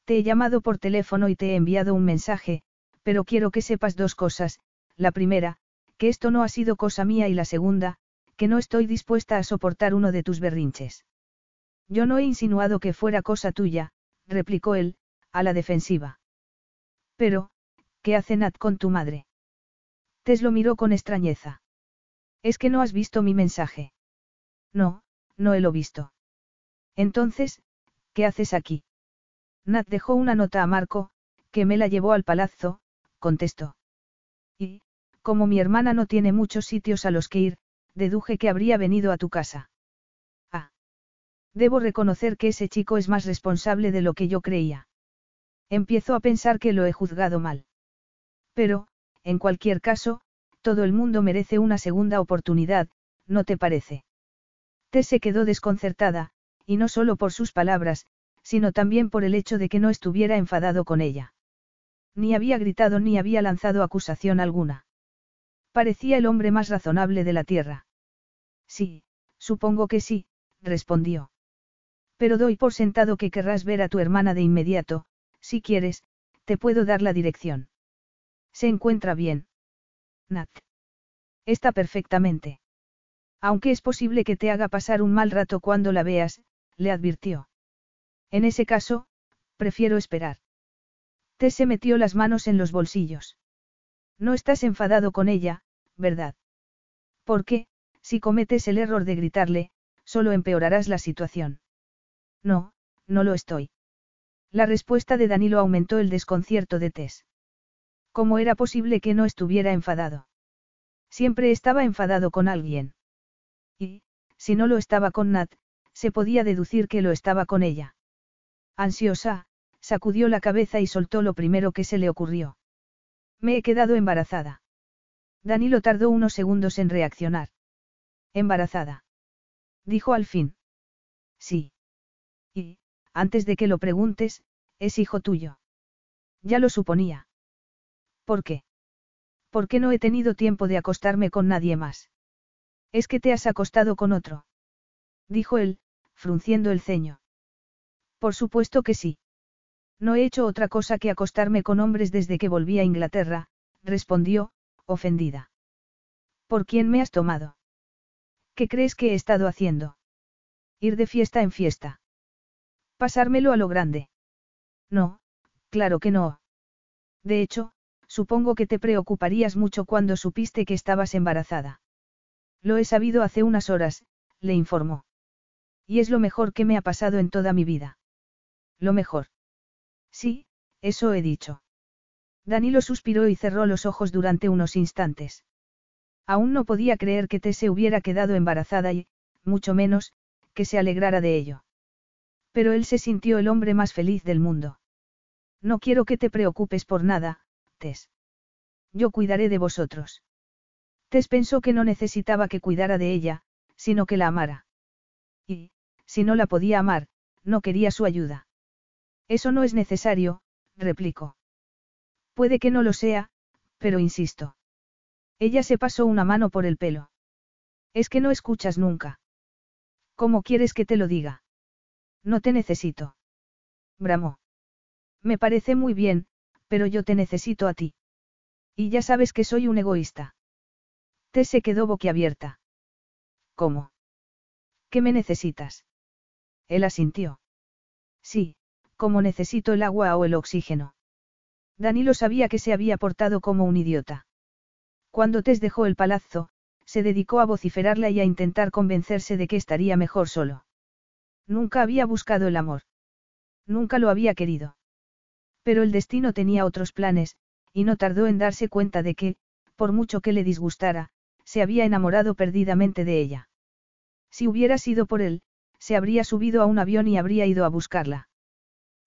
Speaker 1: Te he llamado por teléfono y te he enviado un mensaje, pero quiero que sepas dos cosas, la primera, que esto no ha sido cosa mía y la segunda, que no estoy dispuesta a soportar uno de tus berrinches. Yo no he insinuado que fuera cosa tuya, replicó él, a la defensiva. Pero, ¿qué hace Nat con tu madre? Tess lo miró con extrañeza. Es que no has visto mi mensaje. No, no he lo visto. Entonces, ¿qué haces aquí? Nat dejó una nota a Marco, que me la llevó al palazzo, contestó. Y, como mi hermana no tiene muchos sitios a los que ir, deduje que habría venido a tu casa. Ah. Debo reconocer que ese chico es más responsable de lo que yo creía. Empiezo a pensar que lo he juzgado mal. Pero, en cualquier caso, todo el mundo merece una segunda oportunidad, ¿no te parece? Tess se quedó desconcertada, y no solo por sus palabras, sino también por el hecho de que no estuviera enfadado con ella. Ni había gritado ni había lanzado acusación alguna. Parecía el hombre más razonable de la tierra. Sí, supongo que sí, respondió. Pero doy por sentado que querrás ver a tu hermana de inmediato, si quieres, te puedo dar la dirección. Se encuentra bien. Nat. Está perfectamente. Aunque es posible que te haga pasar un mal rato cuando la veas, le advirtió. En ese caso, prefiero esperar. Tess se metió las manos en los bolsillos. No estás enfadado con ella, ¿verdad? Porque, si cometes el error de gritarle, solo empeorarás la situación. No, no lo estoy. La respuesta de Danilo aumentó el desconcierto de Tess. ¿Cómo era posible que no estuviera enfadado? Siempre estaba enfadado con alguien. Y, si no lo estaba con Nat, se podía deducir que lo estaba con ella. Ansiosa, sacudió la cabeza y soltó lo primero que se le ocurrió. Me he quedado embarazada. Danilo tardó unos segundos en reaccionar. Embarazada. Dijo al fin. Sí. Y, antes de que lo preguntes, es hijo tuyo. Ya lo suponía. ¿Por qué? Porque no he tenido tiempo de acostarme con nadie más. Es que te has acostado con otro. Dijo él, frunciendo el ceño. Por supuesto que sí. No he hecho otra cosa que acostarme con hombres desde que volví a Inglaterra, respondió, ofendida. ¿Por quién me has tomado? ¿Qué crees que he estado haciendo? Ir de fiesta en fiesta. Pasármelo a lo grande. No, claro que no. De hecho, supongo que te preocuparías mucho cuando supiste que estabas embarazada. Lo he sabido hace unas horas, le informó. Y es lo mejor que me ha pasado en toda mi vida. Lo mejor. Sí, eso he dicho. Danilo suspiró y cerró los ojos durante unos instantes. Aún no podía creer que Tese hubiera quedado embarazada y, mucho menos, que se alegrara de ello. Pero él se sintió el hombre más feliz del mundo. No quiero que te preocupes por nada, Tess. Yo cuidaré de vosotros. Tess pensó que no necesitaba que cuidara de ella, sino que la amara. Y, si no la podía amar, no quería su ayuda. Eso no es necesario, replicó. Puede que no lo sea, pero insisto. Ella se pasó una mano por el pelo. Es que no escuchas nunca. ¿Cómo quieres que te lo diga? No te necesito. Bramó. Me parece muy bien, pero yo te necesito a ti. Y ya sabes que soy un egoísta. Te se quedó boquiabierta. ¿Cómo? ¿Qué me necesitas? Él asintió. Sí, como necesito el agua o el oxígeno. Danilo sabía que se había portado como un idiota. Cuando Tess dejó el palazzo, se dedicó a vociferarla y a intentar convencerse de que estaría mejor solo. Nunca había buscado el amor. Nunca lo había querido. Pero el destino tenía otros planes, y no tardó en darse cuenta de que, por mucho que le disgustara, se había enamorado perdidamente de ella. Si hubiera sido por él, se habría subido a un avión y habría ido a buscarla.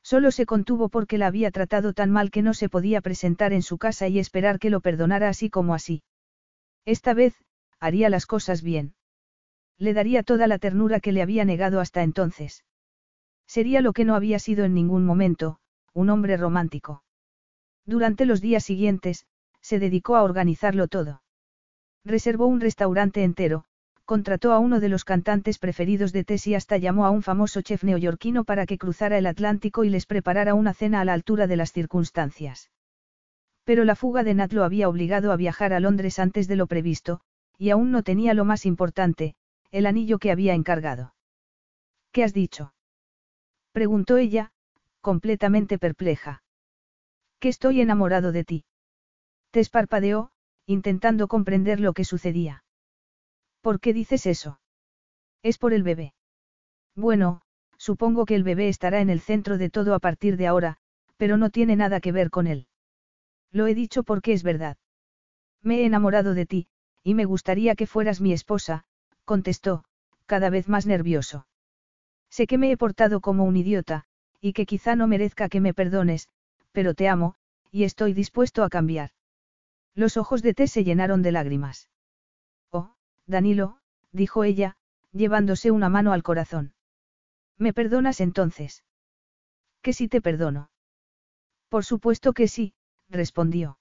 Speaker 1: Solo se contuvo porque la había tratado tan mal que no se podía presentar en su casa y esperar que lo perdonara así como así. Esta vez, haría las cosas bien. Le daría toda la ternura que le había negado hasta entonces. Sería lo que no había sido en ningún momento, un hombre romántico. Durante los días siguientes, se dedicó a organizarlo todo. Reservó un restaurante entero, contrató a uno de los cantantes preferidos de Tess y hasta llamó a un famoso chef neoyorquino para que cruzara el Atlántico y les preparara una cena a la altura de las circunstancias. Pero la fuga de Nat lo había obligado a viajar a Londres antes de lo previsto, y aún no tenía lo más importante, el anillo que había encargado. ¿Qué has dicho? preguntó ella, completamente perpleja. Que estoy enamorado de ti. Te esparpadeó, intentando comprender lo que sucedía. ¿Por qué dices eso? Es por el bebé. Bueno, supongo que el bebé estará en el centro de todo a partir de ahora, pero no tiene nada que ver con él. Lo he dicho porque es verdad. Me he enamorado de ti, y me gustaría que fueras mi esposa, contestó, cada vez más nervioso. Sé que me he portado como un idiota, y que quizá no merezca que me perdones, pero te amo, y estoy dispuesto a cambiar. Los ojos de T se llenaron de lágrimas. Oh, Danilo, dijo ella, llevándose una mano al corazón. ¿Me perdonas entonces? Que sí te perdono. Por supuesto que sí, respondió.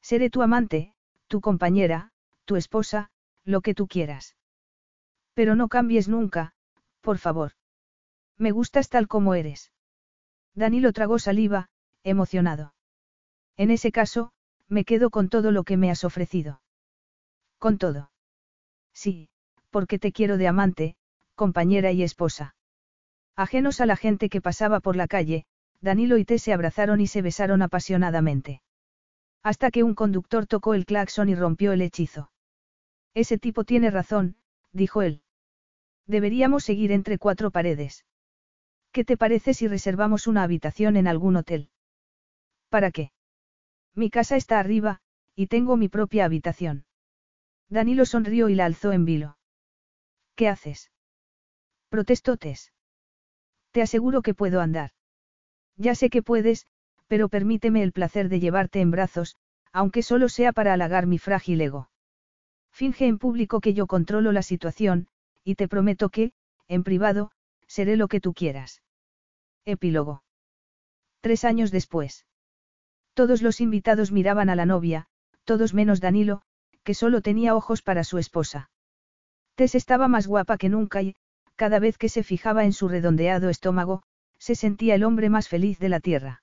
Speaker 1: Seré tu amante, tu compañera, tu esposa, lo que tú quieras. Pero no cambies nunca, por favor. Me gustas tal como eres. Danilo tragó saliva, emocionado. En ese caso, me quedo con todo lo que me has ofrecido. Con todo. Sí, porque te quiero de amante, compañera y esposa. Ajenos a la gente que pasaba por la calle, Danilo y T se abrazaron y se besaron apasionadamente. Hasta que un conductor tocó el claxon y rompió el hechizo. Ese tipo tiene razón, dijo él. Deberíamos seguir entre cuatro paredes. ¿Qué te parece si reservamos una habitación en algún hotel? ¿Para qué? Mi casa está arriba, y tengo mi propia habitación. Danilo sonrió y la alzó en vilo. ¿Qué haces? Protestó Tess. Te aseguro que puedo andar. Ya sé que puedes, pero permíteme el placer de llevarte en brazos, aunque solo sea para halagar mi frágil ego. Finge en público que yo controlo la situación, y te prometo que, en privado, seré lo que tú quieras. Epílogo. Tres años después. Todos los invitados miraban a la novia, todos menos Danilo, que solo tenía ojos para su esposa. Tess estaba más guapa que nunca y, cada vez que se fijaba en su redondeado estómago, se sentía el hombre más feliz de la tierra.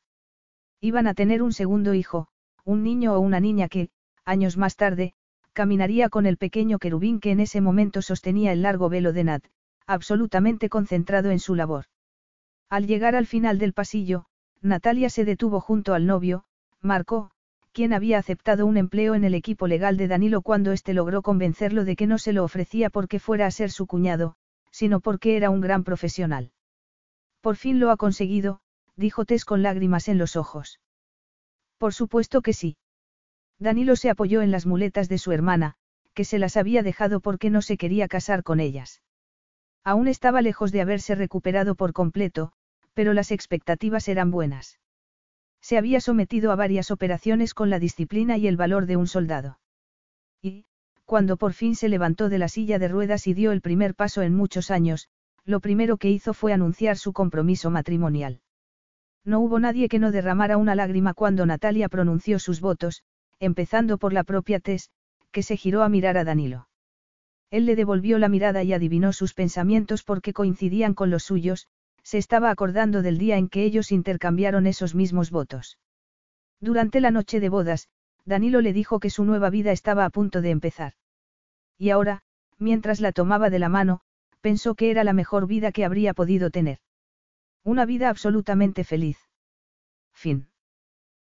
Speaker 1: Iban a tener un segundo hijo, un niño o una niña que, años más tarde, caminaría con el pequeño querubín que en ese momento sostenía el largo velo de Nat, absolutamente concentrado en su labor. Al llegar al final del pasillo, Natalia se detuvo junto al novio, Marco, quien había aceptado un empleo en el equipo legal de Danilo cuando éste logró convencerlo de que no se lo ofrecía porque fuera a ser su cuñado, sino porque era un gran profesional. Por fin lo ha conseguido, dijo Tess con lágrimas en los ojos. Por supuesto que sí. Danilo se apoyó en las muletas de su hermana, que se las había dejado porque no se quería casar con ellas. Aún estaba lejos de haberse recuperado por completo, pero las expectativas eran buenas. Se había sometido a varias operaciones con la disciplina y el valor de un soldado. Y, cuando por fin se levantó de la silla de ruedas y dio el primer paso en muchos años, lo primero que hizo fue anunciar su compromiso matrimonial. No hubo nadie que no derramara una lágrima cuando Natalia pronunció sus votos, empezando por la propia Tess, que se giró a mirar a Danilo. Él le devolvió la mirada y adivinó sus pensamientos porque coincidían con los suyos, se estaba acordando del día en que ellos intercambiaron esos mismos votos. Durante la noche de bodas, Danilo le dijo que su nueva vida estaba a punto de empezar. Y ahora, mientras la tomaba de la mano, pensó que era la mejor vida que habría podido tener. Una vida absolutamente feliz. Fin.